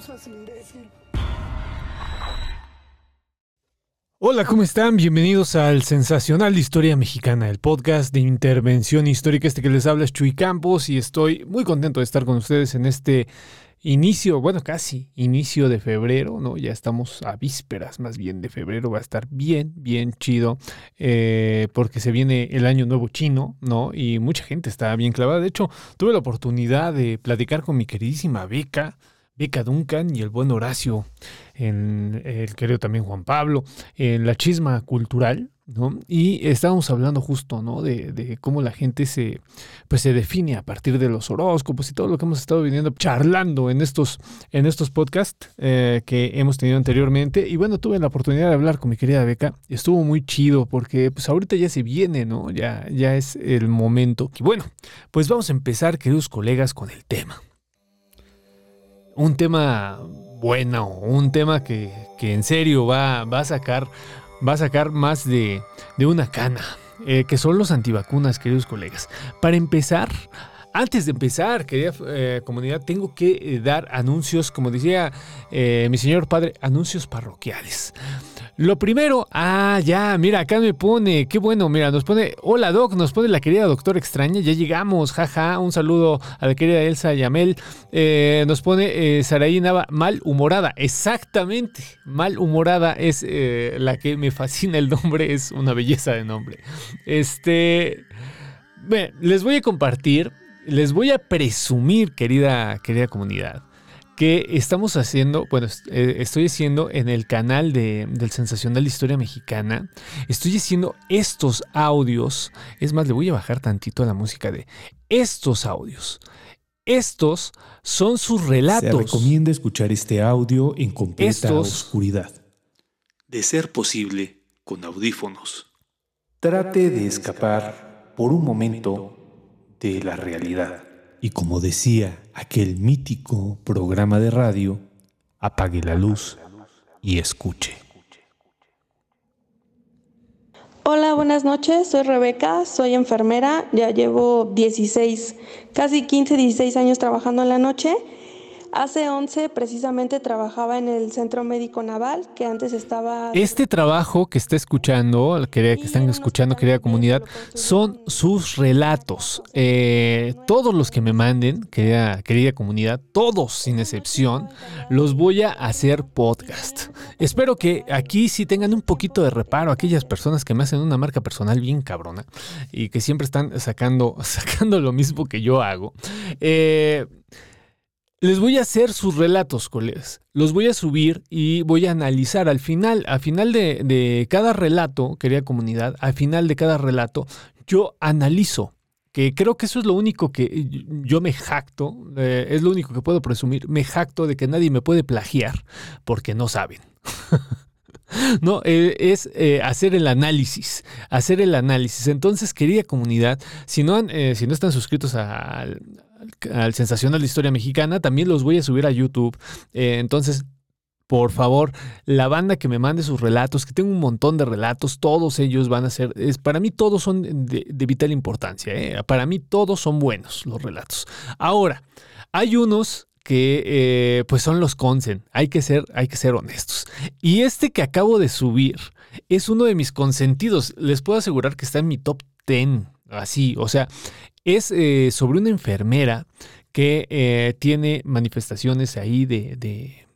Imbécil. Hola, ¿cómo están? Bienvenidos al Sensacional de Historia Mexicana, el podcast de intervención histórica. Este que les habla es Chuy Campos y estoy muy contento de estar con ustedes en este inicio, bueno, casi inicio de febrero, ¿no? Ya estamos a vísperas más bien de febrero, va a estar bien, bien chido, eh, porque se viene el año nuevo chino, ¿no? Y mucha gente está bien clavada. De hecho, tuve la oportunidad de platicar con mi queridísima Beca. Beca Duncan y el buen Horacio, en el querido también Juan Pablo, en la chisma cultural, ¿no? Y estábamos hablando justo, ¿no? De, de, cómo la gente se, pues define a partir de los horóscopos y todo lo que hemos estado viniendo charlando en estos, en estos podcasts eh, que hemos tenido anteriormente. Y bueno, tuve la oportunidad de hablar con mi querida Beca. Estuvo muy chido porque pues ahorita ya se viene, ¿no? Ya, ya es el momento. Y bueno, pues vamos a empezar, queridos colegas, con el tema un tema bueno, un tema que, que en serio va, va, a sacar, va a sacar más de, de una cana, eh, que son los antivacunas, queridos colegas. Para empezar, antes de empezar, querida eh, comunidad, tengo que eh, dar anuncios, como decía mi señor padre, anuncios parroquiales. Lo primero, ah, ya, mira, acá me pone, qué bueno, mira, nos pone, hola Doc, nos pone la querida doctora extraña, ya llegamos, jaja, un saludo a la querida Elsa Yamel, eh, nos pone eh, Saraí Nava, malhumorada, exactamente, malhumorada es eh, la que me fascina el nombre, es una belleza de nombre. Este, les voy a compartir, les voy a presumir, querida, querida comunidad que estamos haciendo, bueno, eh, estoy haciendo en el canal de, del Sensacional de Historia Mexicana, estoy haciendo estos audios, es más, le voy a bajar tantito a la música de estos audios. Estos son sus relatos. Se recomienda escuchar este audio en completa Estos- oscuridad. de ser posible, con audífonos. Trate de escapar por un momento de la realidad. Y como decía aquel mítico programa de radio, apague la luz y escuche. Hola, buenas noches. Soy Rebeca, soy enfermera. Ya llevo 16, casi 15, 16 años trabajando en la noche. Hace 11 precisamente trabajaba en el Centro Médico Naval, que antes estaba... Este trabajo que está escuchando, querida- que están escuchando, querida comunidad, son sus relatos. Eh, todos los que me manden, querida, querida comunidad, todos sin excepción, los voy a hacer podcast. Espero que aquí sí tengan un poquito de reparo aquellas personas que me hacen una marca personal bien cabrona y que siempre están sacando, sacando lo mismo que yo hago. Eh, les voy a hacer sus relatos, colegas. Los voy a subir y voy a analizar al final, al final de, de cada relato, querida comunidad, al final de cada relato, yo analizo. Que creo que eso es lo único que yo me jacto, eh, es lo único que puedo presumir. Me jacto de que nadie me puede plagiar porque no saben. No, eh, es eh, hacer el análisis, hacer el análisis. Entonces, querida comunidad, si no, han, si no están suscritos al, al Sensacional de Historia Mexicana, también los voy a subir a YouTube. Eh, entonces, por favor, la banda que me mande sus relatos, que tengo un montón de relatos, todos ellos van a ser, es, para mí todos son de, vital importancia, ¿eh? para mí todos son buenos los relatos. Ahora, hay unos que eh, pues son los consen, hay que, ser, hay que ser honestos. Y este que acabo de subir es uno de mis consentidos, les puedo asegurar que está en mi top 10, así, o sea, es eh, sobre una enfermera que eh, tiene manifestaciones ahí de,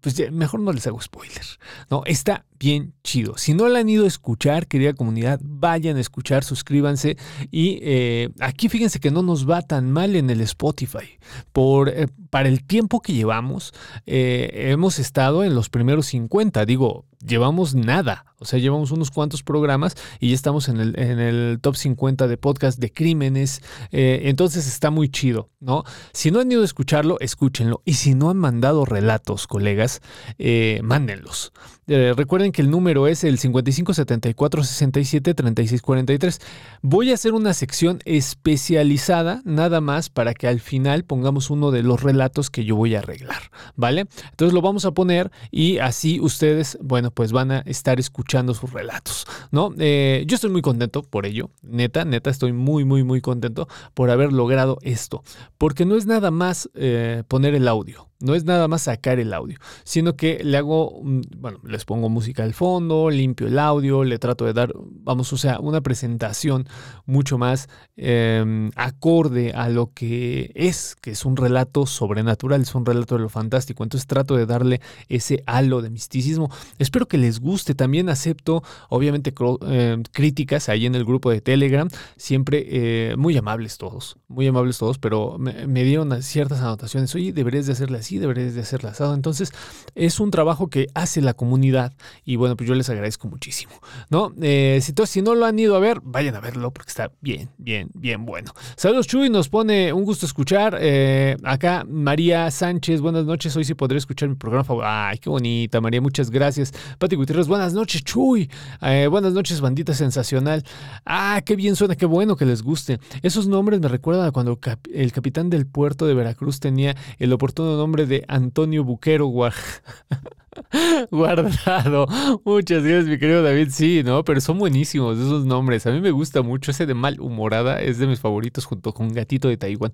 pues ya, mejor no les hago spoiler. No, está bien chido. Si no la han ido a escuchar, querida comunidad, vayan a escuchar, suscríbanse. Y eh, aquí fíjense que no nos va tan mal en el Spotify. Por, para el tiempo que llevamos, eh, hemos estado en los primeros 50. Digo, llevamos nada. O sea, llevamos unos cuantos programas y ya estamos en el, en el top 50 de podcast de crímenes. Eh, entonces está muy chido, ¿no? Si no han ido a escucharlo, escúchenlo. Y si no han mandado relatos, colegas, eh, mándenlos. Eh, recuerden que el número es el 5574673643. Voy a hacer una sección especializada nada más para que al final pongamos uno de los relatos que yo voy a arreglar, ¿vale? Entonces lo vamos a poner y así ustedes, bueno, pues van a estar escuchando sus relatos, ¿no? Eh, yo estoy muy contento por ello, neta, neta, estoy muy, muy, muy contento por haber logrado esto, porque no es nada más eh, poner el audio. No es nada más sacar el audio, sino que le hago, bueno, les pongo música al fondo, limpio el audio, le trato de dar, vamos, o sea, una presentación mucho más em, acorde a lo que es, que es un relato sobrenatural, es un relato de lo fantástico. Entonces trato de darle ese halo de misticismo. Espero que les guste. También acepto, obviamente, em, críticas ahí en el grupo de Telegram. Siempre eh, muy amables todos, muy amables todos, pero me, me dieron ciertas anotaciones. Oye, deberías de hacerle así deberías de hacerla asado. Entonces, es un trabajo que hace la comunidad y bueno, pues yo les agradezco muchísimo, ¿no? Eh, si, no lo han ido a ver, vayan a verlo porque está bien, bien, bien bueno. Saludos Chuy, nos pone un gusto escuchar. Eh, acá María Sánchez, buenas noches, hoy sí podré escuchar mi programa. Ay, qué bonita, María, muchas gracias. Pati Gutiérrez, buenas noches, Chuy. Eh, buenas noches, bandita sensacional. Ah, qué bien suena, qué bueno que les guste. Esos nombres me recuerdan a cuando el capitán del puerto de Veracruz tenía el oportuno nombre de Antonio Buquero guardado. Muchas gracias, mi querido David. Sí, ¿no? Pero son buenísimos esos nombres. A mí me gusta mucho ese de malhumorada. Es de mis favoritos junto con Gatito de Taiwán.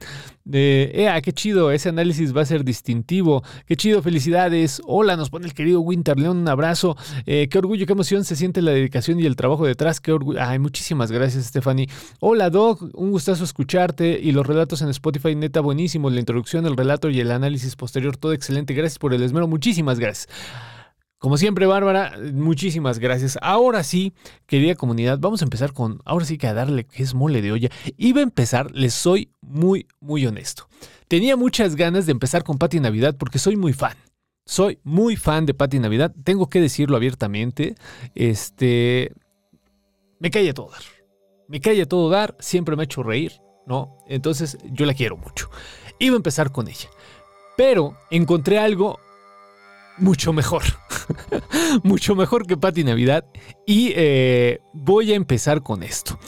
Eh, ¡Ea, qué chido! Ese análisis va a ser distintivo. ¡Qué chido! ¡Felicidades! Hola, nos pone el querido Winter León. Un abrazo. Eh, ¡Qué orgullo, qué emoción se siente la dedicación y el trabajo detrás! ¡Qué orgullo! Ay, muchísimas gracias, Stephanie. Hola, Doc. Un gustazo escucharte. Y los relatos en Spotify, neta, buenísimos. La introducción, el relato y el análisis posterior, todo excelente. Gracias por el esmero. Muchísimas gracias. Como siempre, Bárbara, muchísimas gracias. Ahora sí, querida comunidad, vamos a empezar con, ahora sí que a darle que es mole de olla. Iba a empezar, les soy muy, muy honesto. Tenía muchas ganas de empezar con Pati Navidad porque soy muy fan. Soy muy fan de Pati Navidad, tengo que decirlo abiertamente. Este, me cae a todo dar. Me cae a todo dar, siempre me ha hecho reír, ¿no? Entonces yo la quiero mucho. Iba a empezar con ella. Pero encontré algo mucho mejor. mucho mejor que Pati Navidad. Y eh, voy a empezar con esto.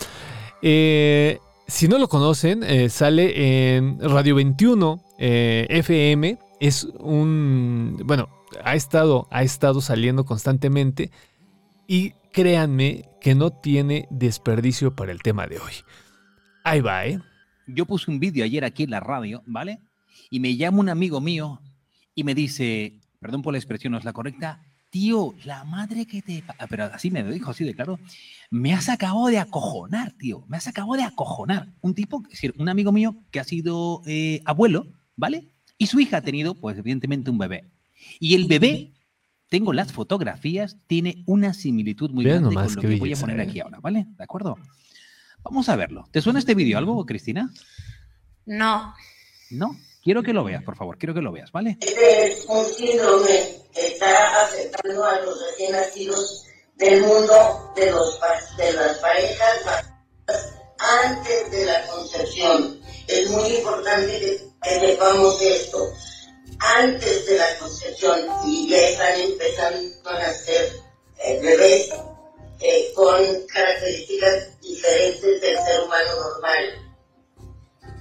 Eh, si no lo conocen, eh, sale en Radio 21 FM. Es un. Bueno, ha estado, ha estado saliendo constantemente. Y créanme que no tiene desperdicio para el tema de hoy. Ahí va, ¿eh? Yo puse un vídeo ayer aquí en la radio, ¿vale? Y me llama un amigo mío y me dice, perdón por la expresión, no es la correcta, tío, la madre que te... Ah, pero así me lo dijo, así de claro, me has acabado de acojonar, tío, me has acabado de acojonar. Un tipo, es decir, un amigo mío que ha sido eh, abuelo, ¿vale? Y su hija ha tenido, pues evidentemente, un bebé. Y el bebé, tengo las fotografías, tiene una similitud muy grande con lo que voy a poner aquí ¿eh? ahora, ¿vale? ¿De acuerdo? Vamos a verlo. ¿Te suena este vídeo algo, Cristina? No. ¿No? Quiero que lo veas, por favor, quiero que lo veas, ¿vale? Este es un síndrome que está afectando a los recién nacidos del mundo de, las parejas antes de la concepción. Es muy importante que, sepamos esto. Antes de la concepción, y ya están empezando a nacer eh, bebés eh, con características diferentes del ser humano normal.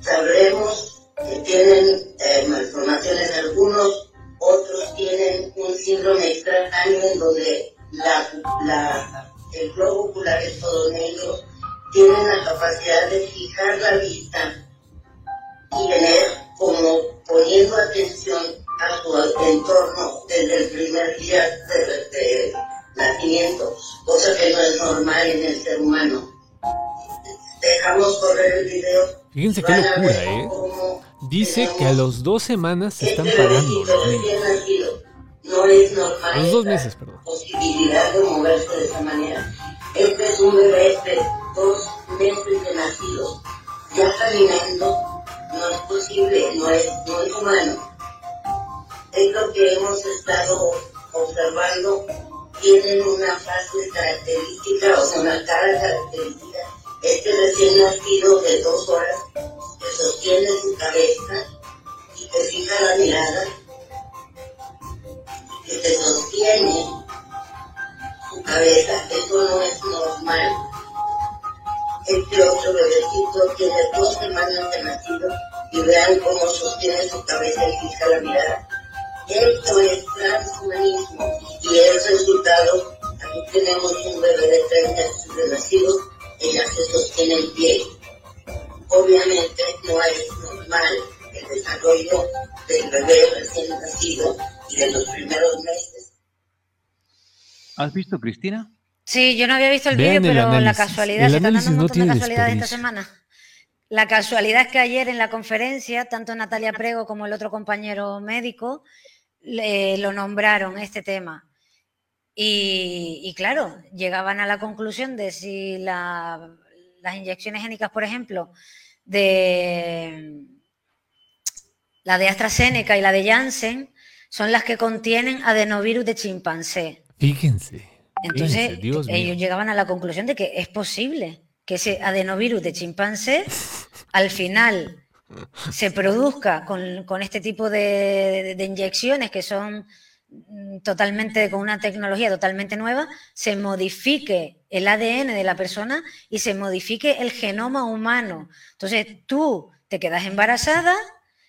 Sabremos que tienen eh, malformaciones algunos, otros tienen un síndrome extraño en donde la, el globo ocular es todo negro, tienen la capacidad de fijar la vista y tener como poniendo atención a su entorno desde el primer día de, nacimiento, cosa que no es normal en el ser humano. Dejamos correr el video. Fíjense qué locura, ¿eh? Dice que a los dos semanas se están pagando los niños. No es normal. Los dos meses, perdón. Posibilidad de moverse de esa manera. Este es un bebé de dos meses de nacido. Ya caminando no es posible, no es, no es humano. Es lo que hemos estado observando. Tienen una fase característica, o una cara característica. Este recién nacido de dos horas que sostiene su cabeza y que fija la mirada, que te sostiene cabeza, eso no es normal. Este otro bebecito tiene dos semanas de nacido y vean cómo sostiene su cabeza y fija la mirada. Esto es transhumanismo y el resultado, aquí tenemos un bebé de 30 meses de nacido, ella se sostiene en pie. Obviamente no es normal el desarrollo del bebé recién nacido y de los primeros meses. ¿Has visto, Cristina? Sí, yo no había visto el vídeo, el pero la casualidad, El se están dando un no montón de tiene casualidades esta semana. La casualidad es que ayer en la conferencia, tanto Natalia Prego como el otro compañero médico lo nombraron este tema. Y, y claro, llegaban a la conclusión de si la- las inyecciones génicas, por ejemplo, de la de AstraZeneca y la de Janssen, son las que contienen adenovirus de chimpancé. Fíjense. Entonces, fíjense, Dios mío. ellos llegaban a la conclusión de que es posible que ese adenovirus de chimpancé al final se produzca con, con este tipo de, de inyecciones que son totalmente con una tecnología totalmente nueva, se modifique el ADN de la persona y se modifique el genoma humano. Entonces tú te quedas embarazada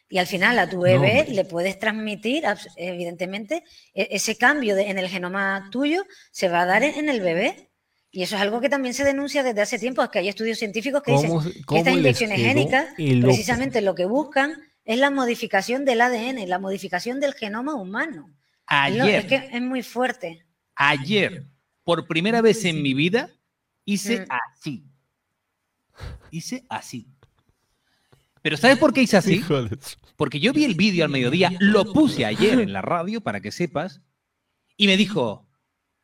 y al final a tu bebé le puedes transmitir, evidentemente, e- ese cambio de- en el genoma tuyo se va a dar en el bebé. Y eso es algo que también se denuncia desde hace tiempo, es que hay estudios científicos que dicen ¿Cómo- que estas inyecciones génicas precisamente lo que buscan es la modificación del ADN, la modificación del genoma humano. Ayer, Es que es muy fuerte. ayer, por primera vez en mi vida, hice Mm. así. Hice así. Pero ¿sabes por qué hice así? Porque yo vi el vídeo al mediodía, lo puse ayer en la radio para que sepas, y me dijo,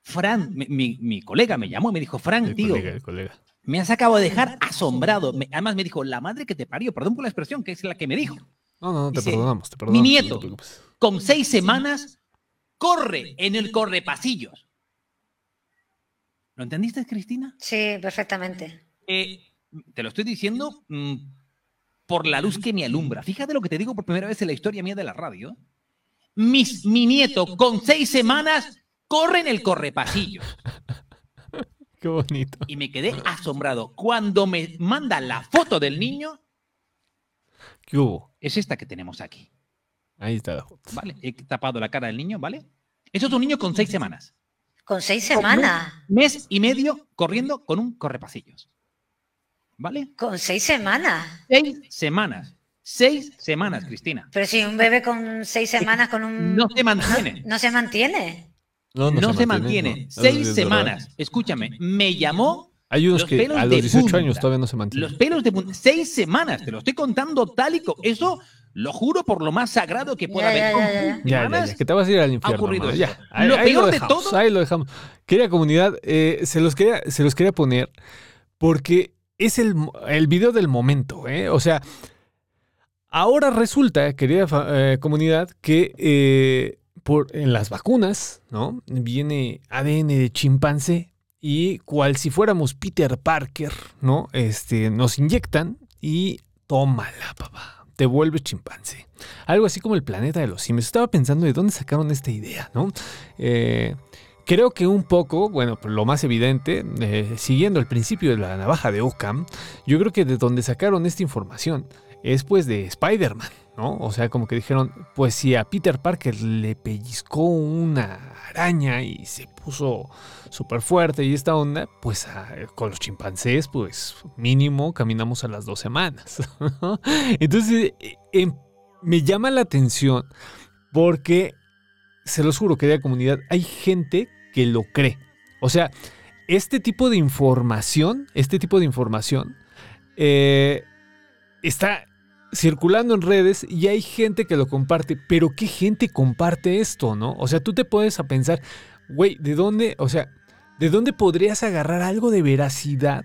Fran, mi, mi- mi colega me llamó y me dijo, Fran, El tío, colega, el colega. me has acabado de dejar asombrado. Me- además me dijo, la madre que te parió, perdón por la expresión, que es la que me dijo. No, no, no, te Dice, perdonamos, te mi perdonamos. no te nieto. Con seis semanas, corre en el correpasillos. ¿Lo entendiste, Cristina? Sí, perfectamente. Eh, te lo estoy diciendo mm, por la luz que me alumbra. Fíjate lo que te digo por primera vez en la historia mía de la radio. Mis- mi nieto con seis semanas corre en el correpasillos. Qué bonito. Y me quedé asombrado. Cuando me manda la foto del niño, ¿Qué hubo? es esta que tenemos aquí. Ahí está la foto. ¿Vale? He tapado la cara del niño, ¿vale? Eso es un niño con seis semanas. Con seis semanas. Mes y medio corriendo con un correpasillos. ¿Vale? Con seis semanas. Seis semanas. Seis semanas, Cristina. Pero si un bebé con seis semanas con un... No se mantiene. No se mantiene. No, se, mantiene. no. Seis es semanas. verdad. Escúchame, me llamó Hay unos Los que a de los 18 punta. años todavía no se mantienen. los pelos de punta. Seis semanas, te lo estoy contando tal y como. Eso lo juro por lo más sagrado que pueda Ya, haber. ya, ya, ya. que te vas a ir al infierno. Ya, ahí, Lo ahí peor de dejamos, todo- ahí lo dejamos. Querida comunidad, eh, se, los quería, se los quería poner porque es el, video del momento. ¿eh? O sea, ahora resulta, querida eh, comunidad, que eh, por, en las vacunas, ¿no? Viene ADN de chimpancé y cual si fuéramos Peter Parker, ¿no? Este, nos inyectan y tómala, papá. Te vuelves chimpancé. Algo así como el planeta de los simios. Estaba pensando de dónde sacaron esta idea, ¿no? Eh, creo que un poco, bueno, pues lo más evidente, eh, siguiendo el principio de la navaja de Occam, yo creo que de donde sacaron esta información es pues de Spider-Man, ¿no? O sea, como que dijeron, pues si a Peter Parker le pellizcó una araña y se puso súper fuerte y esta onda, pues a- con los chimpancés, pues mínimo caminamos a las dos semanas. Entonces, eh, em- me llama la atención porque, se los juro, querida comunidad, hay gente que lo cree. O sea, este tipo de información, este tipo de información, eh, está circulando en redes y hay gente que lo comparte, pero ¿qué gente comparte esto, no? O sea, tú te puedes a pensar, güey, ¿de dónde, o sea, ¿de dónde podrías agarrar algo de veracidad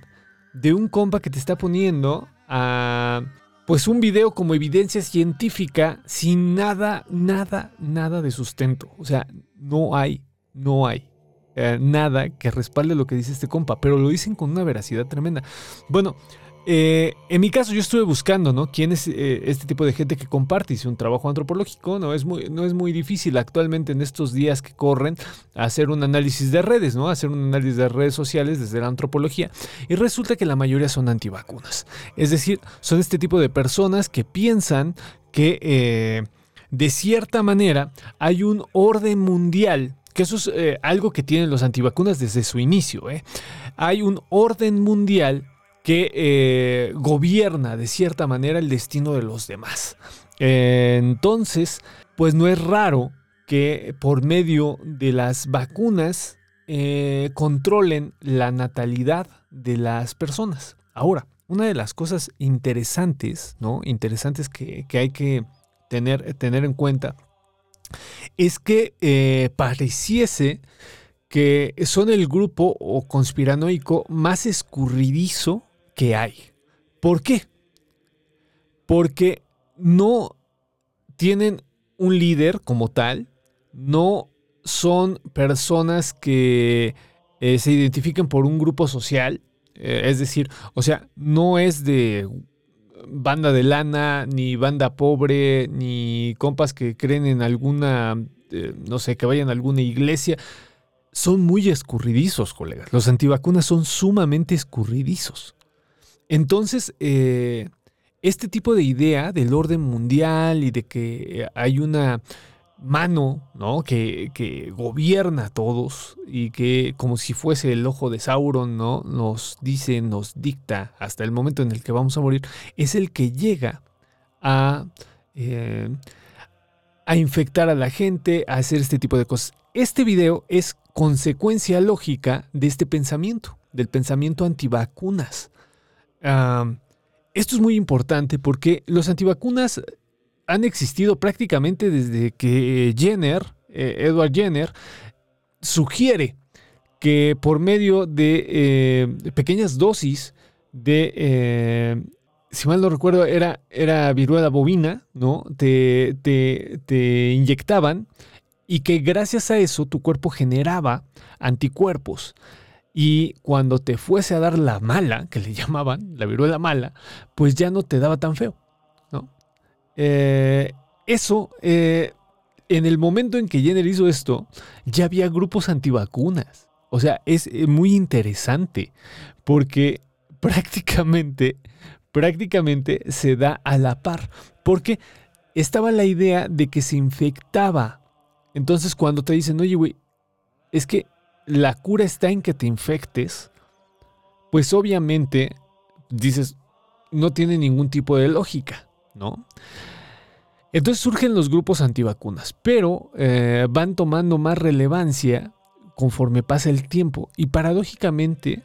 de un compa que te está poniendo a, pues un video como evidencia científica sin nada, nada, nada de sustento? O sea, no hay, no hay. eh, nada que respalde lo que dice este compa, pero lo dicen con una veracidad tremenda. Bueno, eh, en mi caso yo estuve buscando, ¿no? ¿Quién es eh, este tipo de gente que comparte un trabajo antropológico? No es, muy, no es muy difícil actualmente en estos días que corren hacer un análisis de redes, ¿no? Hacer un análisis de redes sociales desde la antropología. Y resulta que la mayoría son antivacunas. Es decir, son este tipo de personas que piensan que eh, de cierta manera hay un orden mundial que eso es algo que tienen los antivacunas desde su inicio. Hay un orden mundial que eh, gobierna de cierta manera el destino de los demás. entonces, pues no es raro que por medio de las vacunas eh, controlen la natalidad de las personas. Ahora, una de las cosas interesantes, ¿no? Interesantes que, hay que tener, tener, en cuenta es que eh, pareciese que son el grupo o conspiranoico más escurridizo que hay. ¿Por qué? Porque no tienen un líder como tal, no son personas que eh, se identifiquen por un grupo social, eh, es decir, o sea, no es de banda de lana, ni banda pobre, ni compas que creen en alguna, eh, no sé, que vayan a alguna iglesia. Son muy escurridizos, colegas. Los antivacunas son sumamente escurridizos. Entonces, eh, este tipo de idea del orden mundial y de que hay una mano ¿no? que, gobierna a todos y que como si fuese el ojo de Sauron ¿no? nos dice, nos dicta hasta el momento en el que vamos a morir, es el que llega a, eh, a infectar a la gente, a hacer este tipo de cosas. Este video es consecuencia lógica de este pensamiento, del pensamiento antivacunas esto es muy importante porque los antivacunas han existido prácticamente desde que Jenner, eh, Edward Jenner, sugiere que por medio de, eh, pequeñas dosis de, eh, si mal no recuerdo, era, era viruela bovina, ¿no? Te, te, te inyectaban y que gracias a eso tu cuerpo generaba anticuerpos. Y cuando te fuese a dar la mala, que le llamaban, la viruela mala, pues ya no te daba tan feo. ¿no? Eh, eso, eh, en el momento en que Jenner hizo esto, ya había grupos antivacunas. O sea, es eh, muy interesante porque prácticamente, prácticamente se da a la par. Porque estaba la idea de que se infectaba. Entonces cuando te dicen, oye, güey, es que la cura está en que te infectes, pues obviamente dices, no tiene ningún tipo de lógica, ¿no? Entonces surgen los grupos antivacunas, pero eh, van tomando más relevancia conforme pasa el tiempo y paradójicamente,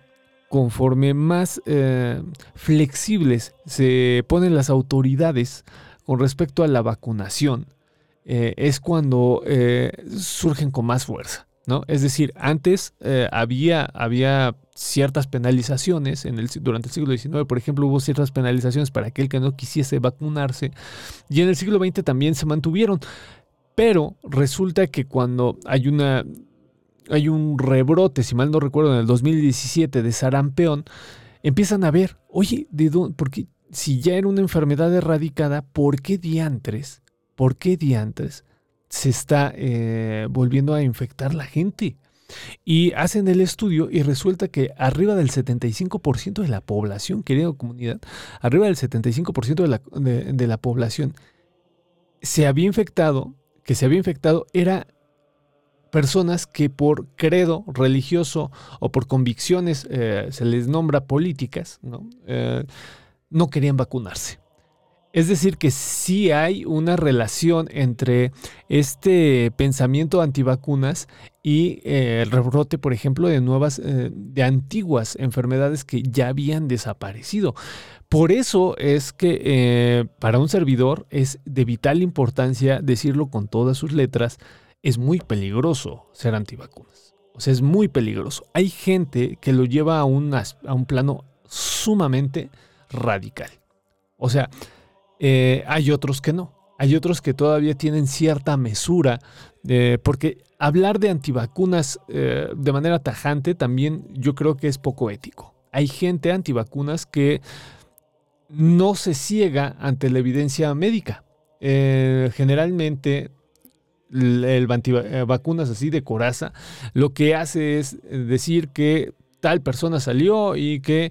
conforme más eh, flexibles se ponen las autoridades con respecto a la vacunación, eh, es cuando surgen con más fuerza. Es decir, antes eh, había, había ciertas penalizaciones durante el siglo XIX, por ejemplo, hubo ciertas penalizaciones para aquel que no quisiese vacunarse y en el siglo XX también se mantuvieron, pero resulta que cuando hay una hay un rebrote, si mal no recuerdo, en el 2017 de sarampión, empiezan a ver, oye, ¿de dónde? Porque si ya era una enfermedad erradicada, ¿por qué diantres? ¿Por qué diantres? Se está eh, volviendo a infectar la gente. Y hacen el estudio y resulta que arriba del 75% de la población, querida comunidad, arriba del 75% de la, de, la población se había infectado, que se había infectado era personas que por credo religioso o por convicciones eh, se les nombra políticas, ¿no? Eh, no querían vacunarse. Es decir, que sí hay una relación entre este pensamiento antivacunas y eh, el rebrote, por ejemplo, de nuevas, eh, de antiguas enfermedades que ya habían desaparecido. Por eso es que eh, para un servidor es de vital importancia decirlo con todas sus letras, es muy peligroso ser antivacunas. O sea, es muy peligroso. Hay gente que lo lleva a un, a un plano sumamente radical. O sea, eh, hay otros que no. Hay otros que todavía tienen cierta mesura, eh, porque hablar de antivacunas eh, de manera tajante también yo creo que es poco ético. Hay gente antivacunas que no se ciega ante la evidencia médica. Generalmente el vacunas así de coraza lo que hace es decir que tal persona salió y que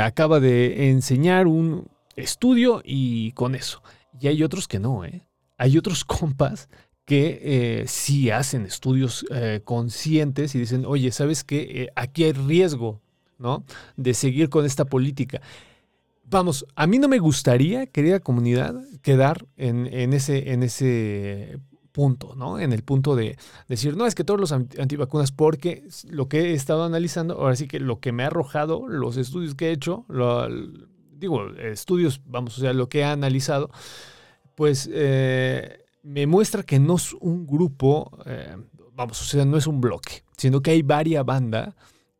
acaba de enseñar un estudio y con eso. Y hay otros que no, ¿eh? Hay otros compas que eh, sí hacen estudios eh, conscientes y dicen, oye, ¿sabes qué? aquí hay riesgo, ¿no? De seguir con esta política. Vamos, a mí no me gustaría, querida comunidad, quedar en, en, ese, en ese punto, ¿no? En el punto de decir, no, es que todos los antivacunas, porque lo que he estado analizando, ahora sí que lo que me ha arrojado, los estudios que he hecho, digo, estudios, vamos, o sea, lo que he analizado, pues eh, me muestra que no es un grupo, eh, vamos, o sea, no es un bloque, sino que hay varias bandas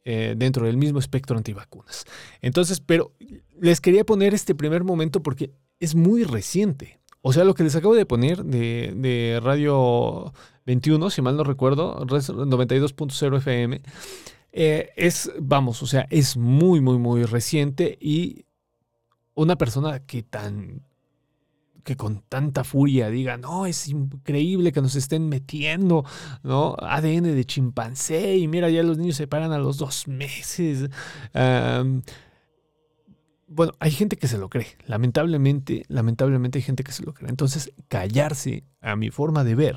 eh, dentro del mismo espectro antivacunas. Entonces, pero les quería poner este primer momento porque es muy reciente. O sea, lo que les acabo de poner de, Radio 21, si mal no recuerdo, 92.0 FM, es, vamos, o sea, es muy, muy, muy reciente y una persona que tan que con tanta furia diga, no, es increíble que nos estén metiendo, ¿no? ADN de chimpancé y mira, ya los niños se paran a los dos meses. bueno, hay gente que se lo cree. Lamentablemente, lamentablemente hay gente que se lo cree. Entonces, callarse, a mi forma de ver,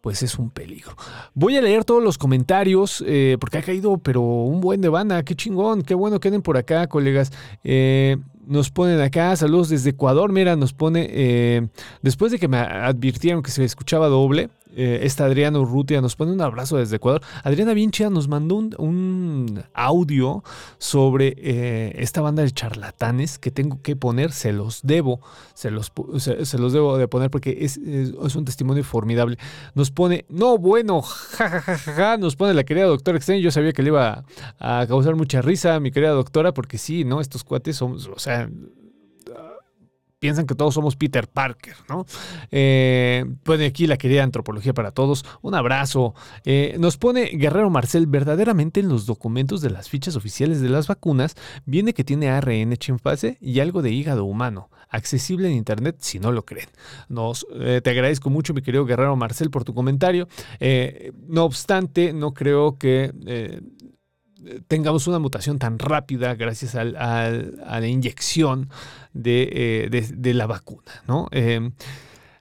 pues es un peligro. Voy a leer todos los comentarios eh, porque ha caído, pero un buen de banda. Qué chingón, qué bueno, queden por acá, colegas. Eh, nos ponen acá, saludos desde Ecuador, mira, nos pone, eh, después de que me advirtieron que se escuchaba doble, eh, esta Adriana Urrutia nos pone un abrazo desde Ecuador. Adriana Vinchia nos mandó un, audio sobre eh, esta banda de charlatanes que tengo que poner, se los debo, se los, se, los debo de poner porque es, es, un testimonio formidable. Nos pone, no, bueno, jajajaja, nos pone la querida doctora Extraño. Yo sabía que le iba a, a causar mucha risa, mi querida doctora, porque sí, ¿no? Estos cuates son, o sea, piensan que todos somos Peter Parker, ¿no? Eh, pone aquí la querida antropología para todos. Un abrazo. Eh, nos pone Guerrero Marcel, verdaderamente en los documentos de las fichas oficiales de las vacunas viene que tiene ARN chimpancé y algo de hígado humano. Accesible en internet si no lo creen. Nos, eh, te agradezco mucho, mi querido Guerrero Marcel, por tu comentario. no obstante, no creo que tengamos una mutación tan rápida gracias a la inyección eh, de, la vacuna, ¿no? Em,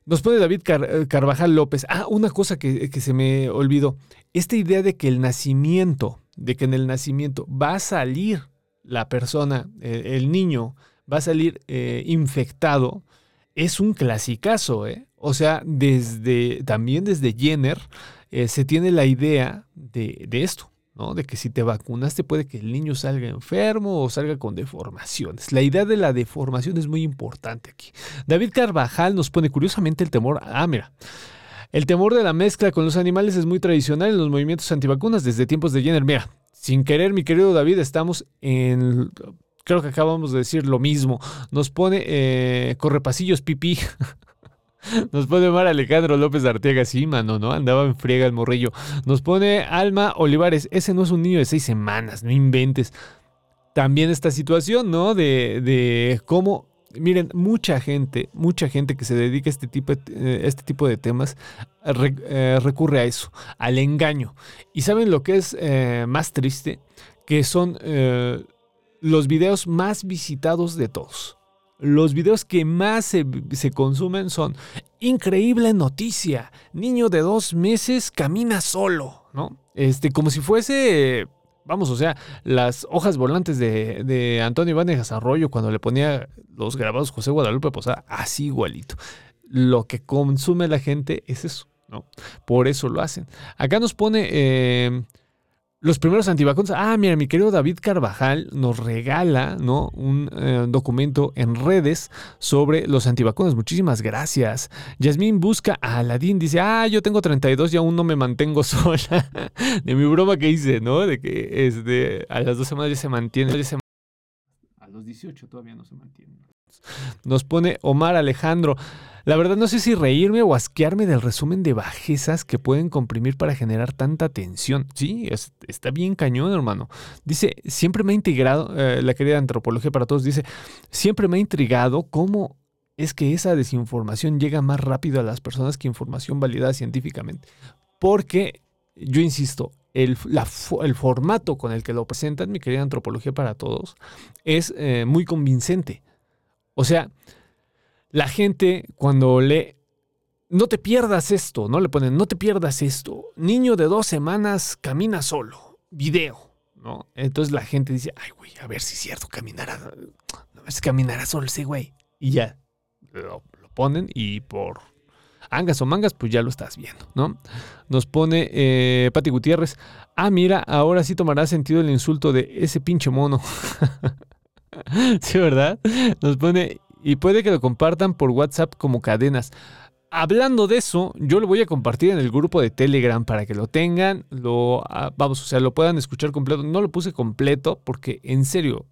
nos pone David Carvajal López. Ah, una cosa que, se me olvidó. Esta idea de que el nacimiento, de que en el nacimiento va a salir la persona, eh, el niño, va a salir eh, infectado, es un clasicazo, ¿eh? O sea, desde, también desde Jenner se tiene la idea de esto. De que si te vacunaste puede que el niño salga enfermo o salga con deformaciones. La idea de la deformación es muy importante aquí. David Carvajal nos pone curiosamente el temor. Ah, mira. El temor de la mezcla con los animales es muy tradicional en los movimientos antivacunas desde tiempos de Jenner. Mira, sin querer, mi querido David, estamos en creo que acabamos de decir lo mismo. Nos pone eh, correpasillos pipí. Nos pone Mar Alejandro López Arteaga, sí, mano, ¿no? Andaba en friega el morrillo. Nos pone Alma Olivares, ese no es un niño de seis semanas, no inventes. También esta situación, ¿no? De, de cómo, miren, mucha gente, mucha gente que se dedica a este tipo, eh, este tipo de temas eh, recurre a eso, al engaño. ¿Y saben lo que es eh, más triste? Que son los videos más visitados de todos los videos que más se, consumen son increíble noticia, niño de dos meses camina solo, ¿no? Este, como si fuese, vamos, o sea, las hojas volantes de, de Antonio Ibanes Arroyo cuando le ponía los grabados José Guadalupe Posada, así igualito. Lo que consume la gente es eso, ¿no? Por eso lo hacen. Acá nos pone... Eh, los primeros antivacunas. Ah, mira, mi querido David Carvajal nos regala ¿no? un eh, documento en redes sobre los antivacunas. Muchísimas gracias. Yasmín busca a Aladín. Dice, ah, yo tengo 32 y aún no me mantengo sola. de mi broma que hice, ¿no? De que este, a las dos semanas ya se mantiene. a los 18 todavía no se mantiene. Nos pone Omar Alejandro. La verdad no sé si reírme o asquearme del resumen de bajezas que pueden comprimir para generar tanta tensión. Sí, es- está bien cañón, hermano. Dice, siempre me ha integrado, eh, la querida antropología para todos dice, siempre me ha intrigado cómo es que esa desinformación llega más rápido a las personas que información validada científicamente. Porque, yo insisto, el formato con el que lo presentan, mi querida antropología para todos, es eh, muy convincente. O sea, la gente cuando lee, no te pierdas esto, no le ponen, no te pierdas esto. Niño de dos semanas camina solo, video, ¿no? Entonces la gente dice, ay, güey, a ver si es cierto, caminará, a ver si caminará solo ese güey. Y ya, lo, lo ponen y por angas o mangas, pues ya lo estás viendo, ¿no? Nos pone eh, Pati Gutiérrez, ah, mira, ahora sí tomará sentido el insulto de ese pinche mono. sí, ¿verdad? Nos pone, y puede que lo compartan por WhatsApp como cadenas. Hablando de eso, yo lo voy a compartir en el grupo de Telegram para que lo tengan, lo ah, vamos, o sea, lo puedan escuchar completo. No lo puse completo porque en serio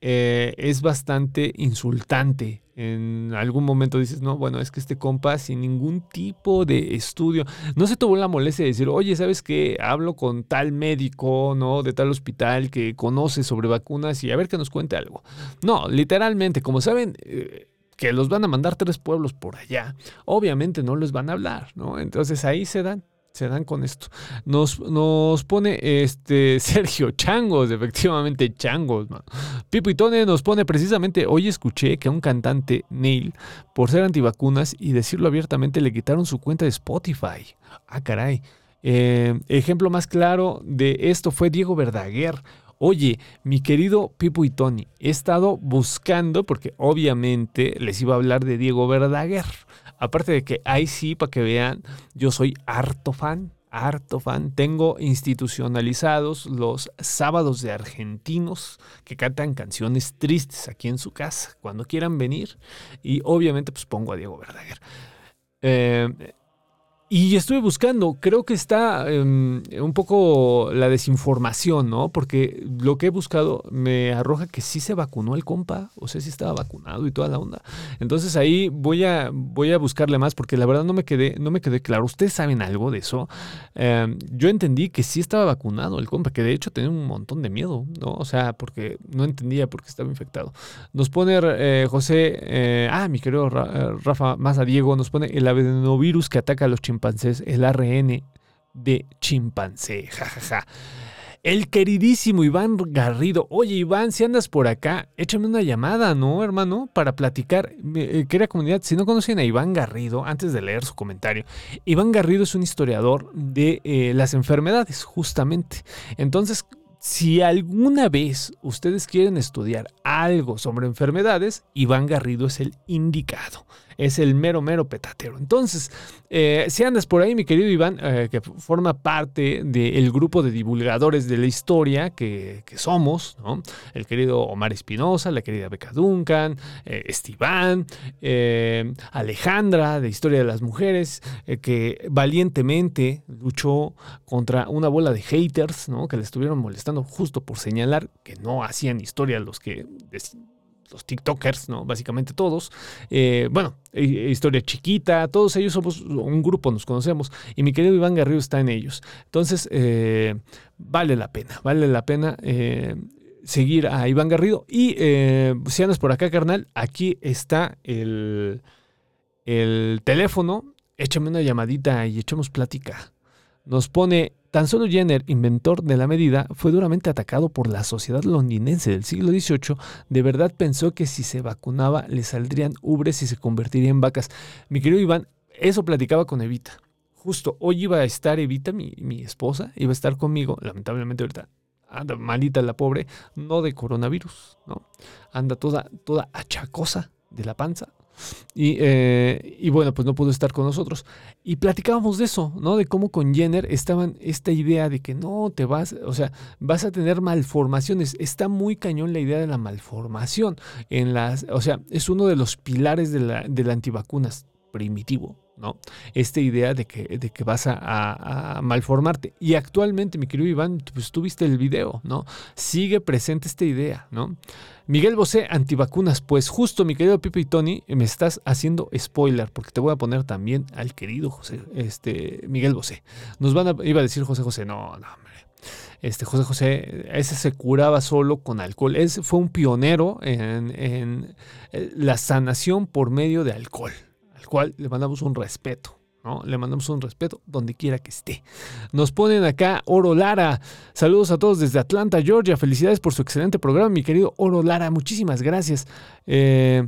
eh, es bastante insultante. En algún momento dices, no, bueno, es que este compa sin ningún tipo de estudio, no se tuvo la molestia de decir, oye, ¿sabes qué? Hablo con tal médico, ¿no? De tal hospital que conoce sobre vacunas y a ver que nos cuente algo. No, literalmente, como saben, eh, que los van a mandar tres pueblos por allá, obviamente no les van a hablar, ¿no? Entonces ahí se dan, se dan con esto. Nos, nos pone este Sergio Changos, efectivamente Changos, mano. Pipo y Tone nos pone precisamente, hoy escuché que a un cantante, Neil, por ser antivacunas y decirlo abiertamente, le quitaron su cuenta de Spotify. Ah, caray. Eh, ejemplo más claro de esto fue Diego Verdaguer. Oye, mi querido Pipo y Tony, he estado buscando, porque obviamente les iba a hablar de Diego Verdaguer. Aparte de que ahí sí, para que vean, yo soy harto fan, harto fan. Tengo institucionalizados los sábados de argentinos que cantan canciones tristes aquí en su casa, cuando quieran venir. Y obviamente pues pongo a Diego Verdaguer. Eh, y estuve buscando, creo que está eh, un poco la desinformación, ¿no? Porque lo que he buscado me arroja que sí se vacunó el compa, o sea, sí estaba vacunado y toda la onda. Entonces ahí voy a, voy a buscarle más porque la verdad no me quedé, no me quedé claro. ¿Ustedes saben algo de eso? Eh, yo entendí que sí estaba vacunado el compa, que de hecho tenía un montón de miedo, ¿no? O sea, porque no entendía por qué estaba infectado. Nos pone eh, José, eh, ah, mi querido eh, Rafa Maza Diego, nos pone el adenovirus que ataca a los chimpancés, el ARN de chimpancé, jajaja. El queridísimo Iván Garrido. Oye, Iván, si andas por acá, échame una llamada, ¿no, hermano? Para platicar. Eh, Querida comunidad, si no conocen a Iván Garrido, antes de leer su comentario, Iván Garrido es un historiador de eh, las enfermedades, justamente. Entonces, si alguna vez ustedes quieren estudiar algo sobre enfermedades, Iván Garrido es el indicado. Es el mero, mero petatero. Entonces, eh, si andas por ahí, mi querido Iván, eh, que forma parte del grupo de divulgadores de la historia que, que somos, ¿no? El querido Omar Espinosa, la querida Beca Duncan, eh, Estiván, eh, Alejandra, de Historia de las Mujeres, que valientemente luchó contra una bola de haters, ¿no? Que le estuvieron molestando justo por señalar que no hacían historia los que los TikTokers, ¿no? Básicamente todos. Eh, bueno, eh, historia chiquita, todos ellos somos un grupo, nos conocemos. Y mi querido Iván Garrido está en ellos. Entonces, eh, vale la pena, vale la pena seguir a Iván Garrido. Y si andas por acá, carnal, aquí está el, el teléfono. Échame una llamadita y echemos plática. Nos pone, tan solo Jenner, inventor de la medida, fue duramente atacado por la sociedad londinense del siglo XVIII. De verdad pensó que si se vacunaba le saldrían ubres y se convertiría en vacas. Mi querido Iván, eso platicaba con Evita. Justo hoy iba a estar Evita, mi, mi esposa, iba a estar conmigo. Lamentablemente ahorita anda malita la pobre, no de coronavirus, ¿no? Anda toda, toda achacosa de la panza. Y, eh, y bueno, pues no pudo estar con nosotros. Y platicábamos de eso, ¿no? De cómo con Jenner estaban esta idea de que no te vas, o sea, vas a tener malformaciones. Está muy cañón la idea de la malformación. En las, o sea, es uno de los pilares de la, de la antivacunas primitivo. ¿No? Esta idea de que, de que vas a, malformarte. Y actualmente, mi querido Iván, pues tú viste el video, ¿no? Sigue presente esta idea, ¿no? Miguel Bosé, antivacunas. Pues justo, mi querido Pipe y Tony, me estás haciendo spoiler, porque te voy a poner también al querido José, este, Miguel Bosé. Nos van a, iba a decir José José, no, no, hombre. Este José José, ese se curaba solo con alcohol. Ese fue un pionero en, en, eh, la sanación por medio de alcohol, al cual le mandamos un respeto. Le mandamos un respeto donde quiera que esté. Nos ponen acá Oro Lara. Saludos a todos desde Atlanta, Georgia. Felicidades por su excelente programa, mi querido Oro Lara. Muchísimas gracias. Eh,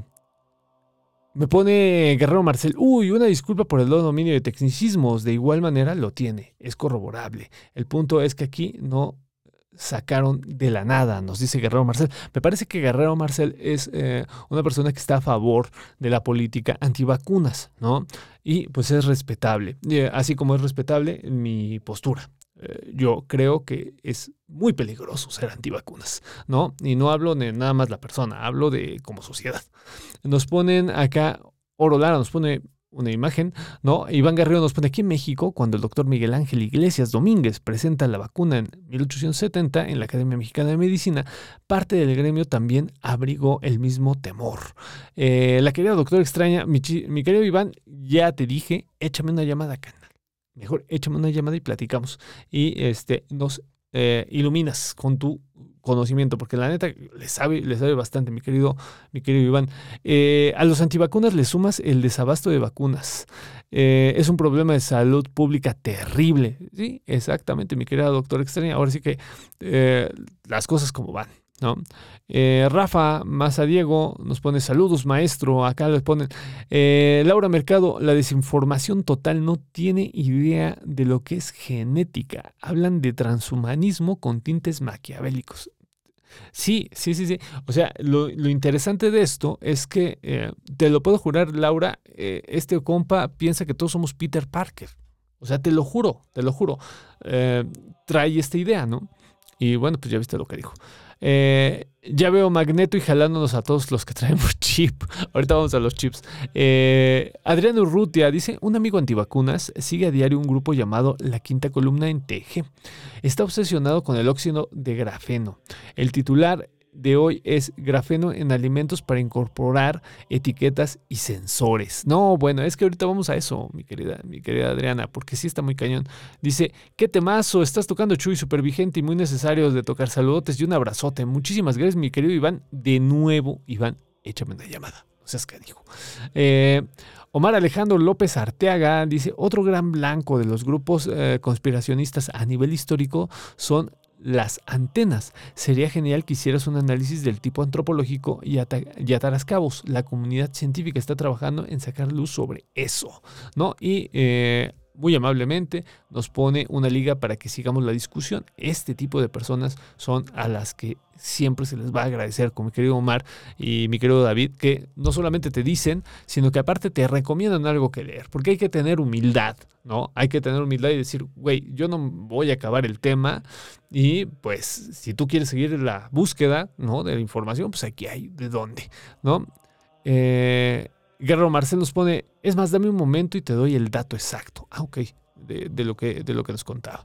me pone Guerrero Marcel. Uy, una disculpa por el dominio de tecnicismos. De igual manera lo tiene. Es corroborable. El punto es que aquí no sacaron de la nada, nos dice Guerrero Marcel. Me parece que Guerrero Marcel es eh, una persona que está a favor de la política antivacunas, ¿no? Y pues es respetable, Eh, así como es respetable mi postura. Eh, yo creo que es muy peligroso ser antivacunas, ¿no? Y no hablo de nada más la persona, hablo de como sociedad. Nos ponen acá, Oro Lara nos pone una imagen, ¿no? Iván Guerrero nos pone aquí en México, cuando el doctor Miguel Ángel Iglesias Domínguez presenta la vacuna en 1870 en la Academia Mexicana de Medicina, parte del gremio también abrigó el mismo temor. Eh, la querida doctora extraña, mi querido Iván, ya te dije, échame una llamada, canal. Mejor échame una llamada y platicamos. Y este, nos eh, iluminas con tu conocimiento, porque la neta le sabe, le sabe bastante, mi querido, mi querido Iván. Eh, a los antivacunas le sumas el desabasto de vacunas. Eh, es un problema de salud pública terrible. Sí, exactamente, mi querida doctora extraña. Ahora sí que eh, las cosas como van. ¿no? Eh, Rafa Mazadiego nos pone saludos, maestro. Acá les ponen Laura Mercado, la desinformación total no tiene idea de lo que es genética. Hablan de transhumanismo con tintes maquiavélicos. Sí, sí, sí, sí. O sea, lo, interesante de esto es que, eh, te lo puedo jurar, Laura, eh, este compa piensa que todos somos Peter Parker. O sea, te lo juro, te lo juro. Eh, trae esta idea, ¿no? Y bueno, pues ya viste lo que dijo. Eh, ya veo Magneto y jalándonos a todos los que traemos chip. Ahorita vamos a los chips. Eh, Adriano Urrutia dice: Un amigo antivacunas sigue a diario un grupo llamado La Quinta Columna en TG. Está obsesionado con el óxido de grafeno. El titular de hoy es grafeno en alimentos para incorporar etiquetas y sensores. No, bueno, es que ahorita vamos a eso, mi querida, mi querida Adriana, porque sí está muy cañón. Dice, qué temazo, estás tocando Chuy, súper vigente y muy necesario de tocar saludotes y un abrazote. Muchísimas gracias, mi querido Iván. De nuevo, Iván, échame una llamada. No seas dijo. Eh, Omar Alejandro López Arteaga dice, otro gran blanco de los grupos eh, conspiracionistas a nivel histórico son las antenas. Sería genial que hicieras un análisis del tipo antropológico y, y ataras cabos. La comunidad científica está trabajando en sacar luz sobre eso, ¿no? Y eh, muy amablemente nos pone una liga para que sigamos la discusión. Este tipo de personas son a las que siempre se les va a agradecer, como mi querido Omar y mi querido David, que no solamente te dicen, sino que aparte te recomiendan algo que leer, porque hay que tener humildad, ¿no? Hay que tener humildad y decir, güey, yo no voy a acabar el tema y pues si tú quieres seguir la búsqueda, ¿no? De la información, pues aquí hay de dónde, ¿no? Eh, Guerrero Marcel nos pone, es más, dame un momento y te doy el dato exacto. Ah, ok, de, lo, que, de lo que nos contaba.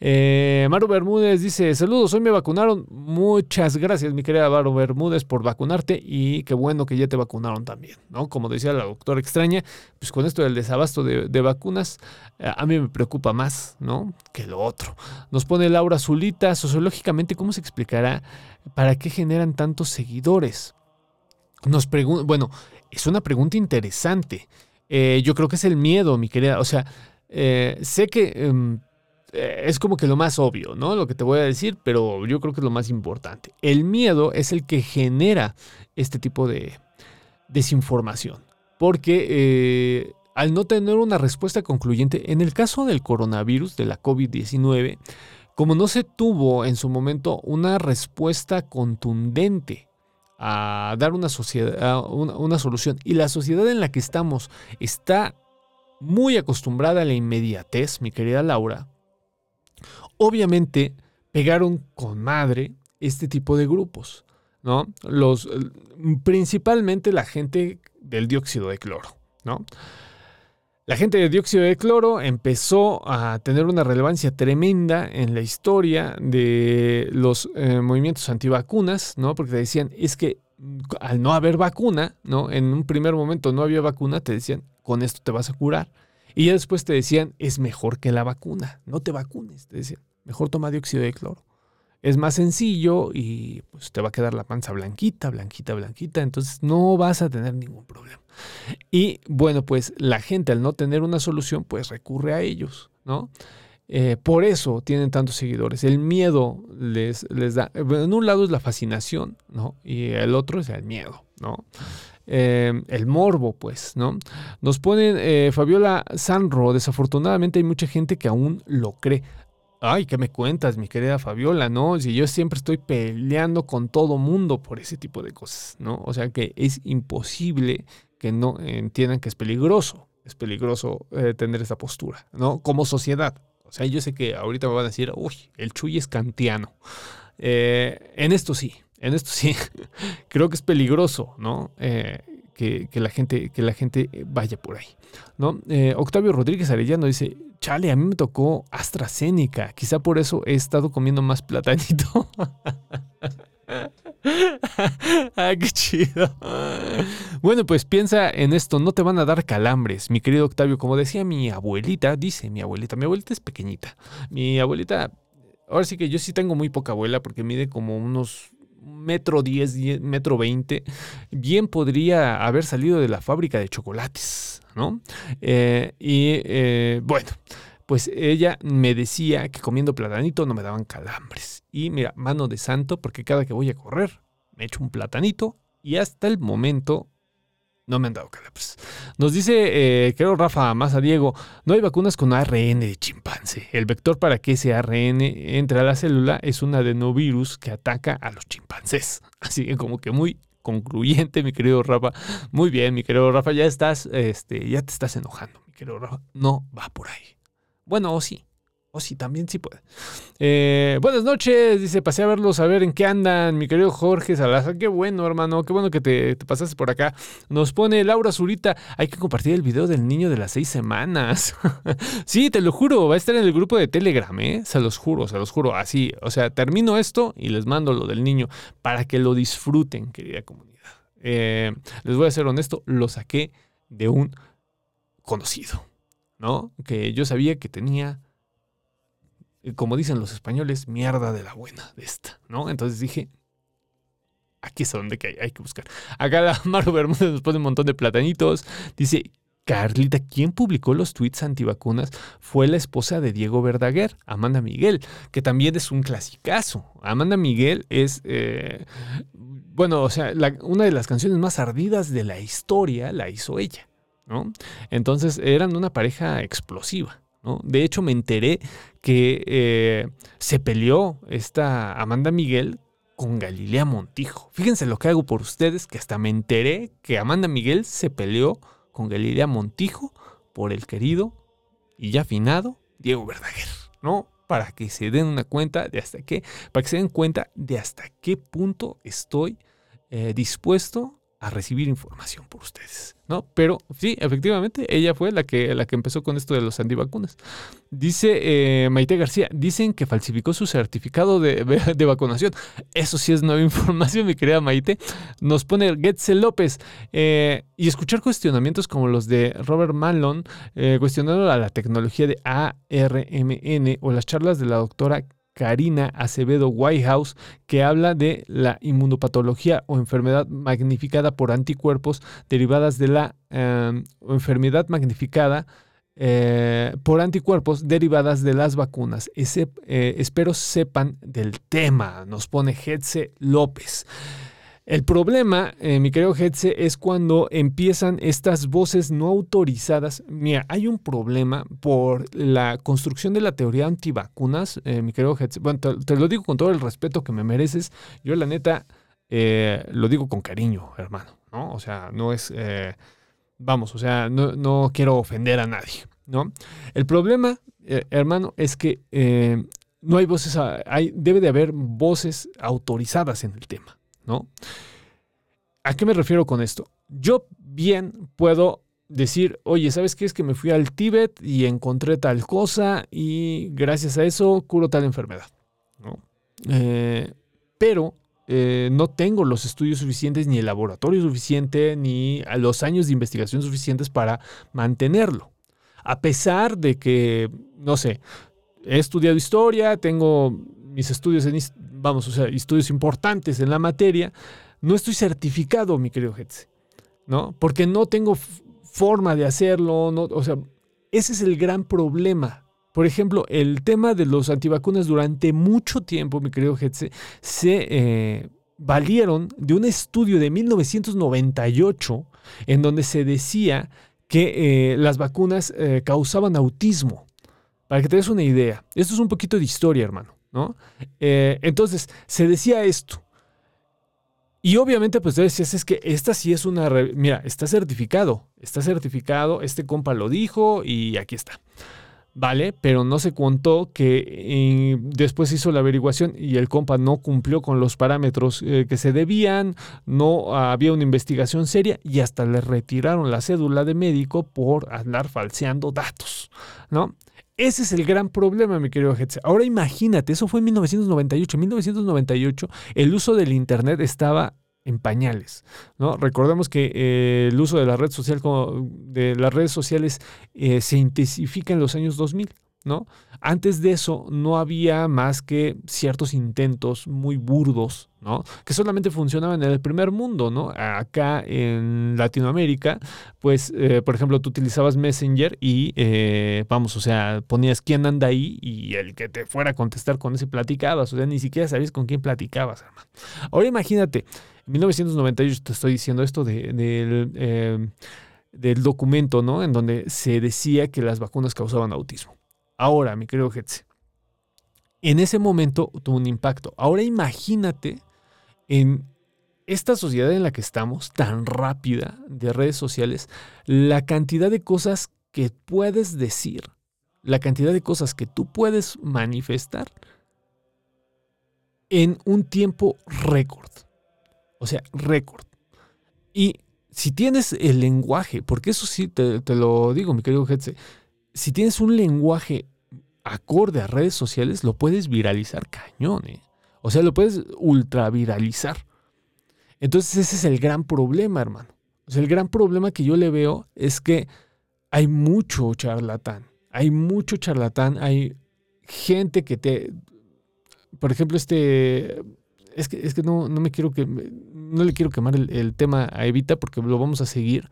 Eh, Maru Bermúdez dice, saludos, hoy me vacunaron. Muchas gracias, mi querida Maru Bermúdez, por vacunarte y qué bueno que ya te vacunaron también, ¿no? Como decía la doctora extraña, pues con esto del desabasto de, de vacunas, eh, a mí me preocupa más, ¿no? Que lo otro. Nos pone Laura Zulita, sociológicamente, ¿cómo se explicará para qué generan tantos seguidores? Nos pregunta, bueno, es una pregunta interesante. Eh, yo creo que es el miedo, mi querida. O sea, eh, sé que eh, es como que lo más obvio, ¿no? Lo que te voy a decir, pero yo creo que es lo más importante. El miedo es el que genera este tipo de desinformación. Porque al no tener una respuesta concluyente, en el caso del coronavirus, de la COVID-19, como no se tuvo en su momento una respuesta contundente a dar una, sociedad, una, solución. Y la sociedad en la que estamos está muy acostumbrada a la inmediatez, mi querida Laura. Obviamente pegaron con madre este tipo de grupos, ¿no? Los, principalmente la gente del dióxido de cloro, ¿no? La gente de dióxido de cloro empezó a tener una relevancia tremenda en la historia de los eh, movimientos antivacunas, ¿no? Porque te decían, es que al no haber vacuna, ¿no? En un primer momento no había vacuna, te decían, con esto te vas a curar. Y ya después te decían, es mejor que la vacuna, no te vacunes, te decían, mejor toma dióxido de cloro. Es más sencillo y pues te va a quedar la panza blanquita, blanquita, blanquita, entonces no vas a tener ningún problema. Y bueno, pues la gente al no tener una solución, pues recurre a ellos, ¿no? Eh, por eso tienen tantos seguidores. El miedo les, les da. En un lado es la fascinación, ¿no? Y el otro es el miedo, ¿no? Eh, el morbo, pues, ¿no? Nos ponen eh, Fabiola Sanro. Desafortunadamente hay mucha gente que aún lo cree. Ay, ¿qué me cuentas, mi querida Fabiola? No, si yo siempre estoy peleando con todo mundo por ese tipo de cosas, ¿no? O sea que es imposible que no entiendan que es peligroso, es peligroso eh, tener esa postura, ¿no? Como sociedad. O sea, yo sé que ahorita me van a decir, uy, el Chuy es kantiano. Eh, en esto sí, en esto sí. Creo que es peligroso, ¿no? Eh, que, la gente, que la gente vaya por ahí, ¿no? Octavio Rodríguez Arellano dice, chale, a mí me tocó AstraZeneca, quizá por eso he estado comiendo más platanito. ah, qué chido. Bueno, pues piensa en esto, no te van a dar calambres, mi querido Octavio. Como decía mi abuelita, dice mi abuelita, mi abuelita es pequeñita. Mi abuelita, ahora sí que yo sí tengo muy poca abuela porque mide como unos metro diez, metro veinte. Bien podría haber salido de la fábrica de chocolates, ¿no? Eh, y eh, bueno pues ella me decía que comiendo platanito no me daban calambres. Y mira, mano de santo, porque cada que voy a correr me echo un platanito y hasta el momento no me han dado calambres. Nos dice, eh, Rafa más a Diego, no hay vacunas con ARN de chimpancé. El vector para que ese ARN entre a la célula es un adenovirus que ataca a los chimpancés. Así que como que muy concluyente, mi querido Rafa. Muy bien, mi querido Rafa, ya estás, este, ya te estás enojando, mi querido Rafa. No va por ahí. Bueno, o sí. O sí, también sí puede. Eh, buenas noches, dice, pasé a verlos a ver en qué andan, mi querido Jorge Salazar. Qué bueno, hermano, qué bueno que te, pasaste por acá. Nos pone Laura Zurita, hay que compartir el video del niño de las seis semanas. sí, te lo juro, va a estar en el grupo de Telegram, ¿eh? Se los juro, se los juro. Así, o sea, termino esto y les mando lo del niño para que lo disfruten, querida comunidad. Eh, les voy a ser honesto, lo saqué de un conocido. ¿no? Que yo sabía que tenía, como dicen los españoles, mierda de la buena de esta, ¿no? Entonces dije, aquí es donde hay, que buscar. Acá la Maru Bermúdez nos pone un montón de platanitos. Dice, Carlita, quien publicó los tweets antivacunas fue la esposa de Diego Verdaguer, Amanda Miguel, que también es un clasicazo. Amanda Miguel es, eh, bueno, o sea, una de las canciones más ardidas de la historia la hizo ella. Entonces eran una pareja explosiva. De hecho, me enteré que eh, se peleó esta Amanda Miguel con Galilea Montijo. Fíjense lo que hago por ustedes, que hasta me enteré que Amanda Miguel se peleó con Galilea Montijo por el querido y ya afinado Diego Verdaguer, ¿no? Para que se den una cuenta de hasta qué, para que se den cuenta de hasta qué punto estoy eh, dispuesto a recibir información por ustedes, ¿no? Pero sí, efectivamente, ella fue la que, la que empezó con esto de los antivacunas. Dice eh, Maite García, dicen que falsificó su certificado de, vacunación. Eso sí es nueva información, mi querida Maite. Nos pone Getze López. Eh, y escuchar cuestionamientos como los de Robert Malone, eh, cuestionando a la tecnología de ARMN o las charlas de la doctora Karina Acevedo Whitehouse, que habla de la inmunopatología o enfermedad magnificada por anticuerpos derivadas de la em, enfermedad magnificada eh, por anticuerpos derivadas de las vacunas. Eh, espero sepan del tema, nos pone Hetze López. El problema, eh, mi querido Hetze, es cuando empiezan estas voces no autorizadas. Mira, hay un problema por la construcción de la teoría antivacunas, eh, mi querido Hetze. Bueno, te, lo digo con todo el respeto que me mereces. Yo, la neta, eh, lo digo con cariño, hermano, ¿no? O sea, no es. vamos, o sea, no, quiero ofender a nadie, ¿no? El problema, hermano, es que no hay voces, hay, debe de haber voces autorizadas en el tema. ¿No? ¿A qué me refiero con esto? Yo bien puedo decir, oye, ¿sabes qué? Es que me fui al Tíbet y encontré tal cosa y gracias a eso curo tal enfermedad. ¿no? Eh, pero eh, no tengo los estudios suficientes, ni el laboratorio suficiente, ni los años de investigación suficientes para mantenerlo. A pesar de que, no sé, he estudiado historia, tengo mis estudios en, vamos, o sea, estudios importantes en la materia, no estoy certificado, mi querido Hetze, ¿no? Porque no tengo forma de hacerlo, o sea, ese es el gran problema. Por ejemplo, el tema de los antivacunas durante mucho tiempo, mi querido Hetze, se eh, valieron de un estudio de 1998 en donde se decía que eh, las vacunas eh, causaban autismo. Para que te des una idea, esto es un poquito de historia, hermano, ¿no? entonces, se decía esto. Y obviamente, pues decías, es que esta sí es una... Mira, está certificado, está certificado, este compa lo dijo y aquí está. Vale, pero no se contó que eh, después hizo la averiguación y el compa no cumplió con los parámetros eh, que se debían, no había una investigación seria y hasta le retiraron la cédula de médico por andar falseando datos, ¿no? Ese es el gran problema, mi querido Hetze. Ahora imagínate, eso fue en 1998. En 1998 el uso del Internet estaba en pañales. ¿no? Recordemos que eh, el uso de la red social de las redes sociales eh, se intensifica en los años 2000. ¿No? Antes de eso no había más que ciertos intentos muy burdos, ¿no? Que solamente funcionaban en el primer mundo, ¿no? Acá en Latinoamérica, pues, eh, por ejemplo, tú utilizabas Messenger y, eh, vamos, o sea, ponías quién anda ahí y el que te fuera a contestar con ese platicabas, o sea, ni siquiera sabías con quién platicabas, hermano. Ahora imagínate, en 1998 te estoy diciendo esto de, del... Eh, del documento, ¿no? En donde se decía que las vacunas causaban autismo. Ahora, mi querido Hetze, en ese momento tuvo un impacto. Ahora imagínate en esta sociedad en la que estamos, tan rápida de redes sociales, la cantidad de cosas que puedes decir, la cantidad de cosas que tú puedes manifestar en un tiempo récord. O sea, récord. Y si tienes el lenguaje, porque eso sí te, lo digo, mi querido Hetze, si tienes un lenguaje acorde a redes sociales, lo puedes viralizar cañón. ¿eh? O sea, lo puedes ultra viralizar. Entonces ese es el gran problema, hermano. O sea, el gran problema que yo le veo es que hay mucho charlatán. Hay mucho charlatán. Hay gente que te... Por ejemplo, este... Es que, no, me quiero que... No le quiero quemar el tema a Evita porque lo vamos a seguir.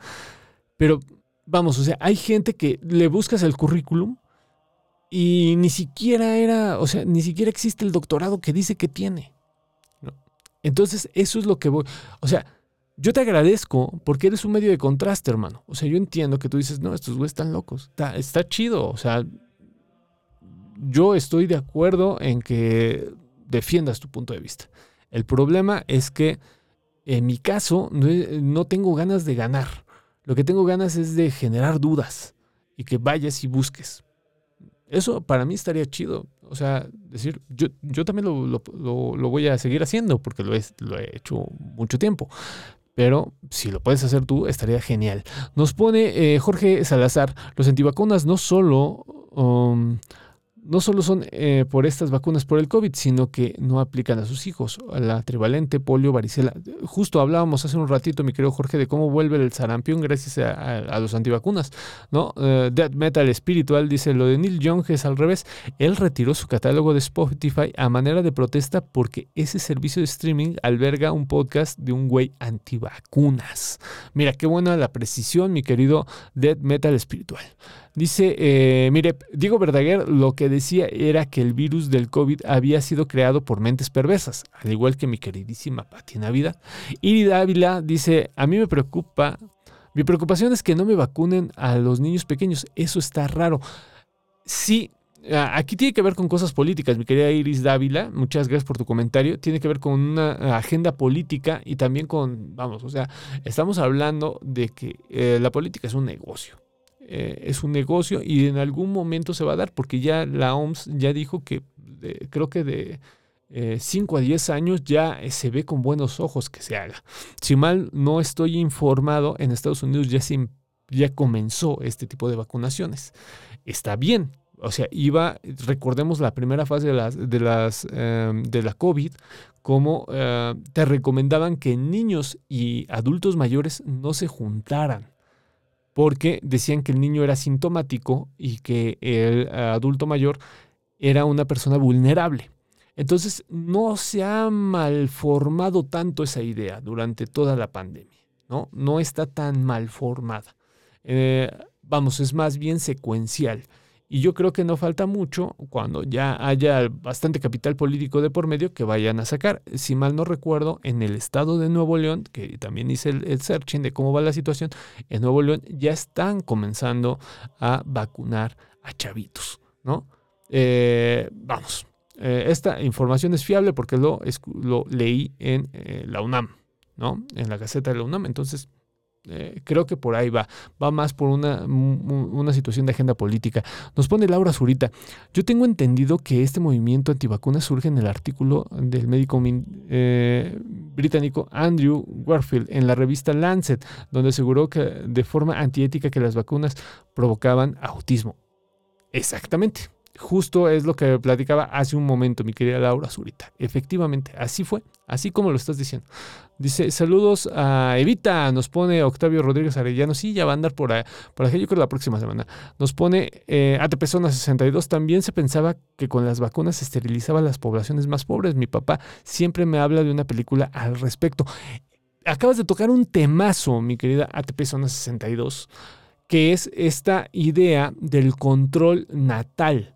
Pero vamos, o sea, hay gente que le buscas el currículum y ni siquiera era, o sea, ni siquiera existe el doctorado que dice que tiene. Entonces, eso es lo que voy. O sea, yo te agradezco porque eres un medio de contraste, hermano. O sea, yo entiendo que tú dices, no, estos güeyes están locos. Está, chido. O sea, yo estoy de acuerdo en que defiendas tu punto de vista. El problema es que en mi caso no tengo ganas de ganar. Lo que tengo ganas es de generar dudas y que vayas y busques. Eso para mí estaría chido. O sea, decir, yo, yo también lo, voy a seguir haciendo porque lo he, lo he hecho mucho tiempo. Pero si lo puedes hacer tú, estaría genial. Nos pone eh, Jorge Salazar, los antivacunas no solo... Um, no solo son eh, por estas vacunas por el COVID, sino que no aplican a sus hijos, a la trivalente, polio, varicela. Justo hablábamos hace un ratito, mi querido Jorge, de cómo vuelve el sarampión gracias a, los antivacunas, ¿no? Uh, Death Metal Espiritual dice, lo de Neil Young es al revés. Él retiró su catálogo de Spotify a manera de protesta porque ese servicio de streaming alberga un podcast de un güey antivacunas. Mira, qué buena la precisión, mi querido Death Metal Espiritual. Dice, eh, mire, Diego Verdaguer lo que decía era que el virus del COVID había sido creado por mentes perversas, al igual que mi queridísima Pati Navidad. Irida Ávila dice, a mí me preocupa, mi preocupación es que no me vacunen a los niños pequeños, eso está raro. Sí, aquí tiene que ver con cosas políticas, mi querida Iris Dávila, muchas gracias por tu comentario, tiene que ver con una agenda política y también con, vamos, o sea, estamos hablando de que eh, la política es un negocio. Eh, es un negocio y en algún momento se va a dar, porque ya la OMS ya dijo que creo que de 5 eh, a 10 años ya se ve con buenos ojos que se haga. Si mal no estoy informado, en Estados Unidos ya se ya comenzó este tipo de vacunaciones. Está bien, o sea, iba, recordemos la primera fase de, las, de, las, em, de la COVID, como eh, te recomendaban que niños y adultos mayores no se juntaran, porque decían que el niño era sintomático y que el adulto mayor era una persona vulnerable. Entonces, no se ha malformado tanto esa idea durante toda la pandemia, ¿no? No está tan mal formada. Eh, vamos, es más bien secuencial. Y yo creo que no falta mucho cuando ya haya bastante capital político de por medio que vayan a sacar. Si mal no recuerdo, en el estado de Nuevo León, que también hice el, searching de cómo va la situación, en Nuevo León ya están comenzando a vacunar a chavitos, ¿no? Eh, vamos, eh, esta información es fiable porque lo, lo leí en eh, la UNAM, ¿no? En la Gaceta de la UNAM. Entonces, eh, creo que por ahí va. Va más por una, una, situación de agenda política. Nos pone Laura Zurita. Yo tengo entendido que este movimiento antivacunas surge en el artículo del médico eh, británico Andrew Warfield en la revista Lancet, donde aseguró que de forma antiética que las vacunas provocaban autismo. Exactamente. Justo es lo que platicaba hace un momento mi querida Laura Zurita. Efectivamente, así fue, así como lo estás diciendo. Dice, saludos a Evita, nos pone Octavio Rodríguez Arellano, sí, ya va a andar por, ahí, por aquí, yo creo la próxima semana. Nos pone eh, ATP Zona 62, también se pensaba que con las vacunas se esterilizaba las poblaciones más pobres. Mi papá siempre me habla de una película al respecto. Acabas de tocar un temazo, mi querida ATP Zona 62, que es esta idea del control natal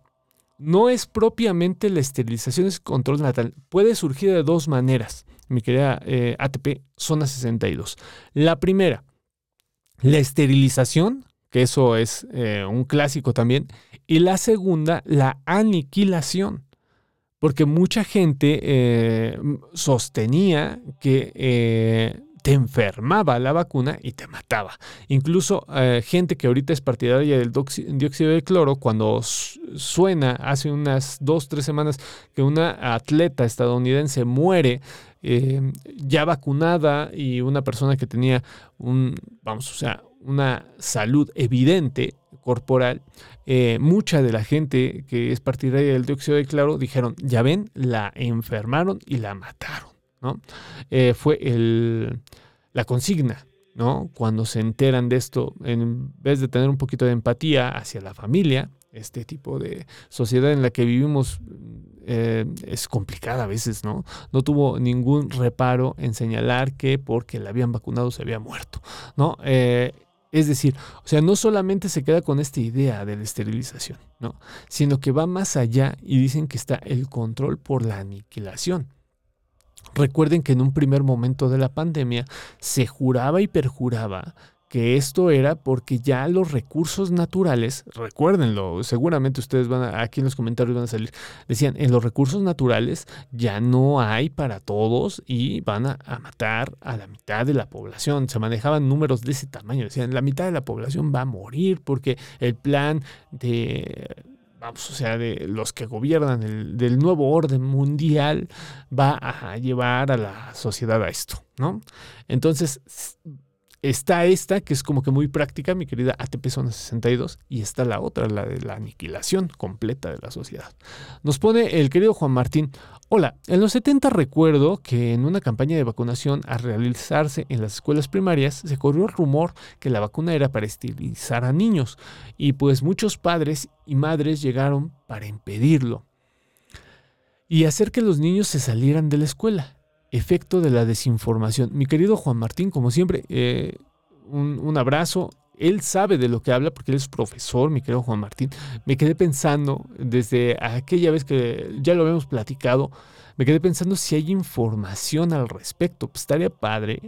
no es propiamente la esterilización, es control natal. Puede surgir de dos maneras, mi querida eh, ATP Zona 62. La primera, la esterilización, que eso es eh, un clásico también. Y la segunda, la aniquilación. Porque mucha gente eh, sostenía que te enfermaba la vacuna y te mataba. Incluso eh, gente que ahorita es partidaria del dióxido de cloro, cuando suena hace unas dos, tres semanas que una atleta estadounidense muere em, ya vacunada y una persona que tenía un, vamos, o sea, una salud evidente corporal, eh, mucha de la gente que es partidaria del dióxido de cloro dijeron, ya ven, la enfermaron y la mataron. ¿No? Eh, fue la consigna, ¿no? Cuando se enteran de esto, en vez de tener un poquito de empatía hacia la familia, este tipo de sociedad en la que vivimos eh, es complicada a veces, ¿no? No tuvo ningún reparo en señalar que porque la habían vacunado se había muerto, ¿no? Eh, es decir, o sea, no solamente se queda con esta idea de la esterilización, ¿no? Sino que va más allá y dicen que está el control por la aniquilación. Recuerden que en un primer momento de la pandemia se juraba y perjuraba que esto era porque ya los recursos naturales, recuérdenlo, seguramente ustedes van a, aquí en los comentarios van a salir, decían, en los recursos naturales ya no hay para todos y van a, a matar a la mitad de la población. Se manejaban números de ese tamaño, decían, la mitad de la población va a morir porque el plan de vamos, o sea, de los que gobiernan el, del nuevo orden mundial, va a llevar a la sociedad a esto, ¿no? Entonces, Está esta, que es como que muy práctica, mi querida ATP Zona 62, y está la otra, la de la aniquilación completa de la sociedad. Nos pone el querido Juan Martín, hola, en los 70 recuerdo que en una campaña de vacunación a realizarse en las escuelas primarias se corrió el rumor que la vacuna era para esterilizar a niños, y pues muchos padres y madres llegaron para impedirlo y hacer que los niños se salieran de la escuela efecto de la desinformación. Mi querido Juan Martín, como siempre, eh, un, abrazo. Él sabe de lo que habla porque él es profesor, mi querido Juan Martín. Me quedé pensando desde aquella vez que ya lo habíamos platicado, me quedé pensando si hay información al respecto. Pues estaría padre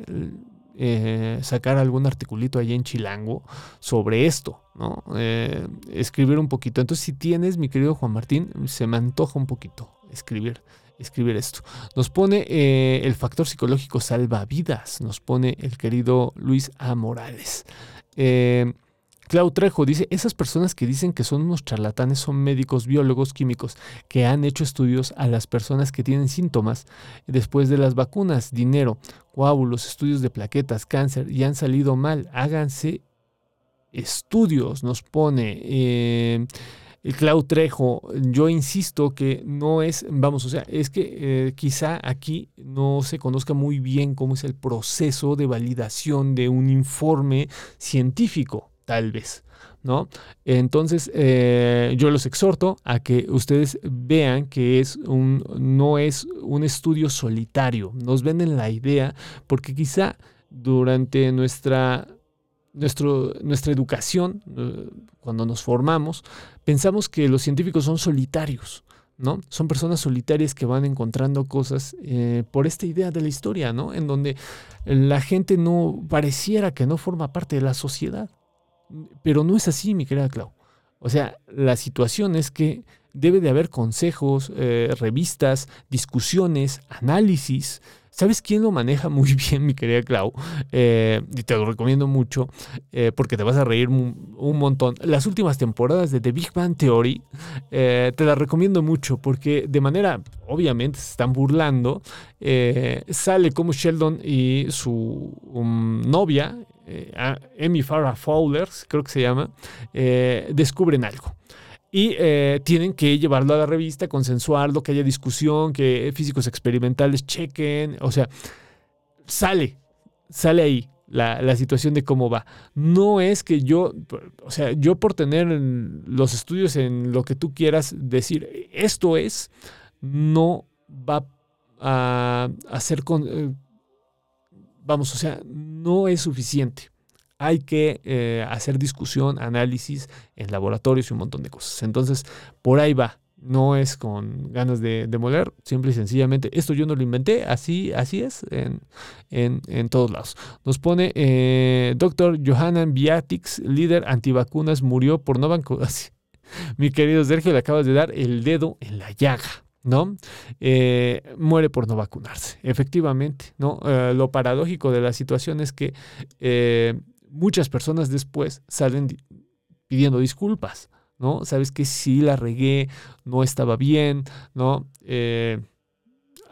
eh, sacar algún articulito allá en Chilango sobre esto, ¿no? Eh, escribir un poquito. Entonces, si tienes, mi querido Juan Martín, se me antoja un poquito escribir escribir esto. Nos pone eh, el factor psicológico salva vidas, nos pone el querido Luis A. Morales. Eh, Clau Trejo dice, esas personas que dicen que son unos charlatanes son médicos, biólogos, químicos, que han hecho estudios a las personas que tienen síntomas después de las vacunas, dinero, coágulos, estudios de plaquetas, cáncer y han salido mal. Háganse estudios, nos pone eh, el Trejo. Yo insisto que no es, vamos, o sea, es que eh, quizá aquí no se conozca muy bien cómo es el proceso de validación de un informe científico, tal vez. ¿No? Entonces, eh, yo los exhorto a que ustedes vean que es un, no es un estudio solitario. Nos venden la idea, porque quizá durante nuestra, nuestro, nuestra educación, eh, cuando nos formamos, pensamos que los científicos son solitarios. ¿no? Son personas solitarias que van encontrando cosas eh, por esta idea de la historia, ¿no? En donde la gente no pareciera que no forma parte de la sociedad. Pero no es así, mi querida Clau. O sea, la situación es que debe de haber consejos, eh, revistas, discusiones, análisis. ¿Sabes quién lo maneja muy bien, mi querida Clau? Eh, y te lo recomiendo mucho eh, porque te vas a reír un, montón. Las últimas temporadas de The Big Bang Theory te las recomiendo mucho porque de manera, obviamente, se están burlando. sale como Sheldon y su um, novia, Amy Farrah Fowler, creo que se llama, descubren algo y eh, tienen que llevarlo a la revista, consensuarlo, que haya discusión, que físicos experimentales chequen, o sea, sale, sale ahí la, la, situación de cómo va. No es que yo, o sea, yo por tener los estudios en lo que tú quieras decir, esto es, no va a, ser con... Eh, vamos, o sea, no es suficiente hay que eh, hacer discusión, análisis en laboratorios y un montón de cosas. Entonces, por ahí va. No es con ganas de demoler, simple y sencillamente. Esto yo no lo inventé, así, así es en, en, todos lados. Nos pone eh, Doctor Johanan Biatix, líder antivacunas, murió por no vacunas. Mi querido Sergio, le acabas de dar el dedo en la llaga. ¿no? Eh, muere por no vacunarse. Efectivamente, ¿no? lo paradójico de la situación es que muchas personas después salen pidiendo disculpas, ¿no? Sabes que sí la regué, no estaba bien, ¿no? Eh,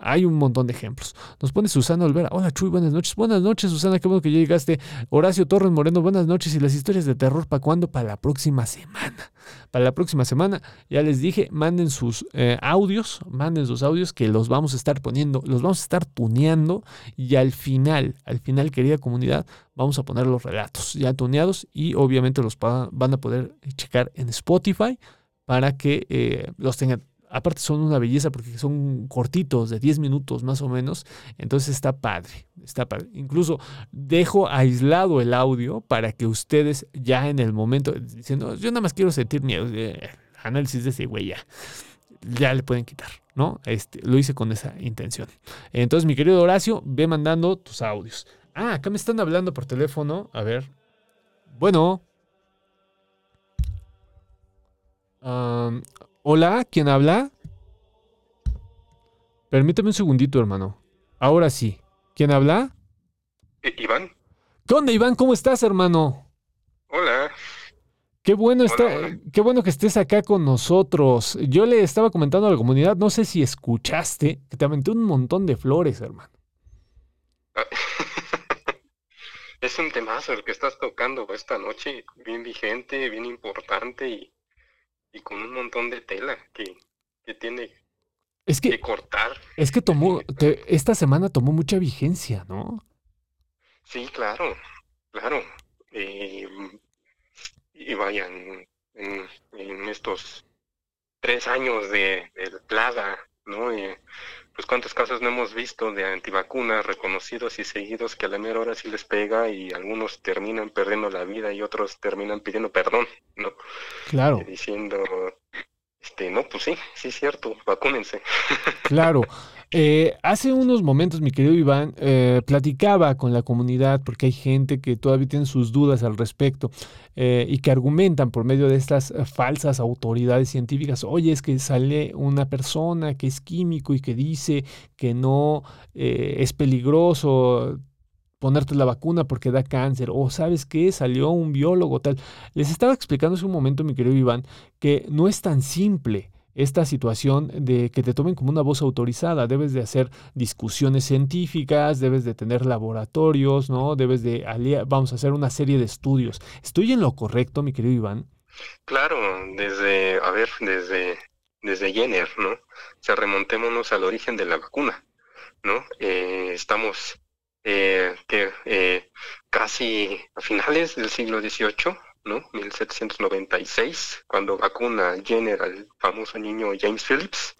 hay un montón de ejemplos. Nos pone Susana Olvera. Hola Chuy, buenas noches. Buenas noches, Susana, qué bueno que ya llegaste. Horacio Torres Moreno, buenas noches. ¿Y las historias de terror para cuándo? Para la próxima semana. Para la próxima semana, ya les dije, manden sus eh, audios, manden sus audios que los vamos a estar poniendo, los vamos a estar tuneando y al final, al final, querida comunidad, vamos a poner los relatos ya tuneados y obviamente los van a poder checar en Spotify para que eh, los tengan aparte son una belleza porque son cortitos, de 10 minutos más o menos, entonces está padre, está padre. Incluso dejo aislado el audio para que ustedes ya en el momento, diciendo, yo nada más quiero sentir mi eh, análisis de ese güey ya, ya le pueden quitar, ¿no? Este, lo hice con esa intención. Entonces, mi querido Horacio, ve mandando tus audios. Ah, acá me están hablando por teléfono, a ver. Bueno. Hola, ¿quién habla? Permítame un segundito, hermano. Ahora sí. ¿Quién habla? Iván. ¿Qué onda, Iván? ¿Cómo estás, hermano? Hola. Qué bueno, está, qué bueno que estés acá con nosotros. Yo le estaba comentando a la comunidad, no sé si escuchaste, que te aventé un montón de flores, hermano. es un temazo el que estás tocando esta noche, bien vigente, bien importante y y con un montón de tela que, tiene que, cortar. Es que tomó, esta semana tomó mucha vigencia, ¿no? Sí, claro, claro. Eh, y vayan, en, estos tres años de, de plaga, ¿no? Eh, pues cuántos casos no hemos visto de antivacunas reconocidos y seguidos que a la mera hora sí les pega y algunos terminan perdiendo la vida y otros terminan pidiendo perdón, ¿no? Claro. Diciendo, este, no, pues sí, sí es cierto, vacúnense. Claro. Eh, hace unos momentos, mi querido Iván, eh, platicaba con la comunidad porque hay gente que todavía tiene sus dudas al respecto eh, y que argumentan por medio de estas falsas autoridades científicas, oye, es que sale una persona que es químico y que dice que no es peligroso ponerte la vacuna porque da cáncer, o sabes qué, salió un biólogo tal. Les estaba explicando hace un momento, mi querido Iván, que no es tan simple esta situación de que te tomen como una voz autorizada. Debes de hacer discusiones científicas, debes de tener laboratorios, ¿no? Debes de, vamos a hacer una serie de estudios. ¿Estoy en lo correcto, mi querido Iván? Claro, desde, a ver, desde, desde Jenner, ¿no? O sea, remontémonos al origen de la vacuna, ¿no? Eh, estamos eh, que eh, casi a finales del siglo XVIII, ¿no? 1796, cuando vacuna Jenner famoso niño James Phillips,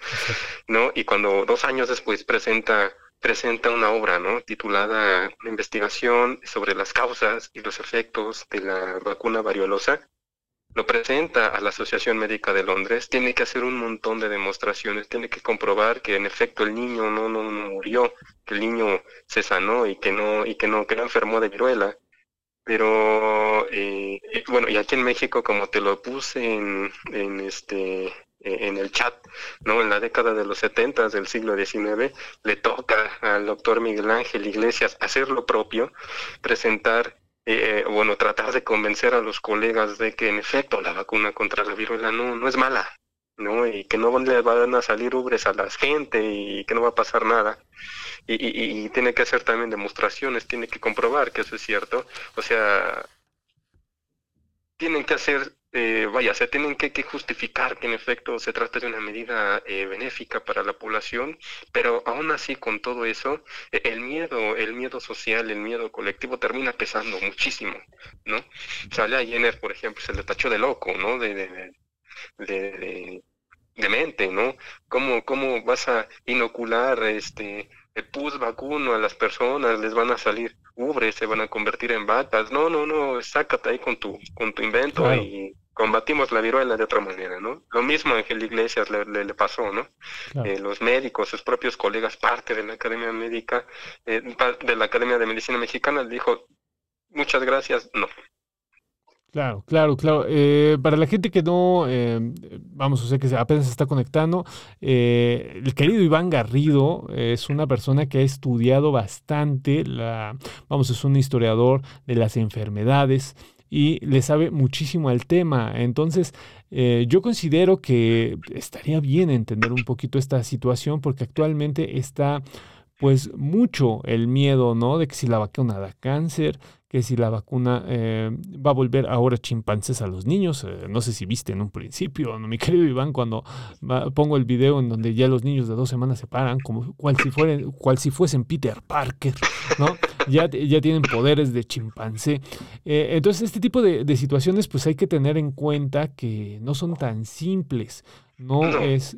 ¿no? Y cuando dos años después presenta presenta una obra, ¿no? Titulada Investigación sobre las causas y los efectos de la vacuna variolosa, lo presenta a la Asociación Médica de Londres, tiene que hacer un montón de demostraciones, tiene que comprobar que en efecto el niño no, no, murió, que el niño se sanó y que no, y que no, que no enfermó de viruela. Pero eh, bueno, y aquí en México, como te lo puse en, este en el chat, ¿no? En la década de los 70 del siglo XIX, le toca al doctor Miguel Ángel Iglesias hacer lo propio, presentar eh, bueno, tratar de convencer a los colegas de que en efecto la vacuna contra la viruela no, no es mala, ¿no? Y que no le van a salir ubres a la gente y que no va a pasar nada. Y, y, tiene que hacer también demostraciones, tiene que comprobar que eso es cierto. O sea, tienen que hacer eh, vaya, se tienen que, justificar que en efecto se trata de una medida eh, benéfica para la población, pero aún así con todo eso, e, el miedo, el miedo social, el miedo colectivo termina pesando muchísimo, ¿no? O a Jenner, por ejemplo, se le tachó de loco, ¿no? De, de, de, de, mente, ¿no? ¿Cómo, ¿Cómo vas a inocular este el pus vacuno a las personas, les van a salir ubres, se van a convertir en vacas. No, no, no, sácate ahí con tu, con tu invento y combatimos la viruela de otra manera, ¿no? Lo mismo a Ángel Iglesias le, le, pasó, ¿no? Eh, los médicos, sus propios colegas, parte de la Academia Médica, eh, de la Academia de Medicina Mexicana, le dijo, muchas gracias, no. Claro, claro, claro. Eh, para la gente que no, vamos, o sea, que apenas se está conectando, el querido Iván Garrido es una persona que ha estudiado bastante, la, vamos, es un historiador de las enfermedades, y le sabe muchísimo al tema. Entonces, eh, yo considero que estaría bien entender un poquito esta situación porque actualmente está pues mucho el miedo, ¿no? De que si la vacuna da cáncer, que si la vacuna eh, va a volver ahora chimpancés a los niños. Eh, no sé si viste en un principio, ¿no? mi querido Iván, cuando pongo el video en donde ya los niños de dos semanas se paran, como cual si, fueran, cual si fuesen Peter Parker, ¿no? Ya, ya tienen poderes de chimpancé. Eh, entonces, este tipo de, situaciones, pues hay que tener en cuenta que no son tan simples. No es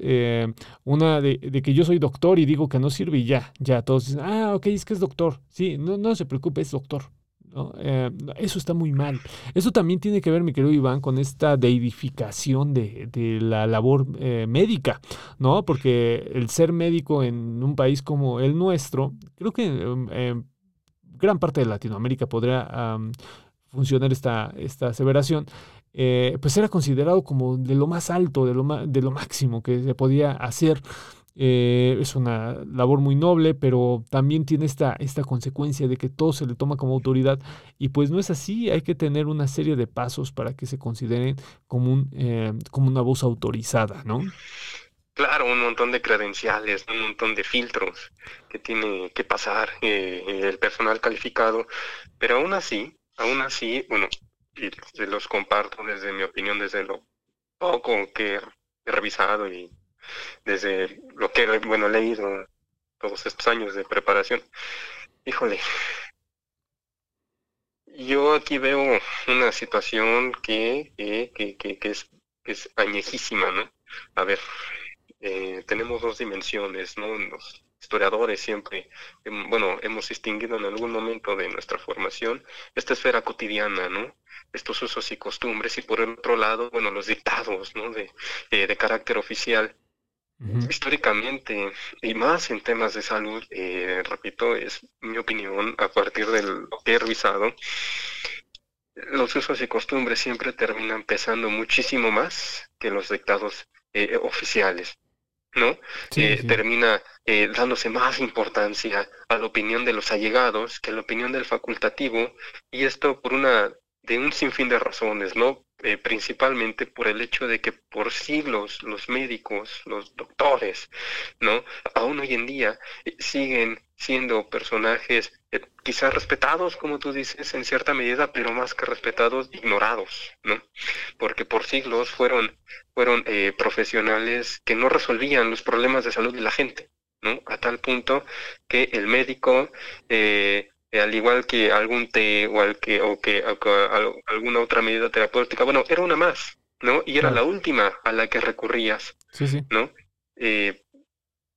una de, de, que yo soy doctor y digo que no sirve y ya, ya todos dicen, ah, ok, es que es doctor. Sí, no, no se preocupe, es doctor. Eh, eso está muy mal. Eso también tiene que ver, mi querido Iván, con esta deidificación de, la labor eh, médica, ¿no? Porque el ser médico en un país como el nuestro, creo que en gran parte de Latinoamérica podría funcionar esta, esta aseveración, eh, pues era considerado como de lo más alto, de lo, de lo máximo que se podía hacer. Eh, es una labor muy noble, pero también tiene esta, esta consecuencia de que todo se le toma como autoridad y pues no es así, hay que tener una serie de pasos para que se consideren como, un, eh, como una voz autorizada, ¿no? Claro, un montón de credenciales, un montón de filtros que tiene que pasar eh, el personal calificado, pero aún así, aún así, bueno, y se los comparto desde mi opinión, desde lo poco que he revisado y desde lo que bueno, he leído todos estos años de preparación. Híjole, yo aquí veo una situación que, que, que, que es, añejísima, ¿no? A ver, eh, tenemos dos dimensiones, ¿no? Los historiadores siempre, bueno, hemos distinguido en algún momento de nuestra formación esta esfera cotidiana, ¿no? Estos usos y costumbres, y por el otro lado, bueno, los dictados, ¿no? De, eh, de carácter oficial. Históricamente, y más en temas de salud, eh, repito, es mi opinión a partir de lo que he revisado, los usos y costumbres siempre terminan pesando muchísimo más que los dictados eh, oficiales, ¿no? Eh, termina dándose más importancia a la opinión de los allegados que a la opinión del facultativo, y esto por una de un sinfín de razones, ¿no? eh, principalmente por el hecho de que por siglos los médicos, los doctores, ¿no? Aún hoy en día eh, siguen siendo personajes eh, quizás respetados, como tú dices, en cierta medida, pero más que respetados, ignorados, ¿no? Porque por siglos fueron, fueron profesionales que no resolvían los problemas de salud de la gente, ¿no? A tal punto que el médico eh, al igual que algún té o, al que, o que, alguna otra medida terapéutica, bueno, era una más, ¿no? Y era la última a la que recurrías, sí, sí. ¿no? Eh,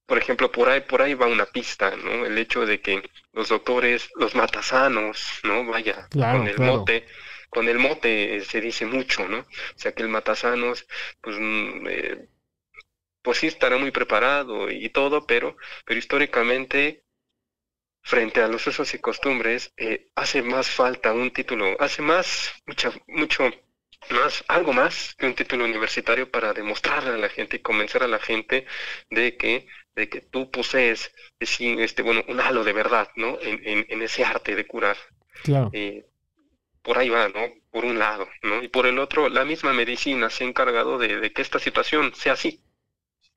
por ejemplo, por ahí, por ahí va una pista, ¿no? El hecho de que los doctores, los matasanos, ¿no? Vaya, con el mote, con el mote se dice mucho, ¿no? O sea que el matasanos, pues, mm, eh, pues sí estará muy preparado y todo, pero, pero históricamente frente a los usos y costumbres, eh, hace más falta un título, hace más, mucho, mucho más, algo más que un título universitario para demostrarle a la gente y convencer a la gente de que, de que tú posees, este, bueno, un halo de verdad, ¿no? En, en, ese arte de curar. Claro. Eh, por ahí va, ¿no? Por un lado, ¿no? Y por el otro, la misma medicina se ha encargado de, de que esta situación sea así,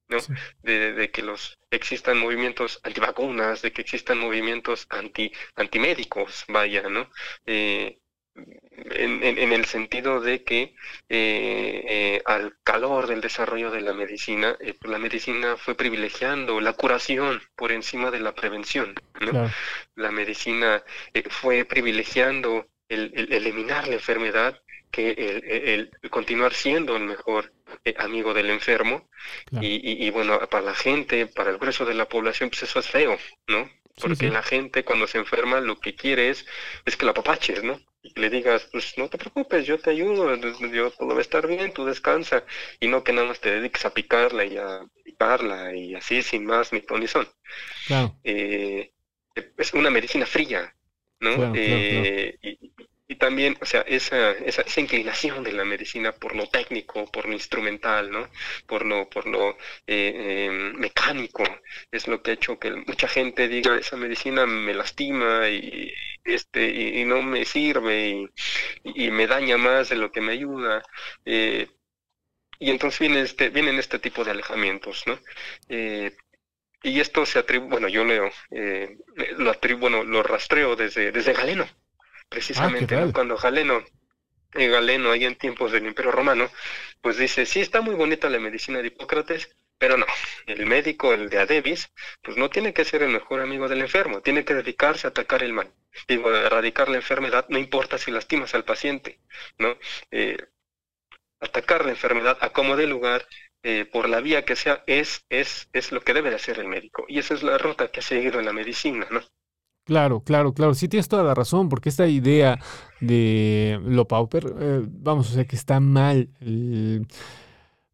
¿no? De, que los existan movimientos antivacunas, de que existan movimientos anti antimédicos, vaya, ¿no? Eh, en, en, el sentido de que eh, eh, al calor del desarrollo de la medicina, pues la medicina fue privilegiando la curación por encima de la prevención. ¿no? La medicina fue privilegiando el, el, eliminar la enfermedad que el, el, continuar siendo el mejor eh, amigo del enfermo. Y, y, bueno, para la gente, para el grueso de la población, pues eso es feo, ¿no? Porque la gente cuando se enferma lo que quiere es, es que la papaches, ¿no? Y le digas, pues no te preocupes, yo te ayudo, yo todo va a estar bien, tú descansa, y no que nada más te dediques a picarla y a picarla y así sin más ni ton ni son. Eh, es una medicina fría, ¿no? Eh, y, y también, o sea, esa, esa, inclinación de la medicina por lo técnico, por lo instrumental, ¿no? Por lo, por lo eh, em, mecánico, es lo que ha hecho que mucha gente diga, esa medicina me lastima y, este, y, no me sirve y, me daña más de lo que me ayuda. Eh, y entonces viene este, vienen este tipo de alejamientos, ¿no? Eh, y esto se atribuye, bueno, yo leo, lo atribuyo, bueno, lo rastreo desde, desde Galeno, precisamente ah, cuando Galeno, eh, Galeno, ahí en tiempos del Imperio Romano, pues dice, sí, está muy bonita la medicina de Hipócrates, pero no, el médico, el de Adebis, pues no tiene que ser el mejor amigo del enfermo, tiene que dedicarse a atacar el mal. Digo, erradicar la enfermedad, no importa si lastimas al paciente, ¿no? Eh, atacar la enfermedad a como de lugar, eh, por la vía que sea, es, es, es lo que debe de hacer el médico. Y esa es la ruta que ha seguido en la medicina, ¿no? Claro, claro, claro. Sí tienes toda la razón, porque esta idea de lo pauper, eh, vamos, o sea, que está mal.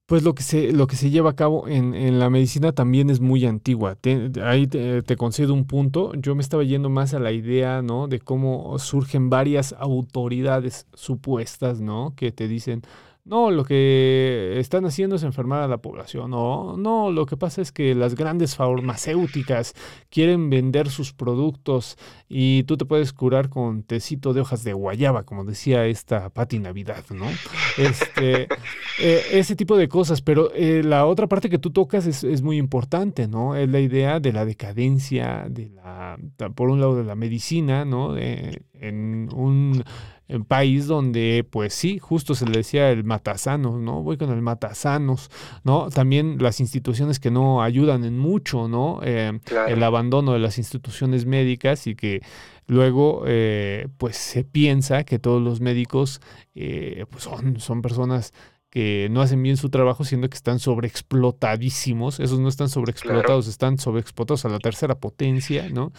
pues lo que se, lo que se lleva a cabo en, en la medicina también es muy antigua. ahí te, te, concedo un punto. Yo me estaba yendo más a la idea, ¿no? De cómo surgen varias autoridades supuestas, ¿no? Que te dicen, no, lo que están haciendo es enfermar a la población. No, no, lo que pasa es que las grandes farmacéuticas quieren vender sus productos y tú te puedes curar con tecito de hojas de guayaba, como decía esta Pati Navidad, ¿no? Este, eh, ese tipo de cosas. Pero eh, la otra parte que tú tocas es, es, muy importante, ¿no? Es la idea de la decadencia, de la, por un lado, de la medicina, ¿no? en un en país donde, pues sí, justo se le decía el matasanos, ¿no? Voy con el matasanos, ¿no? También las instituciones que no ayudan en mucho, ¿no? Eh, el abandono de las instituciones médicas y que luego, eh, pues se piensa que todos los médicos eh, pues son, son personas que no hacen bien su trabajo, siendo que están sobreexplotadísimos. Esos no están sobreexplotados, están sobreexplotados a la tercera potencia, ¿no?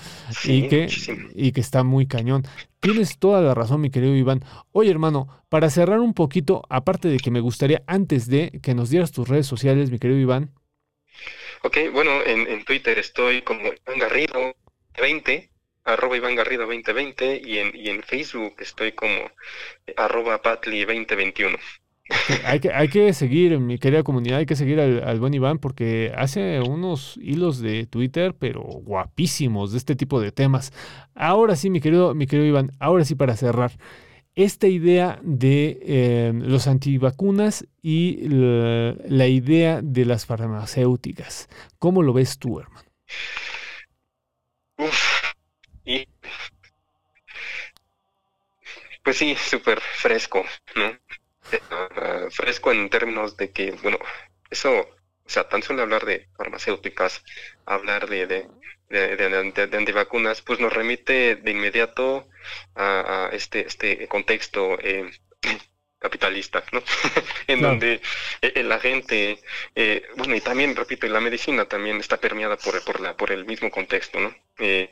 y, que, y que está muy cañón. Tienes toda la razón, mi querido Iván. Oye, hermano, para cerrar un poquito, aparte de que me gustaría, antes de que nos dieras tus redes sociales, mi querido Iván. Ok, bueno, en, Twitter estoy como Iván Garrido 20, arroba Iván Garrido 2020, y en, y en Facebook estoy como arroba Patli 2021 hay, que, hay que seguir, mi querida comunidad, hay que seguir al, buen Iván porque hace unos hilos de Twitter, pero guapísimos de este tipo de temas. Ahora sí, mi querido, mi querido Iván, ahora sí para cerrar. esta idea de eh, los antivacunas y la, la idea de las farmacéuticas. ¿Cómo lo ves tú, hermano? Uf, y pues sí, súper fresco, ¿no? Eh, ah, fresco en términos de que, bueno, eso, o sea, tan solo hablar de farmacéuticas, hablar de, de, de, de- de antivacunas, pues nos remite de inmediato a, a este, este contexto eh, capitalista, ¿no? En donde eh, la gente, eh, bueno, y también, repito, la medicina también está permeada por, por, la, por el mismo contexto, ¿no? Eh,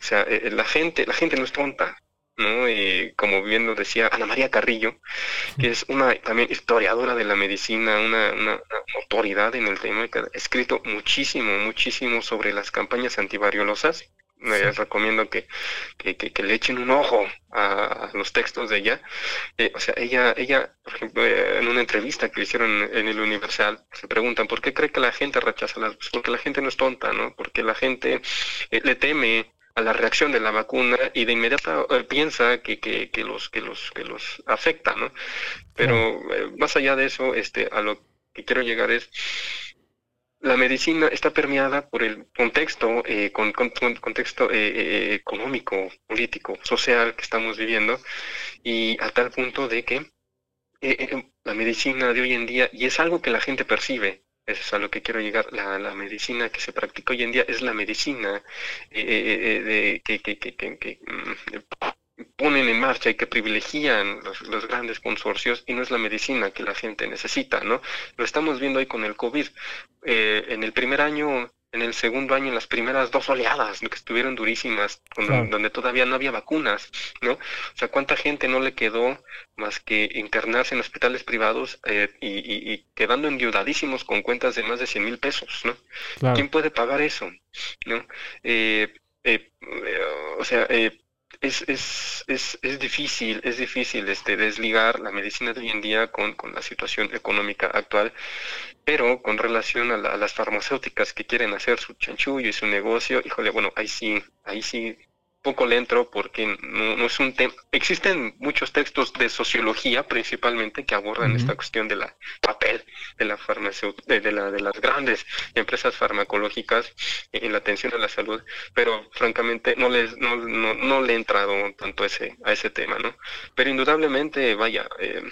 o sea, la gente, la gente no es tonta, ¿no? Eh, como bien lo decía Ana María Carrillo, que es una también historiadora de la medicina, una, una, una autoridad en el tema, que ha escrito muchísimo, muchísimo sobre las campañas antivariolosas. Les recomiendo que, que, que- que le echen un ojo a, a los textos de ella. Eh, o sea, ella, ella, por ejemplo, eh, en una entrevista que le hicieron en el Universal, se preguntan, ¿por qué cree que la gente rechaza las... Porque la gente no es tonta, ¿no? Porque la gente eh, le teme a la reacción de la vacuna y de inmediato eh, piensa que, que, que los, que, los, que los afecta, ¿no? Pero eh, más allá de eso, este, a lo que quiero llegar es, la medicina está permeada por el contexto, eh, con, con- con- contexto eh, económico, político, social que estamos viviendo, y a tal punto de que la medicina de hoy en día, y es algo que la gente percibe, eso es a lo que quiero llegar, la, la medicina que se practica hoy en día es la medicina eh, eh, eh, de- que, que, que, que- mm, ponen en marcha y que privilegian los, los grandes consorcios y no es la medicina que la gente necesita, ¿no? Lo estamos viendo hoy con el COVID. En el primer año, en el segundo año, en las primeras dos oleadas, que estuvieron durísimas, Claro. donde todavía no había vacunas, ¿no? O sea, ¿cuánta gente no le quedó más que internarse en hospitales privados eh, y, y- y quedando endeudadísimos con cuentas de más de 100 mil pesos, ¿no? Claro. ¿Quién puede pagar eso? ¿No? Eh, eh, eh, o sea, eh, es, es, es, es difícil, es difícil este, desligar la medicina de hoy en día con, con la situación económica actual, pero con relación a, la- las farmacéuticas que quieren hacer su chanchullo y su negocio, híjole, bueno, ahí sí, ahí sí poco le entro porque no, no es un tema. Existen muchos textos de sociología principalmente que abordan esta cuestión de la papel de la de, de la, de las grandes empresas farmacológicas en la atención a la salud, pero francamente no les no, no, no le he entrado tanto ese a ese tema, ¿no? Pero indudablemente, vaya, eh,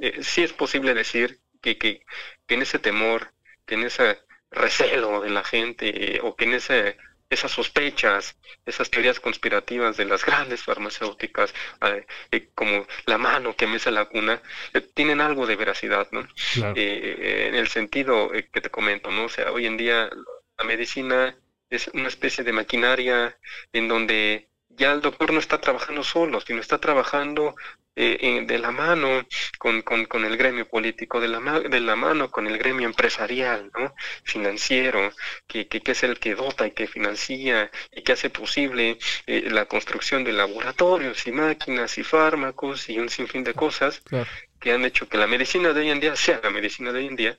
eh, sí es posible decir que, que, que en ese temor, que en ese recelo de la gente, eh, o que en ese esas sospechas, esas teorías conspirativas de las grandes farmacéuticas, eh, eh, como la mano que mece la cuna, eh, tienen algo de veracidad, ¿no? Claro. Eh, en el sentido eh, que te comento, ¿no? O sea, hoy en día la medicina es una especie de maquinaria en donde ya el doctor no está trabajando solo, sino está trabajando eh, de la mano con, con, con el gremio político, de la, ma- de la mano con el gremio empresarial, ¿no? financiero, que, que, que es el que dota y que financia y que hace posible eh, la construcción de laboratorios y máquinas y fármacos y un sinfín de cosas Claro. que han hecho que la medicina de hoy en día sea la medicina de hoy en día,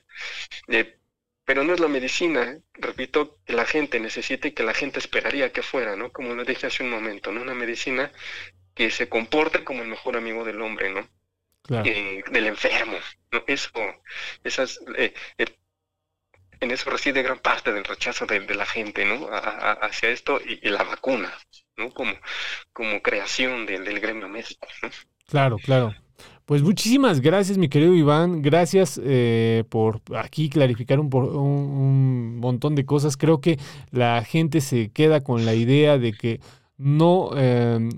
eh, pero no es la medicina, ¿eh? repito, que la gente necesita y que la gente esperaría que fuera, ¿no? Como lo dije hace un momento, ¿no? Una medicina que se comporte como el mejor amigo del hombre, ¿no? Claro. Eh, del enfermo, ¿no? Eso, esas, eh, eh, en eso reside gran parte del rechazo de, de la gente, ¿no? A- a- hacia esto y, y la vacuna, ¿no? Como, como creación del, del gremio médico, ¿no? Claro, claro. Pues muchísimas gracias, mi querido Iván. Gracias eh, por aquí clarificar un, por- un- montón de cosas. Creo que la gente se queda con la idea de que no, eh,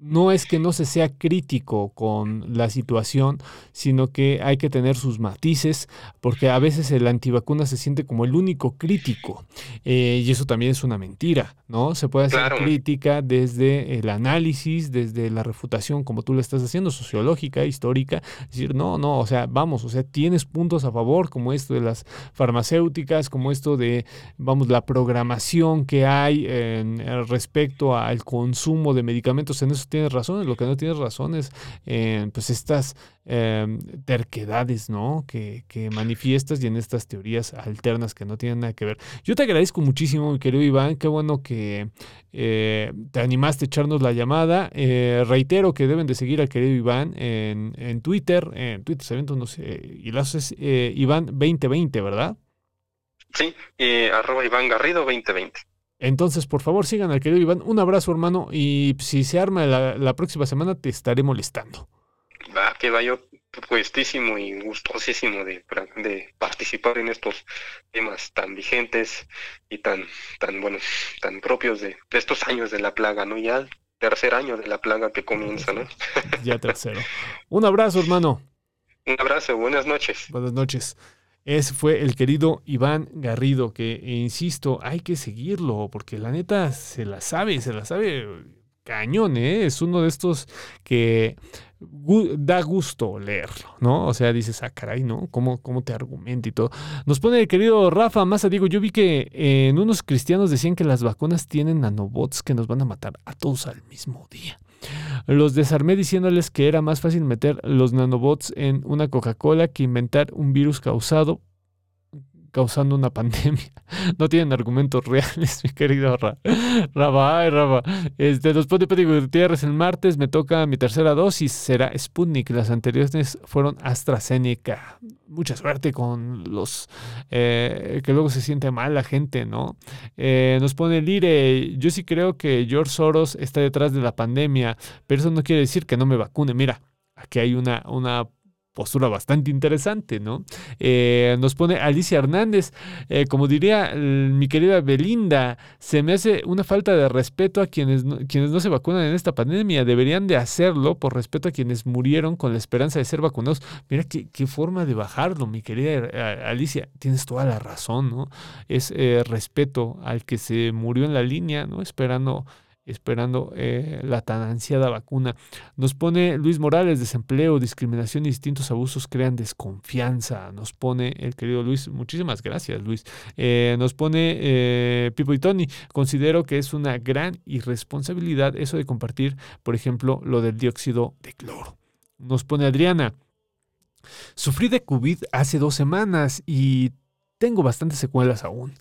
no es que no se sea crítico con la situación, sino que hay que tener sus matices, porque a veces el antivacuna se siente como el único crítico. eh, y eso también es una mentira, ¿no? Se puede hacer Claro. crítica desde el análisis, desde la refutación, como tú lo estás haciendo, sociológica, histórica. Decir, no, no, o sea, vamos, o sea, tienes puntos a favor, como esto de las farmacéuticas, como esto de, vamos, la programación que hay en- eh, respecto al consumo de medicamentos, en eso tienes razón, lo que no tienes razón es en pues estas em, terquedades, ¿no? Que, que manifiestas y en estas teorías alternas que no tienen nada que ver. Yo te agradezco muchísimo, mi querido Iván, qué bueno que eh, te animaste a echarnos la llamada. Eh, reitero que deben de seguir al querido Iván en, en Twitter, en Twitter se las es eh, Iván 2020, ¿verdad? Sí, eh, arroba Iván Garrido 2020. Entonces, por favor, sigan al querido Iván. Un abrazo, hermano. Y si se arma la, la próxima semana, te estaré molestando. Va, que va yo puestísimo y gustosísimo de, de participar en estos temas tan vigentes y tan, tan bueno, tan propios de, de estos años de la plaga, ¿no? Ya el tercer año de la plaga que comienza, ¿no? Ya tercero. Un abrazo, hermano. Un abrazo, buenas noches. Buenas noches. Ese fue el querido Iván Garrido, que e insisto, hay que seguirlo, porque la neta se la sabe, se la sabe cañón, ¿eh? Es uno de estos que da gusto leerlo, ¿no? O sea, dices, ah, caray, ¿no? ¿Cómo, cómo te argumenta y todo? Nos pone el querido Rafa Massa, digo, yo vi que en unos cristianos decían que las vacunas tienen nanobots que nos van a matar a todos al mismo día. Los desarmé diciéndoles que era más fácil meter los nanobots en una Coca-Cola que inventar un virus causado causando una pandemia. No tienen argumentos reales, mi querido Ra. Raba, ay, Raba. Este, nos pone Pati Gutiérrez el martes, me toca mi tercera dosis, será Sputnik. Las anteriores fueron AstraZeneca. Mucha suerte con los eh, que luego se siente mal la gente, ¿no? Eh, nos pone Lire, yo sí creo que George Soros está detrás de la pandemia, pero eso no quiere decir que no me vacune. Mira, aquí hay una, una postura bastante interesante, ¿no? Eh, nos pone Alicia Hernández, eh, como diría el- mi querida Belinda, se me hace una falta de respeto a quienes no, quienes no se vacunan en esta pandemia. Deberían de hacerlo por respeto a quienes murieron con la esperanza de ser vacunados. Mira qué, qué forma de bajarlo, mi querida eh, Alicia. Tienes toda la razón, ¿no? Es eh, respeto al que se murió en la línea, ¿no? Esperando esperando eh, la tan ansiada vacuna. Nos pone Luis Morales, desempleo, discriminación y distintos abusos crean desconfianza. Nos pone el querido Luis, muchísimas gracias Luis. Eh, nos pone eh, Pipo y Tony, considero que es una gran irresponsabilidad eso de compartir, por ejemplo, lo del dióxido de cloro. Nos pone Adriana, sufrí de COVID hace dos semanas y tengo bastantes secuelas aún.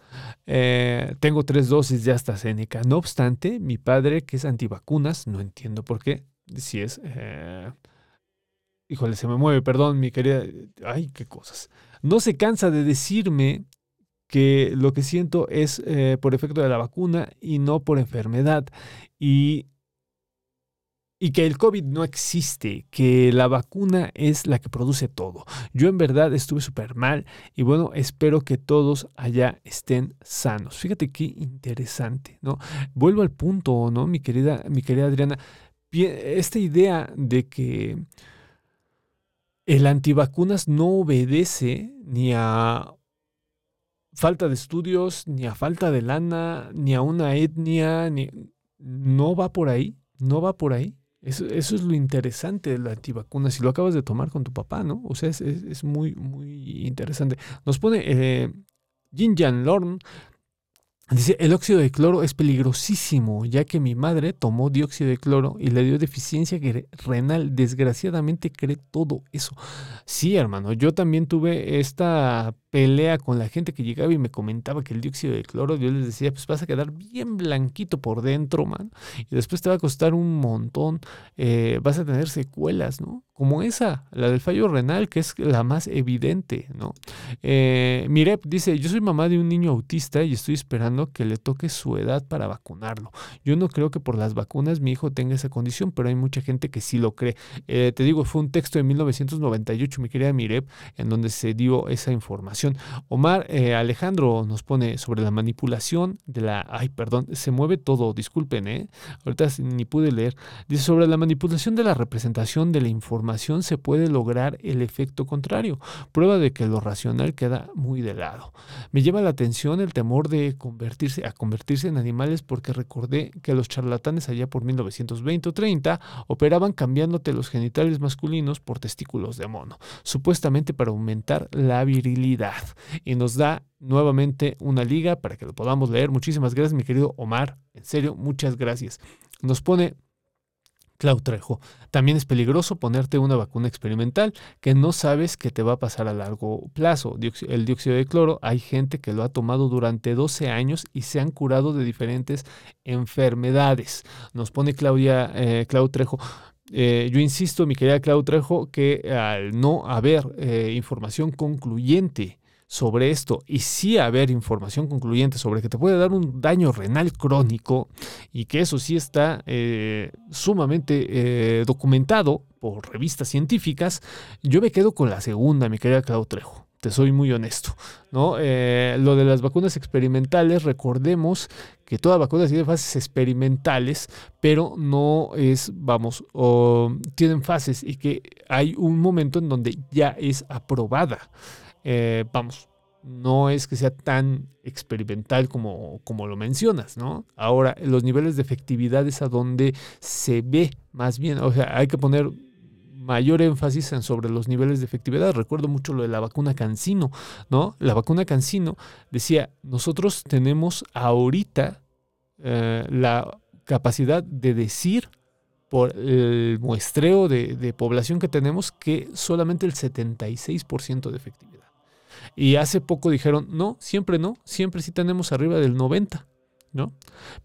Eh, tengo tres dosis de AstraZeneca. No obstante, mi padre, que es antivacunas, no entiendo por qué, si es... eh, híjole, se me mueve, perdón, mi querida... Ay, qué cosas. No se cansa de decirme que lo que siento es eh, por efecto de la vacuna y no por enfermedad. Y y que el COVID no existe, que la vacuna es la que produce todo. Yo en verdad estuve súper mal y bueno, espero que todos allá estén sanos. Fíjate qué interesante, ¿no? Vuelvo al punto, ¿no? Mi querida, mi querida Adriana, esta idea de que el antivacunas no obedece ni a falta de estudios, ni a falta de lana, ni a una etnia, ni... no va por ahí, no va por ahí. Eso, eso es lo interesante de la antivacuna, si lo acabas de tomar con tu papá, ¿no? O sea, es, es- muy, muy interesante. Nos pone eh, Jin Jan Lorn, dice, el óxido de cloro es peligrosísimo, ya que mi madre tomó dióxido de cloro y le dio deficiencia renal. Desgraciadamente cree todo eso. Sí, hermano, yo también tuve esta pelea con la gente que llegaba y me comentaba que el dióxido de cloro, yo les decía, pues vas a quedar bien blanquito por dentro, man, y después te va a costar un montón, eh, vas a tener secuelas, ¿no? Como esa, la del fallo renal, que es la más evidente, ¿no? Eh, Mirep dice, yo soy mamá de un niño autista y estoy esperando que le toque su edad para vacunarlo. Yo no creo que por las vacunas mi hijo tenga esa condición, pero hay mucha gente que sí lo cree. Eh, te digo, fue un texto de 1998, mi querida Mirep, en donde se dio esa información. Omar eh, Alejandro nos pone sobre la manipulación de la... Ay, perdón, se mueve todo, disculpen, ¿eh? Ahorita ni pude leer. Dice, sobre la manipulación de la representación de la información se puede lograr el efecto contrario. Prueba de que lo racional queda muy de lado. Me llama la atención el temor de convertirse a convertirse en animales porque recordé que los charlatanes allá por 1920 o 30 operaban cambiándote los genitales masculinos por testículos de mono, supuestamente para aumentar la virilidad. Y nos da nuevamente una liga para que lo podamos leer. Muchísimas gracias, mi querido Omar. En serio, muchas gracias. Nos pone Clau Trejo. También es peligroso ponerte una vacuna experimental que no sabes que te va a pasar a largo plazo. El dióxido de cloro, hay gente que lo ha tomado durante 12 años y se han curado de diferentes enfermedades. Nos pone Claudia, eh, Trejo. Eh, yo insisto, mi querida Clau Trejo, que al no haber eh, información concluyente sobre esto y sí haber información concluyente sobre que te puede dar un daño renal crónico y que eso sí está eh, sumamente eh, documentado por revistas científicas, yo me quedo con la segunda, mi querida Claudio Trejo. Te soy muy honesto, ¿no? Eh, lo de las vacunas experimentales, recordemos que toda vacuna tiene fases experimentales, pero no es, vamos, tienen fases y que hay un momento en donde ya es aprobada. Eh, vamos, no es que sea tan experimental como, como lo mencionas, ¿no? Ahora, los niveles de efectividad es a donde se ve más bien, o sea, hay que poner mayor énfasis en sobre los niveles de efectividad. Recuerdo mucho lo de la vacuna Cancino, ¿no? La vacuna Cancino decía, nosotros tenemos ahorita eh, la capacidad de decir por el muestreo de, de población que tenemos que solamente el 76% de efectividad. Y hace poco dijeron, no, siempre no, siempre sí tenemos arriba del 90, ¿no?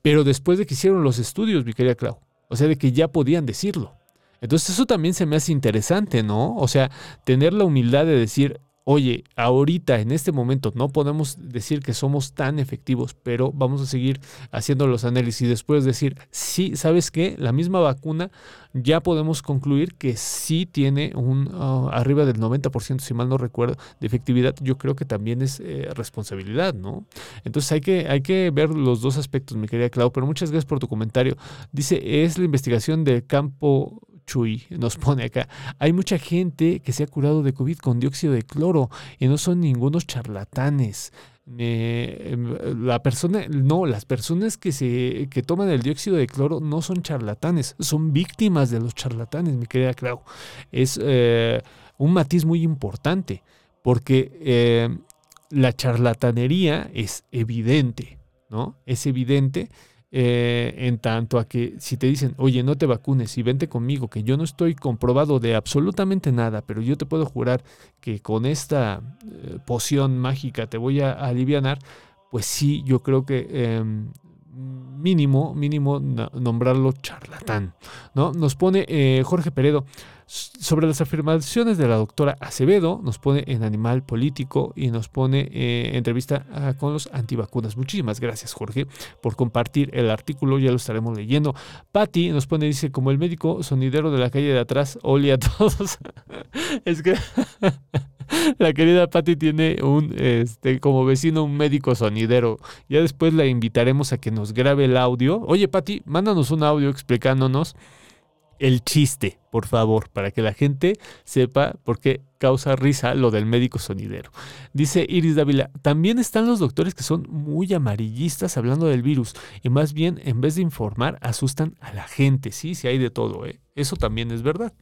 Pero después de que hicieron los estudios, mi querida Clau, o sea, de que ya podían decirlo. Entonces eso también se me hace interesante, ¿no? O sea, tener la humildad de decir, oye, ahorita, en este momento, no podemos decir que somos tan efectivos, pero vamos a seguir haciendo los análisis y después decir, sí, ¿sabes qué? La misma vacuna ya podemos concluir que sí tiene un ah, arriba del 90%, si mal no recuerdo, de efectividad. Yo creo que también es eh, responsabilidad, ¿no? Entonces hay que, hay que ver los dos aspectos, mi querida Clau, pero muchas gracias por tu comentario. Dice, es la investigación del campo Chuy nos pone acá, hay mucha gente que se ha curado de COVID con dióxido de cloro y no son ningunos charlatanes. Em, la persona, no, las personas que se que toman el dióxido de cloro no son charlatanes, son víctimas de los charlatanes, mi querida Clau. Es eh, un matiz muy importante, porque eh, la charlatanería es evidente, ¿no? Es evidente eh, en tanto a que si te dicen, oye, no te vacunes y vente conmigo, que yo no estoy comprobado de absolutamente nada, pero yo te puedo jurar que con esta eh, poción mágica te voy a aliviar, pues sí, yo creo que em, mínimo, mínimo nombrarlo charlatán. ¿no? Nos pone eh, Jorge Peredo, sobre las afirmaciones de la doctora Acevedo, nos pone en Animal Político y nos pone eh, entrevista ah, con los antivacunas. Muchísimas gracias, Jorge, por compartir el artículo, ya lo estaremos leyendo. Patti nos pone, dice, como el médico sonidero de la calle de atrás, ole a todos. es que la querida Patti tiene un, este, como vecino, un médico sonidero. Ya después la invitaremos a que nos grabe el audio. Oye, Patti, mándanos un audio explicándonos el chiste, por favor, para que la gente sepa por qué causa risa lo del médico sonidero. Dice Iris Dávila, también están los doctores que son muy amarillistas hablando del virus y más bien en vez de informar asustan a la gente. Sí, sí hay de todo, ¿eh? eso también es verdad.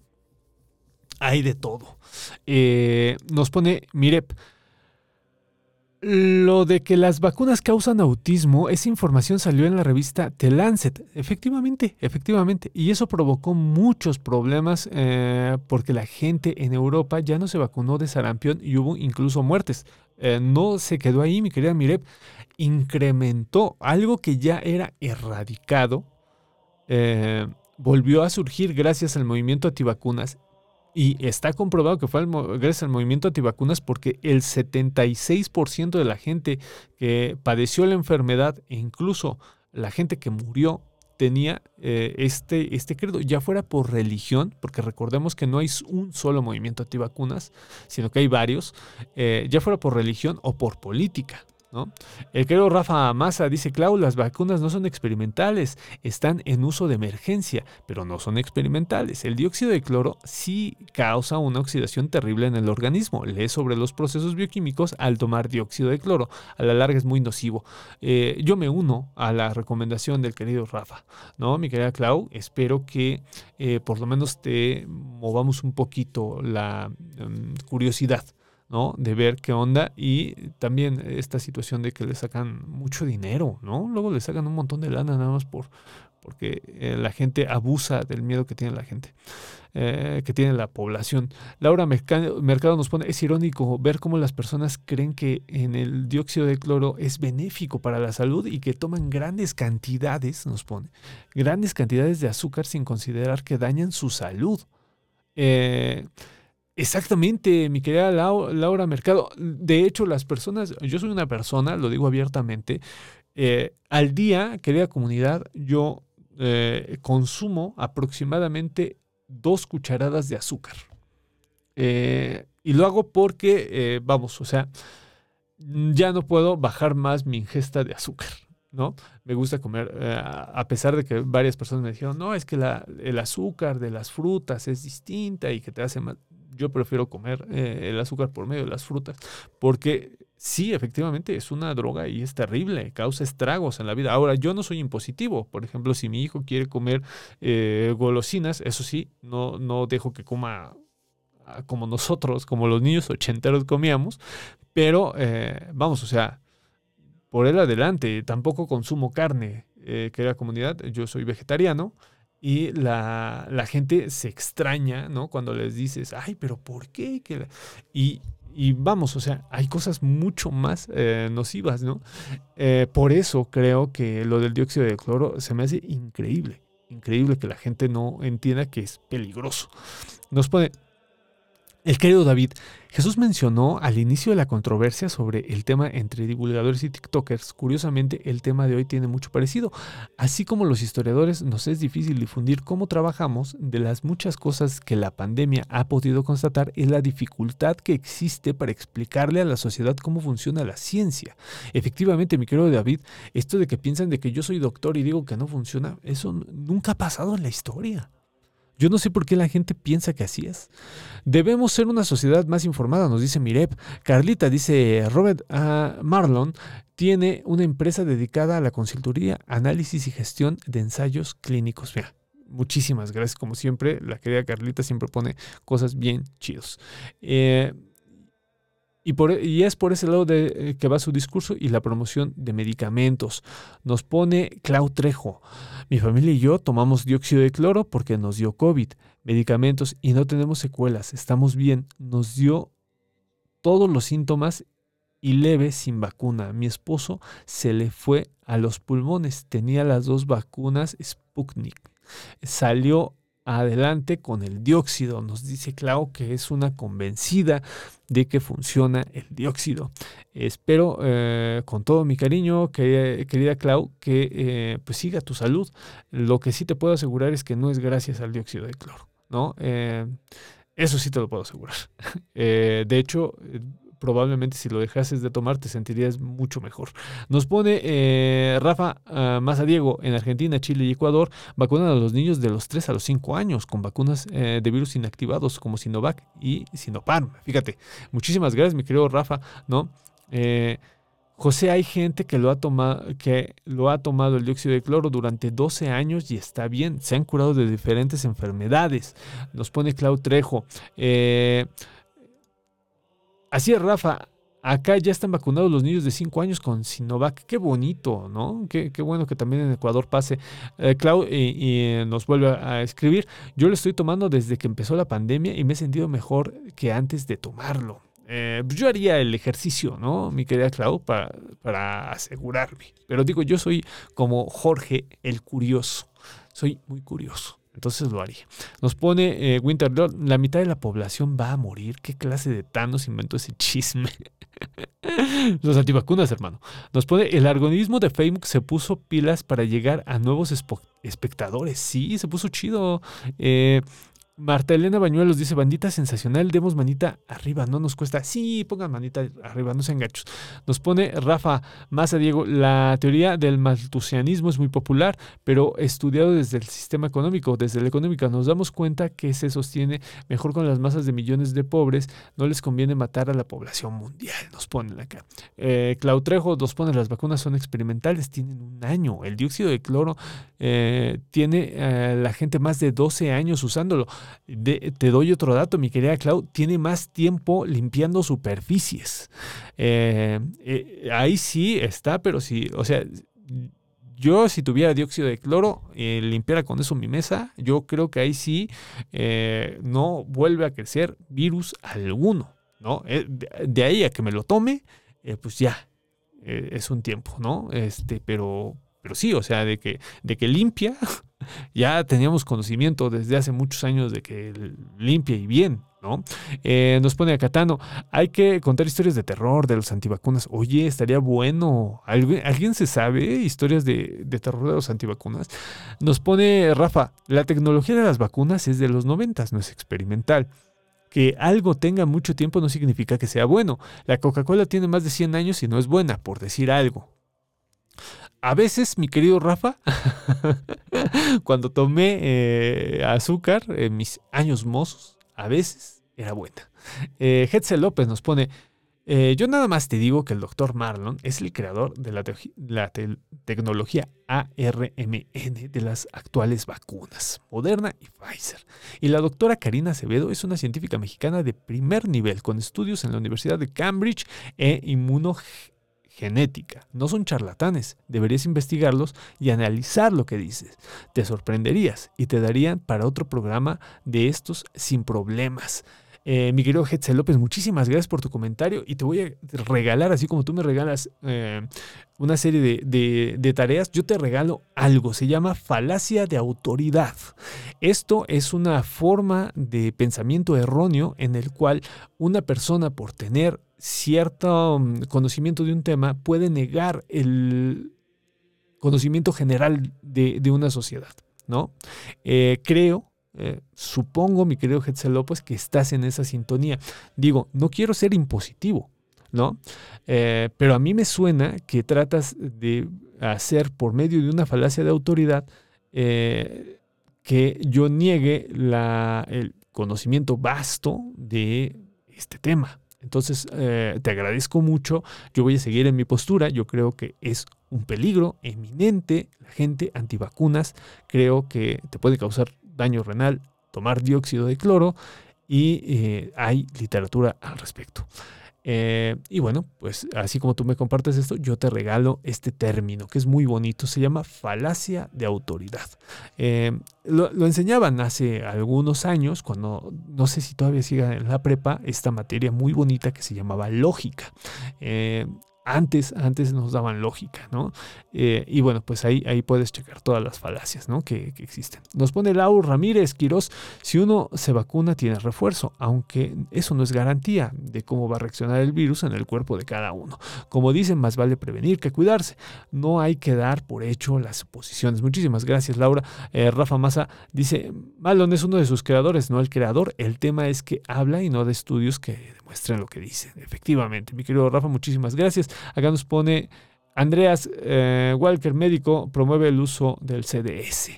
Hay de todo. Eh, nos pone Mirep, lo de que las vacunas causan autismo, esa información salió en la revista The Lancet. Efectivamente, efectivamente. Y eso provocó muchos problemas eh, porque la gente en Europa ya no se vacunó de sarampión y hubo incluso muertes. Eh, no se quedó ahí, mi querida Mirep. Incrementó algo que ya era erradicado. Volvió a surgir gracias al movimiento antivacunas y está comprobado que fue gracias al movimiento antivacunas porque el 76% de la gente que padeció la enfermedad e incluso la gente que murió tenía eh, este, este credo, ya fuera por religión, porque recordemos que no hay un solo movimiento antivacunas, sino que hay varios, eh, ya fuera por religión o por política. El querido Rafa Massa dice, Clau, las vacunas no son experimentales, están en uso de emergencia, pero no son experimentales. El dióxido de cloro sí causa una oxidación terrible en el organismo. Lee sobre los procesos bioquímicos al tomar dióxido de cloro. A la larga es muy nocivo. Eh, yo me uno a la recomendación del querido Rafa, ¿no? Mi querida Clau, espero que eh, por lo menos te movamos un poquito la em, curiosidad ¿no? De ver qué onda y también esta situación de que le sacan mucho dinero, ¿no? Luego le sacan un montón de lana nada más por, porque eh, la gente abusa del miedo que tiene la gente. Eh, que tiene la población. Laura Mercado nos pone, es irónico ver cómo las personas creen que en el dióxido de cloro es benéfico para la salud y que toman grandes cantidades, nos pone, grandes cantidades de azúcar sin considerar que dañan su salud. Eh, exactamente, mi querida Laura Mercado. De hecho, las personas, yo soy una persona, lo digo abiertamente, eh, al día, querida comunidad, yo consumo aproximadamente dos cucharadas de azúcar. Eh, y lo hago porque, eh, vamos, o sea, ya no puedo bajar más mi ingesta de azúcar, ¿no? Me gusta comer, eh, a pesar de que varias personas me dijeron, no, es que el azúcar de las frutas es distinta y que te hace mal. Yo prefiero comer el azúcar por medio de las frutas, porque sí, efectivamente es una droga y es terrible, causa estragos en la vida. Ahora, yo no soy impositivo. Por ejemplo, si mi hijo quiere comer eh, golosinas, eso sí, no, no dejo que coma ah, como nosotros, como los niños ochenteros comíamos, pero eh, vamos, o sea, por él adelante, tampoco consumo carne, eh, que era comunidad, yo soy vegetariano. Y la, la, gente se extraña, ¿no? Cuando les dices, ay, pero ¿por qué? Y y vamos, o sea, hay cosas mucho más eh, nocivas, ¿no? Eh, por eso creo que lo del dióxido de cloro se me hace increíble. Increíble que la gente no entienda que es peligroso. Nos pone, el querido David, Jesús mencionó al inicio de la controversia sobre el tema entre divulgadores y TikTokers. Curiosamente, el tema de hoy tiene mucho parecido. Así como los historiadores nos es difícil difundir cómo trabajamos, de las muchas cosas que la pandemia ha podido constatar es la dificultad que existe para explicarle a la sociedad cómo funciona la ciencia. Efectivamente, mi querido David, esto de que piensan de que yo soy doctor y digo que no funciona, eso nunca ha pasado en la historia. Yo no sé por qué la gente piensa que así es. Debemos ser una sociedad más informada, nos dice Mirep. Carlita dice, Robert ah, Marlon tiene una empresa dedicada a la consultoría, análisis y gestión de ensayos clínicos. Mira, muchísimas gracias. Como siempre, la querida Carlita siempre pone cosas bien chidos. Eh, y, por, y, es por ese lado de, eh, que va su discurso y la promoción de medicamentos. Nos pone Clau Trejo. Mi familia y yo tomamos dióxido de cloro porque nos dio COVID, medicamentos y no tenemos secuelas. Estamos bien. Nos dio todos los síntomas y leve sin vacuna. Mi esposo se le fue a los pulmones. Tenía las dos vacunas Sputnik. Salió adelante con el dióxido. Nos dice Clau que es una convencida de que funciona el dióxido. Espero eh, con todo mi cariño, querida, Clau, que eh, pues siga tu salud. Lo que sí te puedo asegurar es que no es gracias al dióxido de cloro, ¿no? Eh, eso sí te lo puedo asegurar. de hecho, probablemente si lo dejases de tomar te sentirías mucho mejor. Nos pone eh, Rafa uh, Maza Diego, en Argentina, Chile y Ecuador vacunan a los niños de los 3 a los 5 años con vacunas eh, de virus inactivados como Sinovac y Sinopharm. Fíjate, muchísimas gracias mi querido Rafa, ¿no? Eh, José, hay gente que lo, ha tomado, que lo ha tomado el dióxido de cloro durante 12 años y está bien. Se han curado de diferentes enfermedades. Nos pone Clau Trejo. Eh, Así es, Rafa. Acá ya están vacunados los niños de 5 años con Sinovac. Qué bonito, ¿no? Qué, bueno que también en Ecuador pase. Eh, Clau y, nos vuelve a escribir. Yo lo estoy tomando desde que empezó la pandemia y me he sentido mejor que antes de tomarlo. Eh, pues yo haría el ejercicio, ¿no? Mi querida Clau, para asegurarme. Pero digo, yo soy como Jorge el curioso. Soy muy curioso. Entonces lo haría. Nos pone eh, Winter la mitad de la población va a morir. ¿Qué clase de Thanos inventó ese chisme? Los antivacunas, hermano. Nos pone, el algoritmo de Facebook se puso pilas para llegar a nuevos espectadores. Sí, se puso chido. Eh, Marta Elena Bañuelos dice, bandita sensacional, demos manita arriba, no nos cuesta. Sí, pongan manita arriba, no sean gachos. Nos pone Rafa Maza Diego, la teoría del maltusianismo es muy popular, pero estudiado desde el sistema económico, desde la económica, nos damos cuenta que se sostiene mejor con las masas de millones de pobres, no les conviene matar a la población mundial, nos ponen acá. Eh, Clautrejo nos pone, las vacunas son experimentales, tienen un año, el dióxido de cloro eh, tiene eh, la gente más de 12 años usándolo te doy otro dato, mi querida Clau, tiene más tiempo limpiando superficies. Eh, eh, ahí sí está, pero sí, o sea, yo si tuviera dióxido de cloro, eh, limpiara con eso mi mesa, yo creo que ahí sí eh, no vuelve a crecer virus alguno, ¿no? De, de ahí a que me lo tome, pues ya, es un tiempo, ¿no? Este, pero, pero sí, o sea, de que, de que limpia, ya teníamos conocimiento desde hace muchos años de que limpia y bien, ¿no? Eh, nos pone acá Tano, hay que contar historias de terror de los antivacunas. Oye, estaría bueno. ¿Alguien, ¿alguien se sabe historias de, de terror de los antivacunas? Nos pone Rafa, la tecnología de las vacunas es de los noventas, no es experimental. Que algo tenga mucho tiempo no significa que sea bueno. La Coca-Cola tiene más de 100 años y no es buena, por decir algo. A veces, mi querido Rafa, cuando tomé eh, azúcar en mis años mozos, a veces era buena. Eh, Hetzel López nos pone, eh, yo nada más te digo que el doctor Marlon es el creador de la, te la te tecnología ARMN de las actuales vacunas, Moderna y Pfizer. Y la doctora Karina Acevedo es una científica mexicana de primer nivel con estudios en la Universidad de Cambridge e inmunogenética. No son charlatanes, deberías investigarlos y analizar lo que dices. Te sorprenderías y te darían para otro programa de estos sin problemas. Eh, mi querido Hetzel López, muchísimas gracias por tu comentario y te voy a regalar, así como tú me regalas eh, una serie de, tareas, yo te regalo algo, se llama falacia de autoridad. Esto es una forma de pensamiento erróneo en el cual una persona por tener cierto mm, conocimiento de un tema puede negar el conocimiento general de, de una sociedad, ¿no? Eh, creo eh, supongo, mi querido Hetzel López, que estás en esa sintonía. Digo, no quiero ser impositivo, ¿no? Eh, pero a mí me suena que tratas de hacer por medio de una falacia de autoridad eh, que yo niegue el conocimiento vasto de este tema. Entonces, te agradezco mucho. Yo voy a seguir en mi postura. Yo creo que es un peligro eminente la gente antivacunas. Creo que te puede causar daño renal, tomar dióxido de cloro y eh, hay literatura al respecto. Eh, y bueno, pues así como tú me compartes esto, yo te regalo este término que es muy bonito, se llama falacia de autoridad. Eh, lo, enseñaban hace algunos años, cuando no sé si todavía siga en la prepa, esta materia muy bonita que se llamaba lógica. Antes, antes nos daban lógica, ¿no? Eh, y bueno, pues ahí, ahí puedes checar todas las falacias, ¿no? Que, existen. Nos pone Lau Ramírez Quirós, si uno se vacuna tiene refuerzo, aunque eso no es garantía de cómo va a reaccionar el virus en el cuerpo de cada uno. Como dicen, más vale prevenir que cuidarse. No hay que dar por hecho las suposiciones. Muchísimas gracias, Laura. Eh, Rafa Massa dice, Malon es uno de sus creadores, no el creador. El tema es que habla y no de estudios que demuestren lo que dice. Efectivamente, mi querido Rafa, muchísimas gracias. Acá nos pone Andreas eh, Walker, médico, promueve el uso del CDS.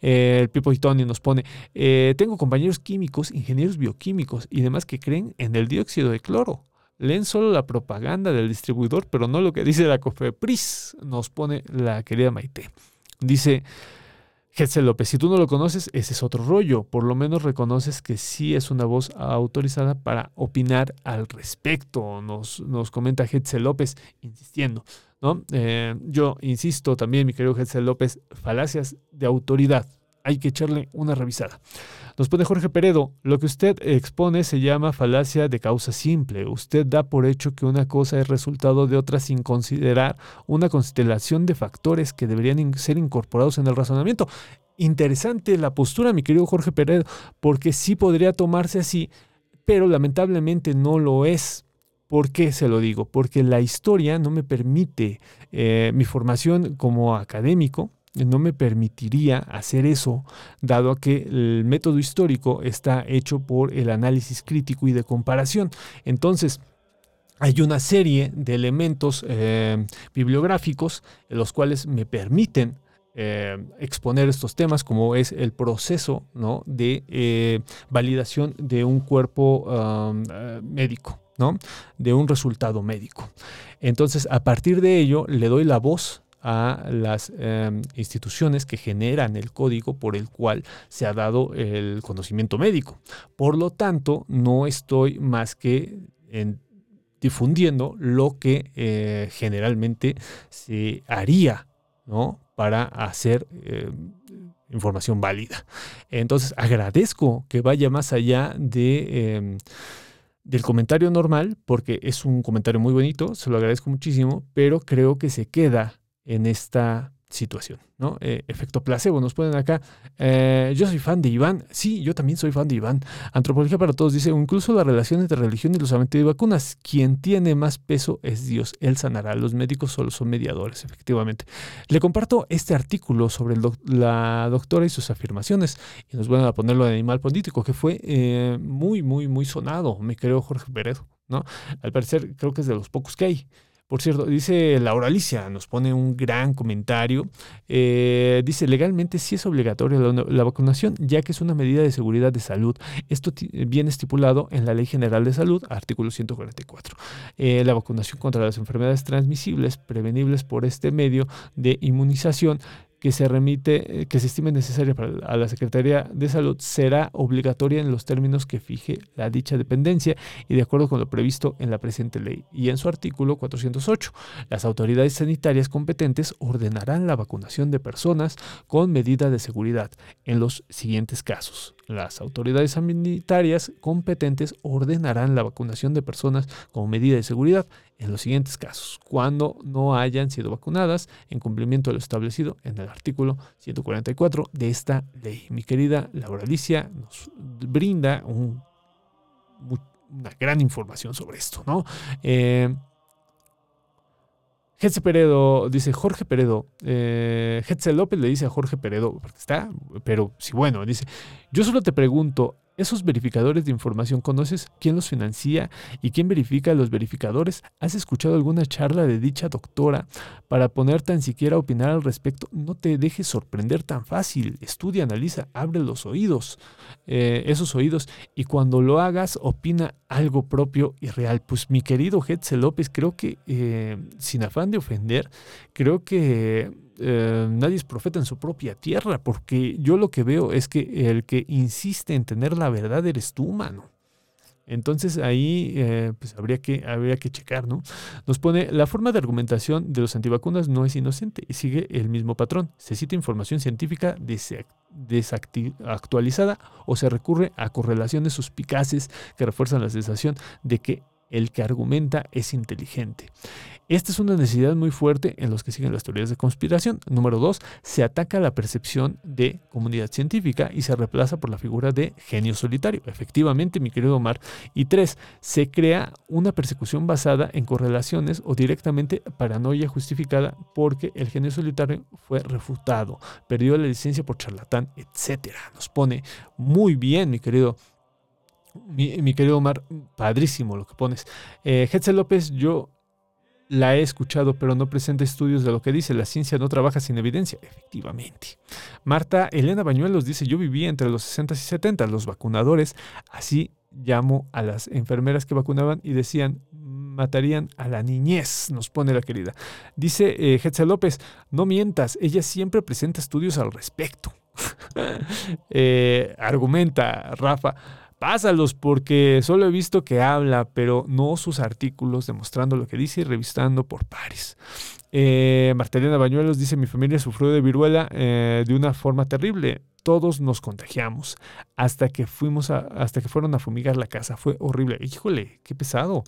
Eh, el Pipo y Tony nos pone, eh, tengo compañeros químicos, ingenieros bioquímicos y demás que creen en el dióxido de cloro. Leen solo la propaganda del distribuidor, pero no lo que dice la COFEPRIS, nos pone la querida Maite. Dice, Hetzel López, si tú no lo conoces, ese es otro rollo. Por lo menos reconoces que sí es una voz autorizada para opinar al respecto. Nos, nos comenta Hetzel López, insistiendo. ¿no? Eh, yo insisto también, mi querido Hetzel López, falacias de autoridad. Hay que echarle una revisada. Nos pone Jorge Peredo, lo que usted expone se llama falacia de causa simple. Usted da por hecho que una cosa es resultado de otra sin considerar una constelación de factores que deberían ser incorporados en el razonamiento. Interesante la postura, mi querido Jorge Peredo, porque sí podría tomarse así, pero lamentablemente no lo es. ¿Por qué se lo digo? Porque la historia no me permite, eh, mi formación como académico, no me permitiría hacer eso, dado que el método histórico está hecho por el análisis crítico y de comparación. Entonces, hay una serie de elementos eh, bibliográficos los cuales me permiten eh, exponer estos temas, como es el proceso ¿no? de eh, validación de un cuerpo um, médico. ¿no? de un resultado médico. Entonces, a partir de ello, le doy la voz a las eh, instituciones que generan el código por el cual se ha dado el conocimiento médico. Por lo tanto, no estoy más que en, difundiendo lo que eh, generalmente se haría, ¿no? para hacer eh, información válida. Entonces, agradezco que vaya más allá de, em, del comentario normal, porque es un comentario muy bonito, se lo agradezco muchísimo, pero creo que se queda en esta situación, ¿no? Eh, efecto placebo, nos ponen acá. eh, yo soy fan de Iván. Sí, yo también soy fan de Iván. Antropología para todos dice, incluso la relación entre religión y los vacunas. Quien tiene más peso es Dios. Él sanará. Los médicos solo son mediadores, efectivamente. Le comparto este artículo sobre la doctora y sus afirmaciones. Y nos van a ponerlo de animal político, que fue eh, muy, muy, muy sonado, me creo Jorge Peredo, ¿no? Al parecer, creo que es de los pocos que hay. Por cierto, dice Laura Alicia, nos pone un gran comentario. Eh, dice, legalmente sí es obligatoria la, vacunación, ya que es una medida de seguridad de salud. Esto viene estipulado en la Ley General de Salud, artículo 144. Eh, la vacunación contra las enfermedades transmisibles, prevenibles por este medio de inmunización, que se remite, eh, que se estime necesaria para a la Secretaría de Salud, será obligatoria en los términos que fije la dicha dependencia y de acuerdo con lo previsto en la presente ley. Y en su artículo 408, las autoridades sanitarias competentes ordenarán la vacunación de personas con medida de seguridad en los siguientes casos. Las autoridades sanitarias competentes ordenarán la vacunación de personas con medida de seguridad en los siguientes casos, cuando no hayan sido vacunadas en cumplimiento de lo establecido en el artículo 144 de esta ley. Mi querida Laura Alicia nos brinda una gran información sobre esto, ¿no? Eh, Getze Peredo dice Jorge Peredo. Eh, López le dice a Jorge Peredo, porque está, pero sí, bueno, dice: Yo solo te pregunto, ¿esos verificadores de información conoces quién los financia y quién verifica a los verificadores? ¿Has escuchado alguna charla de dicha doctora para poner tan siquiera a opinar al respecto? No te dejes sorprender tan fácil. Estudia, analiza, abre los oídos, eh, esos oídos, y cuando lo hagas, opina algo propio y real. Pues mi querido Getze López, creo que, eh, sin afán de ofender, creo que eh, nadie es profeta en su propia tierra, porque yo lo que veo es que el que insiste en tener la verdad eres tú, mano. Entonces ahí eh, pues habría que, habría que checar, ¿no? Nos pone, la forma de argumentación de los antivacunas no es inocente y sigue el mismo patrón. Se cita información científica desa- desactualizada o se recurre a correlaciones suspicaces que refuerzan la sensación de que el que argumenta es inteligente. Esta es una necesidad muy fuerte en los que siguen las teorías de conspiración. Número dos, se ataca la percepción de comunidad científica y se reemplaza por la figura de genio solitario. Efectivamente, mi querido Omar. Y tres, se crea una persecución basada en correlaciones o directamente paranoia justificada porque el genio solitario fue refutado, perdió la licencia por charlatán, etcétera. Nos pone muy bien, mi querido mi, querido Omar, padrísimo lo que pones. Eh, López, yo la he escuchado, pero no presenta estudios de lo que dice. La ciencia no trabaja sin evidencia. Efectivamente. Marta Elena Bañuelos dice, yo viví entre los 60 y 70, los vacunadores, así llamo a las enfermeras que vacunaban y decían, matarían a la niñez, nos pone la querida. Dice eh, López, no mientas, ella siempre presenta estudios al respecto. Eh, argumenta Rafa, Pásalos porque solo he visto que habla, pero no sus artículos demostrando lo que dice y revisando por pares. Eh, Martelena Bañuelos dice, mi familia sufrió de viruela eh, de una forma terrible. Todos nos contagiamos hasta que fuimos a, hasta que fueron a fumigar la casa. Fue horrible. Híjole, qué pesado.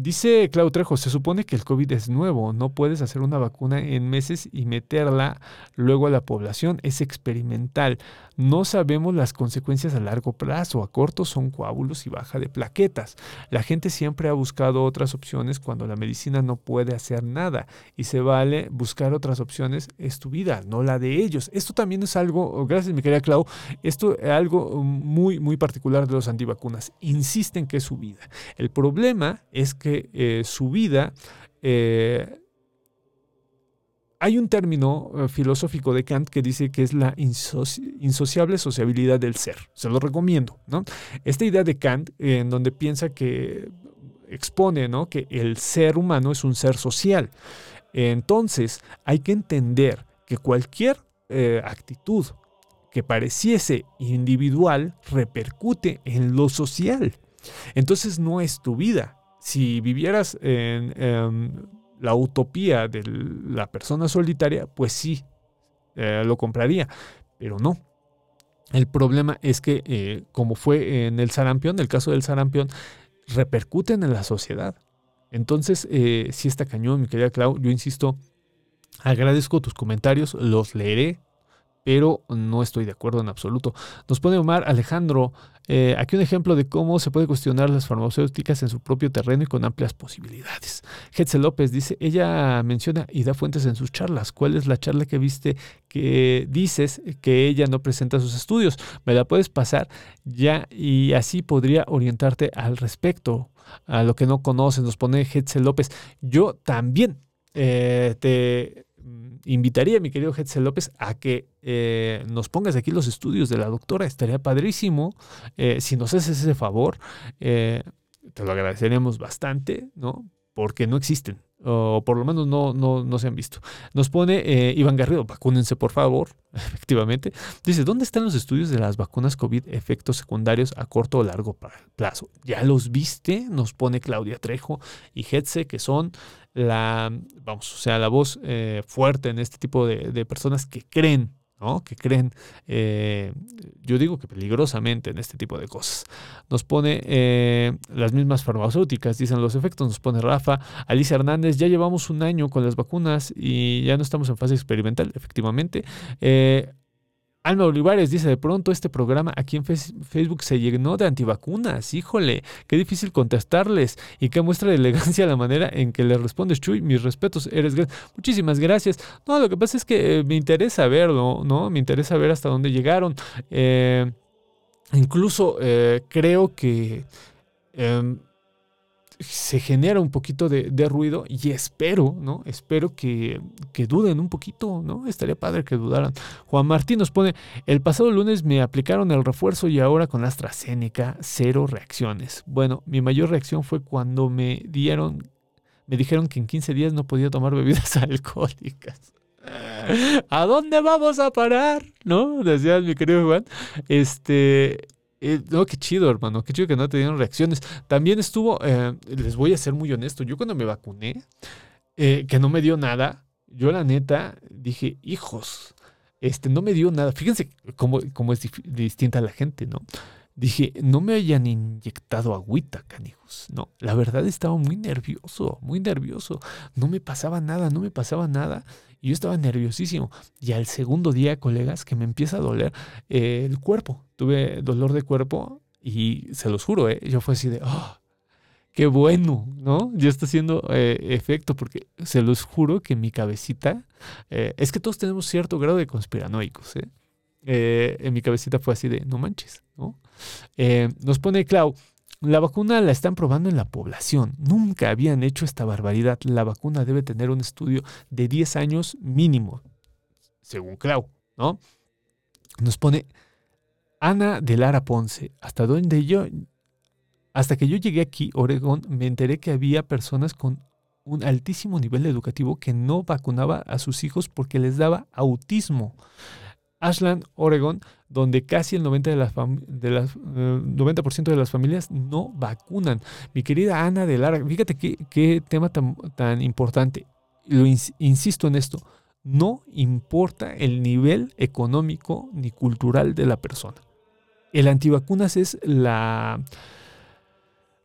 Dice Clau Trejo, se supone que el COVID es nuevo, no puedes hacer una vacuna en meses y meterla luego a la población, es experimental. No sabemos las consecuencias a largo plazo, a corto son coágulos y baja de plaquetas. La gente siempre ha buscado otras opciones cuando la medicina no puede hacer nada y se vale buscar otras opciones, es tu vida, no la de ellos. Esto también es algo, gracias mi querida Clau, esto es algo muy, muy particular de los antivacunas. Insisten que es su vida. El problema es que eh, su vida... Eh, hay un término eh, filosófico de Kant que dice que es la insoci insociable sociabilidad del ser. Se lo recomiendo, ¿no? Esta idea de Kant, en donde piensa que expone, ¿no? Que el ser humano es un ser social. Entonces, hay que entender que cualquier actitud que pareciese individual repercute en lo social. Entonces, no es tu vida. Si vivieras en... en la utopía de la persona solitaria, pues sí, eh, lo compraría, pero no. El problema es que, eh, como fue en el sarampión, el caso del sarampión, repercuten en la sociedad. Entonces, eh, si está cañón, mi querida Clau, yo insisto, agradezco tus comentarios, los leeré, pero no estoy de acuerdo en absoluto. Nos pone Omar Alejandro, eh, aquí un ejemplo de cómo se puede cuestionar las farmacéuticas en su propio terreno y con amplias posibilidades. Hetzel López dice, ella menciona y da fuentes en sus charlas. ¿Cuál es la charla que viste que dices que ella no presenta sus estudios? Me la puedes pasar ya y así podría orientarte al respecto. A lo que no conoces, nos pone Hetzel López. Yo también eh, te invitaría, mi querido Hetzel López, a que eh, nos pongas aquí los estudios de la doctora. Estaría padrísimo. Eh, si nos haces ese favor, eh, te lo agradeceríamos bastante, ¿no? Porque no existen, o por lo menos no, no, no se han visto. Nos pone Iván Garrido, vacúnense por favor, efectivamente. Dice, ¿dónde están los estudios de las vacunas COVID, efectos secundarios a corto o largo plazo? ¿Ya los viste? Nos pone Claudia Trejo y Hetze, que son la, vamos, o sea, la voz eh, fuerte en este tipo de, de, personas que creen, ¿no? Que creen, eh, yo digo que peligrosamente en este tipo de cosas. Nos pone eh, las mismas farmacéuticas, dicen los efectos, nos pone Rafa, Alicia Hernández, ya llevamos un año con las vacunas y ya no estamos en fase experimental, efectivamente. Alma Olivares dice, de pronto este programa aquí en Facebook se llenó de antivacunas. Híjole, qué difícil contestarles y qué muestra de elegancia la manera en que le respondes. Chuy, mis respetos, eres. Muchísimas gracias. No, lo que pasa es que eh, me interesa verlo, ¿no? Me interesa ver hasta dónde llegaron. Eh, incluso eh, creo que em, se genera un poquito de, ruido y espero, ¿no? Espero que, que, duden un poquito, ¿no? Estaría padre que dudaran. Juan Martín nos pone, el pasado lunes me aplicaron el refuerzo y ahora con AstraZeneca, cero reacciones. Bueno, mi mayor reacción fue cuando me dieron, me dijeron que en 15 días no podía tomar bebidas alcohólicas. ¿A dónde vamos a parar? ¿No? Decía mi querido Juan. Este, eh, no, qué chido, hermano. Qué chido que no te dieron reacciones. También estuvo, eh, les voy a ser muy honesto. Yo cuando me vacuné, eh, que no me dio nada, yo la neta dije, hijos, este no me dio nada. Fíjense cómo, cómo es distinta la gente, ¿no? Dije, no me hayan inyectado agüita, canijos. No, la verdad estaba muy nervioso, muy nervioso. No me pasaba nada, no me pasaba nada. Y yo estaba nerviosísimo. Y al segundo día, colegas, que me empieza a doler eh, el cuerpo. Tuve dolor de cuerpo y se los juro, ¿eh? yo fue así de, oh, qué bueno, ¿no? Ya está haciendo eh, efecto porque se los juro que mi cabecita, eh, es que todos tenemos cierto grado de conspiranoicos, ¿eh? en mi cabecita fue así de, no manches, ¿no? nos pone Clau, la vacuna la están probando en la población. Nunca habían hecho esta barbaridad. La vacuna debe tener un estudio de 10 años mínimo, según Clau, ¿no? Nos pone Ana de Lara Ponce. Hasta donde yo, hasta que yo llegué aquí, Oregón, me enteré que había personas con un altísimo nivel educativo que no vacunaba a sus hijos porque les daba autismo. Ashland, Oregon, donde casi el 90%, de las, de las, 90 eh, de las familias no vacunan. Mi querida Ana de Lara, fíjate qué, tema tan, tan importante. Lo insisto en esto, no importa el nivel económico ni cultural de la persona. El antivacunas es la,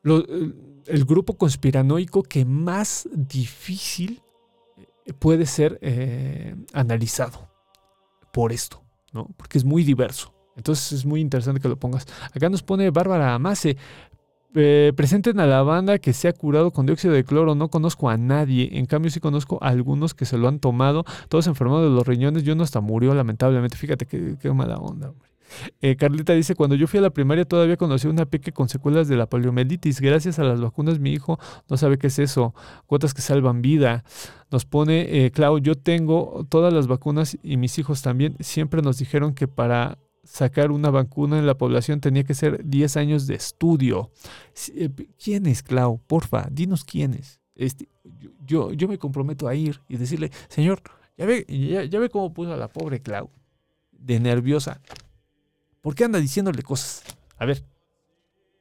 el grupo conspiranoico que más difícil puede ser eh, analizado por esto. ¿no? Porque es muy diverso. Entonces es muy interesante que lo pongas. Acá nos pone Bárbara Amase. Eh, presenten a la banda que se ha curado con dióxido de cloro. No conozco a nadie. En cambio, sí conozco a algunos que se lo han tomado. Todos enfermados de los riñones. Yo no hasta murió, lamentablemente. Fíjate qué, qué mala onda, hombre. Eh, Carlita dice, cuando yo fui a la primaria todavía conocí una peque con secuelas de la poliomielitis. Gracias a las vacunas mi hijo no sabe qué es eso. Cuotas que salvan vida. Nos pone, eh, Clau, yo tengo todas las vacunas y mis hijos también. Siempre nos dijeron que para sacar una vacuna en la población tenía que ser 10 años de estudio. Eh, ¿Quién es, Clau? Porfa, dinos quién es. Este, yo, yo me comprometo a ir y decirle, señor, ya ve, ya, ya ve cómo puso a la pobre Clau de nerviosa. ¿Por qué anda diciéndole cosas? A ver,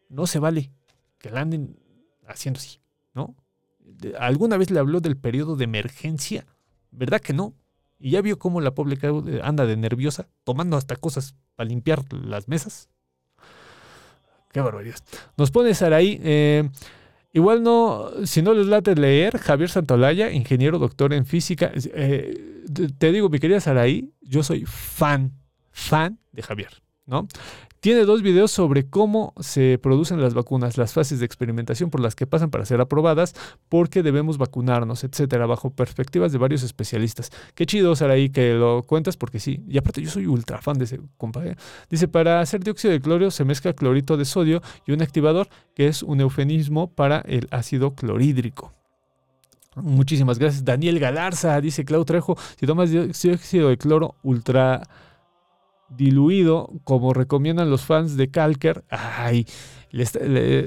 no se vale que la anden haciendo así, ¿no? ¿Alguna vez le habló del periodo de emergencia? ¿Verdad que no? Y ya vio cómo la Clau eh, anda de nerviosa, tomando hasta cosas para limpiar las mesas. Qué barbaridad. Nos pone Saraí. Eh, igual no, si no les late leer, Javier Santolaya, ingeniero doctor en física. eh, te digo, mi querida Saraí, yo soy fan, fan de Javier, Tiene dos videos sobre cómo se producen las vacunas, las fases de experimentación por las que pasan para ser aprobadas, por qué debemos vacunarnos, etcétera, bajo perspectivas de varios especialistas. Qué chido, Saraí, que lo cuentas, porque sí. Y aparte, yo soy ultra fan de ese compadre. Dice: para hacer dióxido de cloro se mezcla clorito de sodio y un activador, que es un eufemismo para el ácido clorhídrico. Muchísimas gracias. Daniel Galarza, dice Clau Trejo, si tomas dióxido de cloro ultra diluido, como recomiendan los fans de Calker, ay, le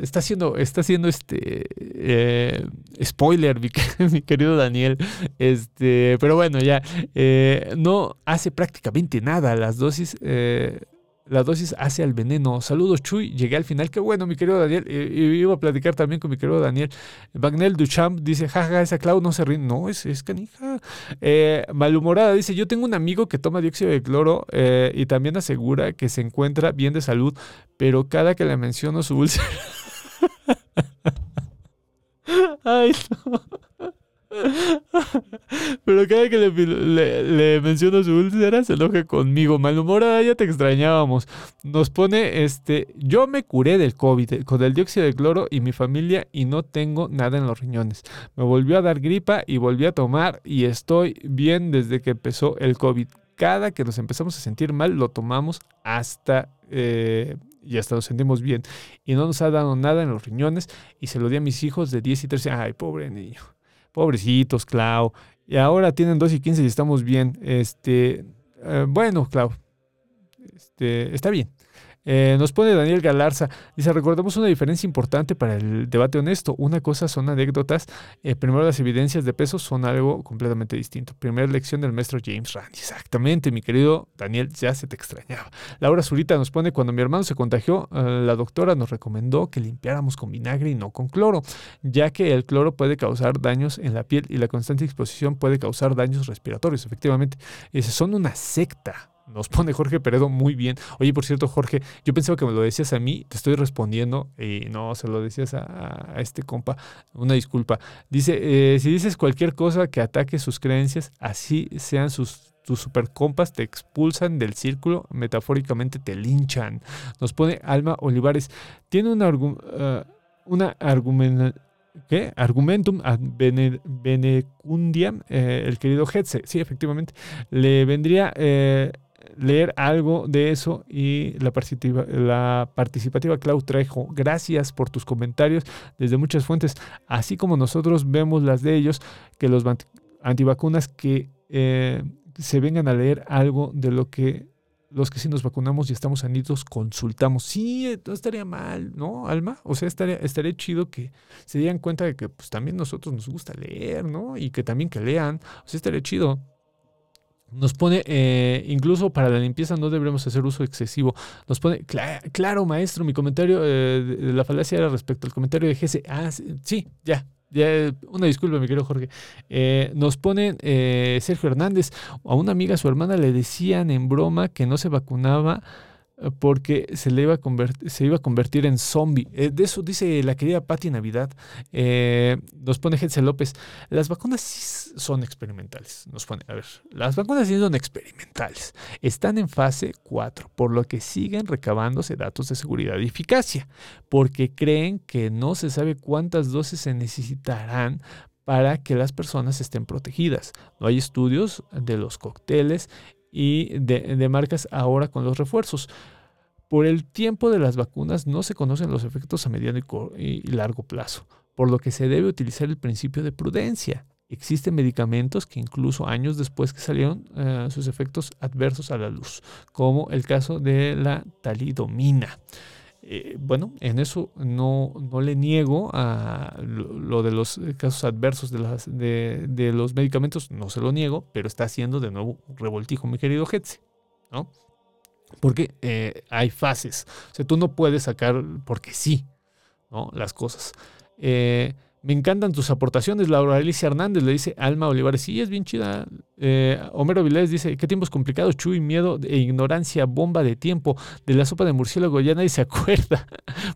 está, haciendo, está haciendo este eh, spoiler, mi, mi, querido Daniel. Este, pero bueno, ya eh, no hace prácticamente nada. Las dosis eh, la dosis hace al veneno. Saludos, Chuy. Llegué al final. Qué bueno, mi querido Daniel. Eh, iba a platicar también con mi querido Daniel. Bagnel Duchamp dice: jaja, esa Clau no se ríe. No, es, es canija. Eh, malhumorada dice: Yo tengo un amigo que toma dióxido de cloro eh, y también asegura que se encuentra bien de salud, pero cada que le menciono su úlcera. Ay, no. Pero cada que le, le, le, menciono su úlcera se enoja conmigo. Malhumorada, ya te extrañábamos. Nos pone, este, yo me curé del COVID con el dióxido de cloro y mi familia y no tengo nada en los riñones. Me volvió a dar gripa y volví a tomar y estoy bien desde que empezó el COVID. Cada que nos empezamos a sentir mal, lo tomamos hasta... Eh, y hasta nos sentimos bien. Y no nos ha dado nada en los riñones y se lo di a mis hijos de 10 y 13. Ay, pobre niño. Pobrecitos, Clau. Y ahora tienen 2 y 15 y estamos bien. Este, eh, bueno, Clau. Este, está bien. Eh, nos pone Daniel Galarza. Dice, recordemos una diferencia importante para el debate honesto. Una cosa son anécdotas. Eh, primero las evidencias de peso son algo completamente distinto. Primera lección del maestro James Rand. Exactamente, mi querido Daniel, ya se te extrañaba. Laura Zurita nos pone, cuando mi hermano se contagió, eh, la doctora nos recomendó que limpiáramos con vinagre y no con cloro, ya que el cloro puede causar daños en la piel y la constante exposición puede causar daños respiratorios. Efectivamente, son una secta. Nos pone Jorge Peredo muy bien. Oye, por cierto, Jorge, yo pensaba que me lo decías a mí, te estoy respondiendo y no, se lo decías a, este compa. Una disculpa. Dice, eh, si dices cualquier cosa que ataque sus creencias, así sean sus tus super compas te expulsan del círculo, metafóricamente te linchan. Nos pone Alma Olivares. Tiene una, uh, una ¿Qué? Argumentum ad bene, Benecundiam, eh, el querido Hetze. Sí, efectivamente. Le vendría eh, leer algo de eso y la participativa, la participativa Clau Trejo. Gracias por tus comentarios desde muchas fuentes, así como nosotros vemos las de ellos, que los antivacunas que eh, se vengan a leer algo de lo que los que sí nos vacunamos y estamos sanitos consultamos. Sí, no estaría mal, ¿no, Alma? O sea, estaría, estaría chido que se dieran cuenta de que pues también nosotros nos gusta leer, ¿no? Y que también que lean. O sea, estaría chido. Nos pone, eh, incluso para la limpieza no deberemos hacer uso excesivo. Nos pone, cl claro, maestro, mi comentario eh, de la falacia era respecto al comentario de GC. Ah, sí, ya, ya, una disculpa, mi querido Jorge. Eh, nos ponen eh, Sergio Hernández. A una amiga, su hermana, le decían en broma que no se vacunaba porque se, le iba a convertir, se iba a convertir en zombie. Eh, de eso dice la querida Patti Navidad. Eh, nos pone Hetze López. Las vacunas sí son experimentales. Nos pone, a ver, las vacunas sí son experimentales. Están en fase 4, por lo que siguen recabándose datos de seguridad y eficacia, porque creen que no se sabe cuántas dosis se necesitarán para que las personas estén protegidas. No hay estudios de los cócteles y de, marcas ahora con los refuerzos. Por el tiempo de las vacunas no se conocen los efectos a mediano y, largo plazo, por lo que se debe utilizar el principio de prudencia. Existen medicamentos que incluso años después que salieron uh, sus efectos adversos a la luz, como el caso de la talidomina. Eh, bueno, en eso no, no, le niego a lo, de los casos adversos de, los medicamentos, no se lo niego, pero está haciendo de nuevo un revoltijo, mi querido Hetze, ¿no? Porque eh, hay fases, o sea, tú no puedes sacar porque sí, ¿no? Las cosas. Eh, Me encantan tus aportaciones. Laura Alicia Hernández le dice Alma Olivares. Sí, es bien chida. Eh, Homero Vilés dice: ¿Qué tiempos complicados? Chuy, miedo e ignorancia, bomba de tiempo. De la sopa de murciélago ya nadie se acuerda.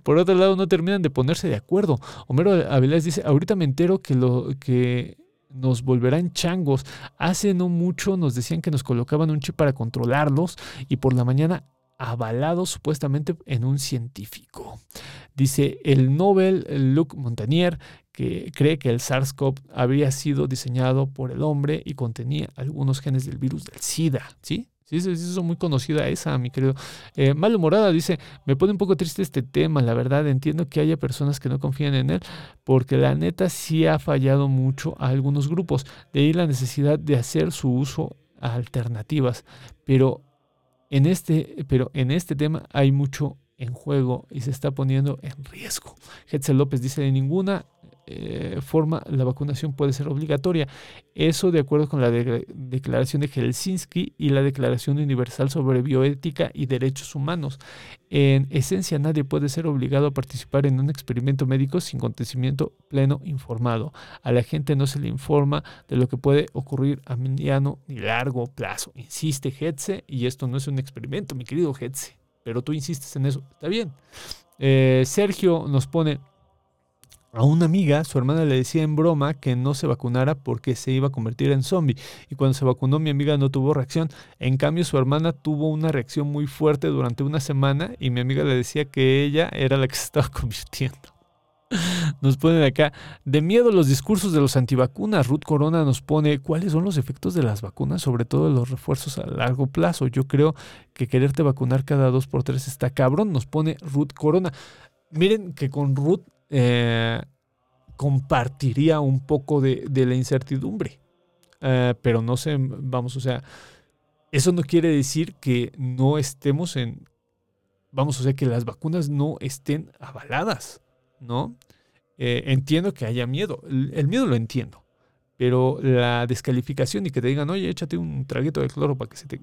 Por otro lado, no terminan de ponerse de acuerdo. Homero Avilés dice: Ahorita me entero que lo que nos volverán changos. Hace no mucho nos decían que nos colocaban un chip para controlarlos y por la mañana avalado supuestamente en un científico. Dice el Nobel Luc Montagnier que cree que el SARS-CoV habría sido diseñado por el hombre y contenía algunos genes del virus del SIDA. ¿Sí? Sí, sí, es muy conocida esa, mi querido. Eh, Malhumorada dice, me pone un poco triste este tema, la verdad, entiendo que haya personas que no confían en él, porque la neta sí ha fallado mucho a algunos grupos, de ahí la necesidad de hacer su uso a alternativas, pero en este, pero en este tema hay mucho en juego y se está poniendo en riesgo. Hetzel López dice, de ninguna eh, forma la vacunación puede ser obligatoria. Eso de acuerdo con la Declaración de Helsinki y la Declaración Universal sobre Bioética y Derechos Humanos. En esencia, nadie puede ser obligado a participar en un experimento médico sin conocimiento pleno informado. A la gente no se le informa de lo que puede ocurrir a mediano ni largo plazo. Insiste Hetze, y esto no es un experimento, mi querido Hetze, pero tú insistes en eso. Está bien. Eh, Sergio nos pone, a una amiga, su hermana le decía en broma que no se vacunara porque se iba a convertir en zombie. Y cuando se vacunó mi amiga no tuvo reacción. En cambio su hermana tuvo una reacción muy fuerte durante una semana y mi amiga le decía que ella era la que se estaba convirtiendo. Nos ponen acá, de miedo los discursos de los antivacunas. Ruth Corona nos pone, ¿cuáles son los efectos de las vacunas? Sobre todo los refuerzos a largo plazo. Yo creo que quererte vacunar cada dos por tres está cabrón. Nos pone Ruth Corona. Miren que con Ruth eh, compartiría un poco de, la incertidumbre. Eh, pero no sé, vamos, o sea, eso no quiere decir que no estemos en, vamos, o sea, que las vacunas no estén avaladas, ¿no? Eh, entiendo que haya miedo, el, miedo lo entiendo, pero la descalificación y que te digan, oye, échate un traguito de cloro para que se te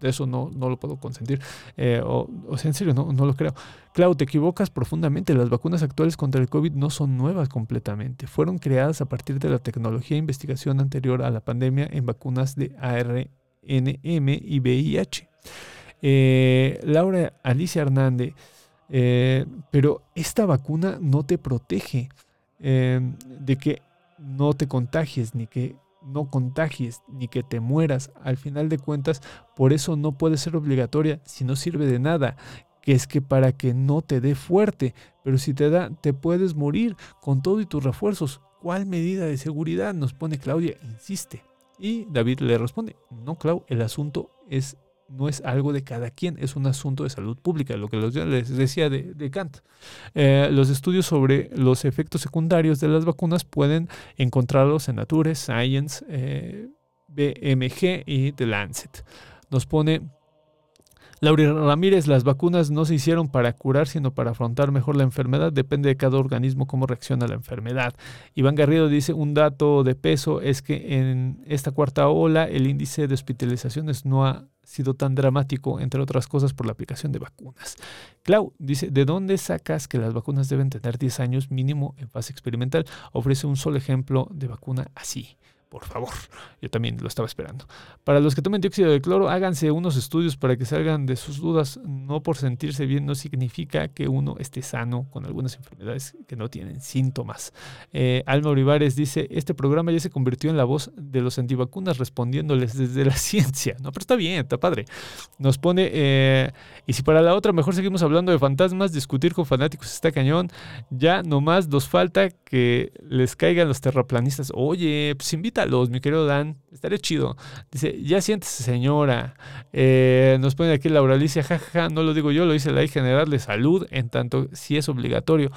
de eso no, no lo puedo consentir. Eh, o, sea, en serio, no, no lo creo. Clau, te equivocas profundamente. Las vacunas actuales contra el COVID no son nuevas completamente. Fueron creadas a partir de la tecnología de investigación anterior a la pandemia en vacunas de ARNM y VIH. Eh, Laura Alicia Hernández, eh, pero esta vacuna no te protege de que no te contagies ni que no contagies ni que te mueras. Al final de cuentas, por eso no puede ser obligatoria si no sirve de nada. Que es que para que no te dé fuerte, pero si te da, te puedes morir con todo y tus refuerzos. ¿Cuál medida de seguridad? Nos pone Claudia, insiste. Y David le responde, no, Clau, el asunto es no es algo de cada quien, es un asunto de salud pública, lo que les decía de, Kant. Eh, los estudios sobre los efectos secundarios de las vacunas pueden encontrarlos en Nature, Science, eh, BMG y The Lancet. Nos pone Laura Ramírez, las vacunas no se hicieron para curar, sino para afrontar mejor la enfermedad. Depende de cada organismo cómo reacciona a la enfermedad. Iván Garrido dice, un dato de peso es que en esta cuarta ola el índice de hospitalizaciones no ha sido tan dramático, entre otras cosas, por la aplicación de vacunas. Clau dice, ¿de dónde sacas que las vacunas deben tener 10 años mínimo en fase experimental? Ofrece un solo ejemplo de vacuna así. Por favor, yo también lo estaba esperando. Para los que tomen dióxido de cloro, háganse unos estudios para que salgan de sus dudas. No por sentirse bien no significa que uno esté sano con algunas enfermedades que no tienen síntomas. Eh, Alma Olivares dice, este programa ya se convirtió en la voz de los antivacunas respondiéndoles desde la ciencia. No, pero está bien, está padre. Nos pone, eh, y si para la otra mejor seguimos hablando de fantasmas, discutir con fanáticos está cañón. Ya nomás nos falta que les caigan los terraplanistas. Oye, pues invita los mi querido Dan. Estaría chido. Dice, ya siéntese, señora. Eh, nos pone aquí Laura Alicia, jajaja, no lo digo yo, lo dice la ley general de salud, en tanto si es obligatorio,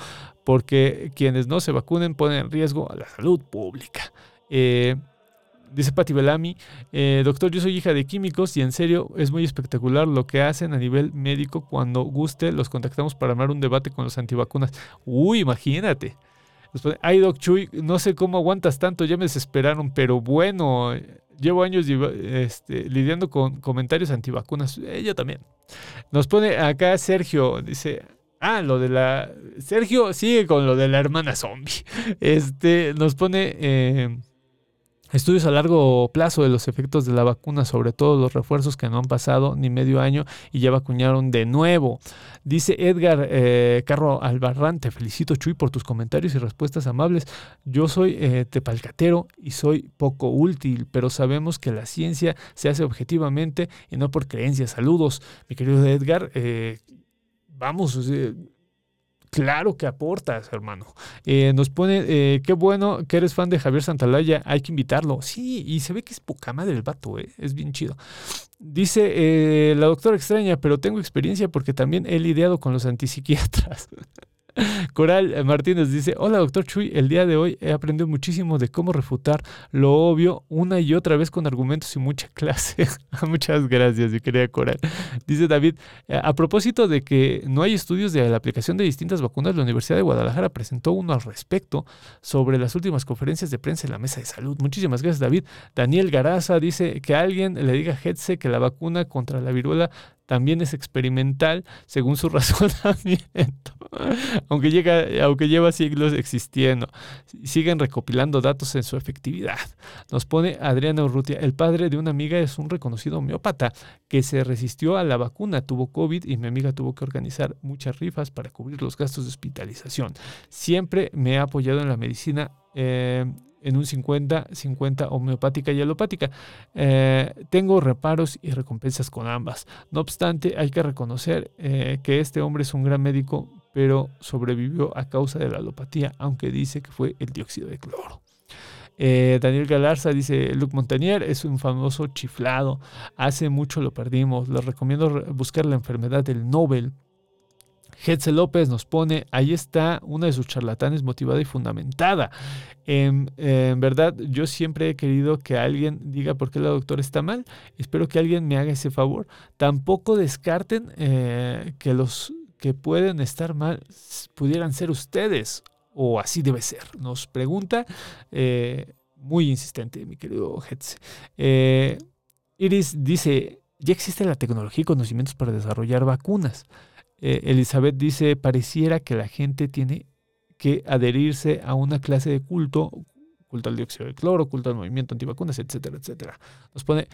porque quienes no se vacunen ponen en riesgo a la salud pública. Eh, dice Patti Bellamy, eh, doctor, yo soy hija de químicos y en serio es muy espectacular lo que hacen a nivel médico. Cuando guste, los contactamos para armar un debate con los antivacunas. Uy, imagínate. Ay, Doc Chuy, no sé cómo aguantas tanto, ya me desesperaron, pero bueno, llevo años este, lidiando con comentarios antivacunas. Ella también. Nos pone acá Sergio, dice, Ah, lo de la. Sergio sigue con lo de la hermana zombie. Este nos pone. eh, Estudios a largo plazo de los efectos de la vacuna, sobre todo los refuerzos que no han pasado ni medio año y ya vacunaron de nuevo. Dice Edgar eh, Carro Albarrán, te felicito Chuy por tus comentarios y respuestas amables. Yo soy eh, tepalcatero y soy poco útil, pero sabemos que la ciencia se hace objetivamente y no por creencias. Saludos, mi querido Edgar. eh, vamos, eh, Claro que aportas, hermano. Eh, nos pone, eh, qué bueno que eres fan de Javier Santalaya, hay que invitarlo. Sí, y se ve que es poca madre el vato, eh, es bien chido. Dice eh, la doctora extraña, pero tengo experiencia porque también he lidiado con los antipsiquiatras. Coral Martínez dice, hola doctor Chuy, el día de hoy he aprendido muchísimo de cómo refutar lo obvio una y otra vez con argumentos y mucha clase. Muchas gracias, mi querida Coral. Dice David, eh, a propósito de que no hay estudios de la aplicación de distintas vacunas, la Universidad de Guadalajara presentó uno al respecto sobre las últimas conferencias de prensa en la mesa de salud. Muchísimas gracias, David. Daniel Garaza dice que alguien le diga a Hetze que la vacuna contra la viruela también es experimental según su razonamiento. aunque, llega, aunque lleva siglos existiendo. Siguen recopilando datos en su efectividad. Nos pone Adriana Urrutia, el padre de una amiga es un reconocido homeópata que se resistió a la vacuna, tuvo COVID y mi amiga tuvo que organizar muchas rifas para cubrir los gastos de hospitalización. Siempre me ha apoyado en la medicina. eh, en un 50-50 homeopática y alopática. Eh, tengo reparos y recompensas con ambas. No obstante, hay que reconocer eh, que este hombre es un gran médico, pero sobrevivió a causa de la alopatía, aunque dice que fue el dióxido de cloro. Eh, Daniel Galarza dice, Luc Montagnier es un famoso chiflado. Hace mucho lo perdimos. Les recomiendo re- buscar la enfermedad del Nobel. Hetze López nos pone, ahí está una de sus charlatanes motivada y fundamentada. En, en verdad, yo siempre he querido que alguien diga por qué la doctora está mal. Espero que alguien me haga ese favor. Tampoco descarten eh, que los que pueden estar mal pudieran ser ustedes, o así debe ser. Nos pregunta, eh, muy insistente, mi querido Hetze. Eh, Iris dice, ya existe la tecnología y conocimientos para desarrollar vacunas. Eh, Elizabeth dice, pareciera que la gente tiene que adherirse a una clase de culto, culto al dióxido de cloro, culto al movimiento antivacunas, etcétera, etcétera. Nos pone,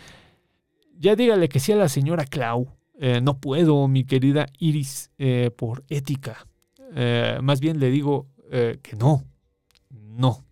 ya dígale que sí a la señora Clau. Eh, no puedo, mi querida Iris, eh, por ética. Más bien le digo que no, no,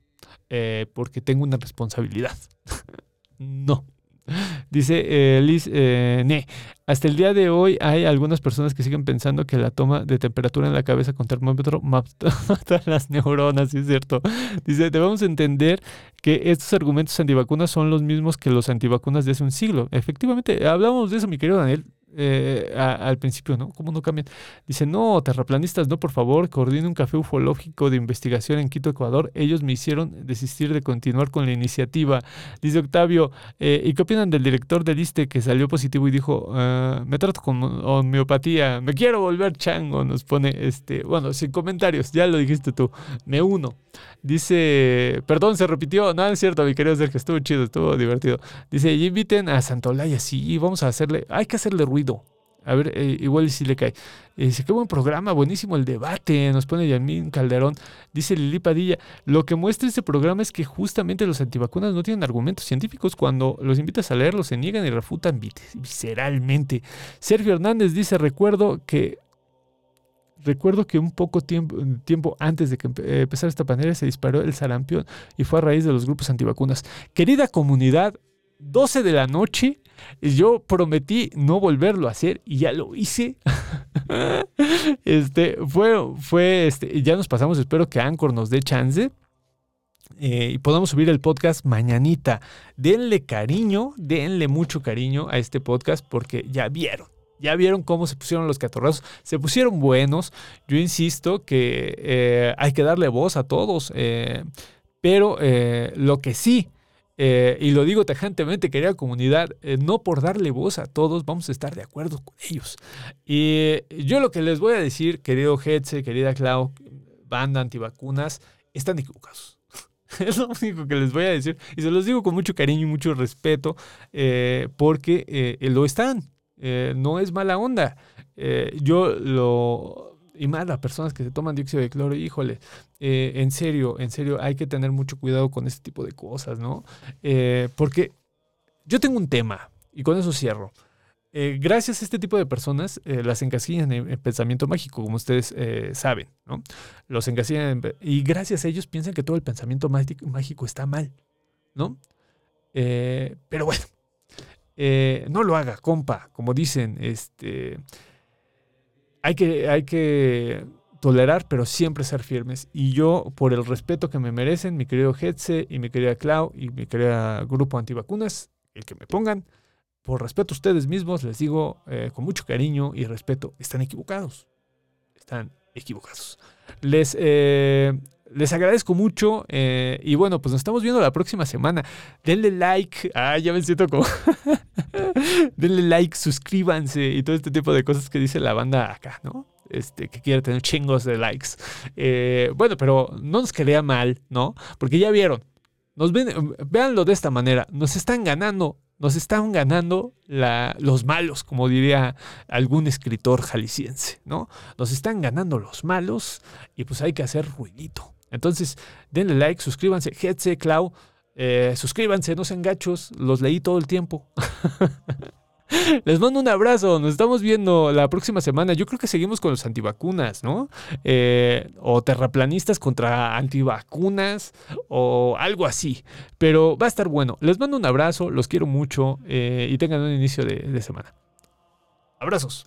porque tengo una responsabilidad. no. Dice eh, Liz eh, Ne, hasta el día de hoy hay algunas personas que siguen pensando que la toma de temperatura en la cabeza con termómetro mata las neuronas, ¿sí es cierto? Dice, debemos entender que estos argumentos antivacunas son los mismos que los antivacunas de hace un siglo. Efectivamente, hablamos de eso, mi querido Daniel, eh, al principio, ¿no? ¿Cómo no cambian? Dice, no, terraplanistas, no, por favor, coordine un café ufológico de investigación en Quito, Ecuador. Ellos me hicieron desistir de continuar con la iniciativa. Dice Octavio, eh, ¿y qué opinan del director del ISTE que salió positivo y dijo, "Ah, me trato con homeopatía, me quiero volver chango? Nos pone, este, bueno, sin comentarios, ya lo dijiste tú, me uno. Dice, perdón, se repitió, no, es cierto, mi querido Sergio, estuvo chido, estuvo divertido. Dice, y inviten a Santolaya, sí, vamos a hacerle, hay que hacerle ruido. A ver, eh, igual si le cae. Dice, qué buen programa, buenísimo el debate, nos pone Yamín Calderón. Dice Lili Padilla, lo que muestra este programa es que justamente los antivacunas no tienen argumentos científicos. Cuando los invitas a leerlos, se niegan y refutan vis- visceralmente. Sergio Hernández dice, recuerdo que Recuerdo que un poco tiempo, tiempo antes de que empe- empezara esta pandemia se disparó el sarampión y fue a raíz de los grupos antivacunas. Querida comunidad, 12 de la noche, yo prometí no volverlo a hacer y ya lo hice. este, fue, fue, este, ya nos pasamos, espero que Anchor nos dé chance. eh, y podamos subir el podcast mañanita. Denle cariño, denle mucho cariño a este podcast porque ya vieron. Ya vieron cómo se pusieron los catorrazos. Se pusieron buenos. Yo insisto que eh, hay que darle voz a todos. eh, pero lo que sí, eh, y lo digo tajantemente, querida comunidad, eh, no por darle voz a todos vamos a estar de acuerdo con ellos. Y yo lo que les voy a decir, querido Hetze, querida Clau, banda antivacunas, están equivocados. Es lo único que les voy a decir. Y se los digo con mucho cariño y mucho respeto, eh, porque lo están. No es mala onda. Yo lo y más las personas que se toman dióxido de cloro, híjole, eh, en serio, en serio, hay que tener mucho cuidado con este tipo de cosas, ¿no? Eh, porque yo tengo un tema, y con eso cierro. Eh, gracias a este tipo de personas, eh, las encasillan en, en pensamiento mágico, como ustedes eh, saben, ¿no? Los encasillan en- y gracias a ellos piensan que todo el pensamiento mágico, está mal, ¿no? Eh, pero bueno, no lo haga, compa, como dicen, este, hay que, hay que tolerar, pero siempre ser firmes. Y yo, por el respeto que me merecen, mi querido Hetze y mi querida Clau y mi querida Grupo Antivacunas, el que me pongan, por respeto a ustedes mismos, les digo eh, con mucho cariño y respeto, están equivocados. Están equivocados. Les, eh, les agradezco mucho eh, y bueno, pues nos estamos viendo la próxima semana. Denle like. Ah, ya me siento como... Denle like, suscríbanse y todo este tipo de cosas que dice la banda acá, ¿no? Este, que quiere tener chingos de likes. Eh, bueno, pero no nos quería mal, ¿no? Porque ya vieron. Nos ven, véanlo de esta manera. Nos están ganando. Nos están ganando la- los malos, como diría algún escritor jalisciense, ¿no? Nos están ganando los malos y pues hay que hacer ruidito. Entonces, denle like, suscríbanse. Hetze, Clau, eh, suscríbanse, no sean gachos. Los leí todo el tiempo. Les mando un abrazo. Nos estamos viendo la próxima semana. Yo creo que seguimos con los antivacunas, ¿no? Eh, o terraplanistas contra antivacunas o algo así. Pero va a estar bueno. Les mando un abrazo. Los quiero mucho eh, y tengan un inicio de semana. Abrazos.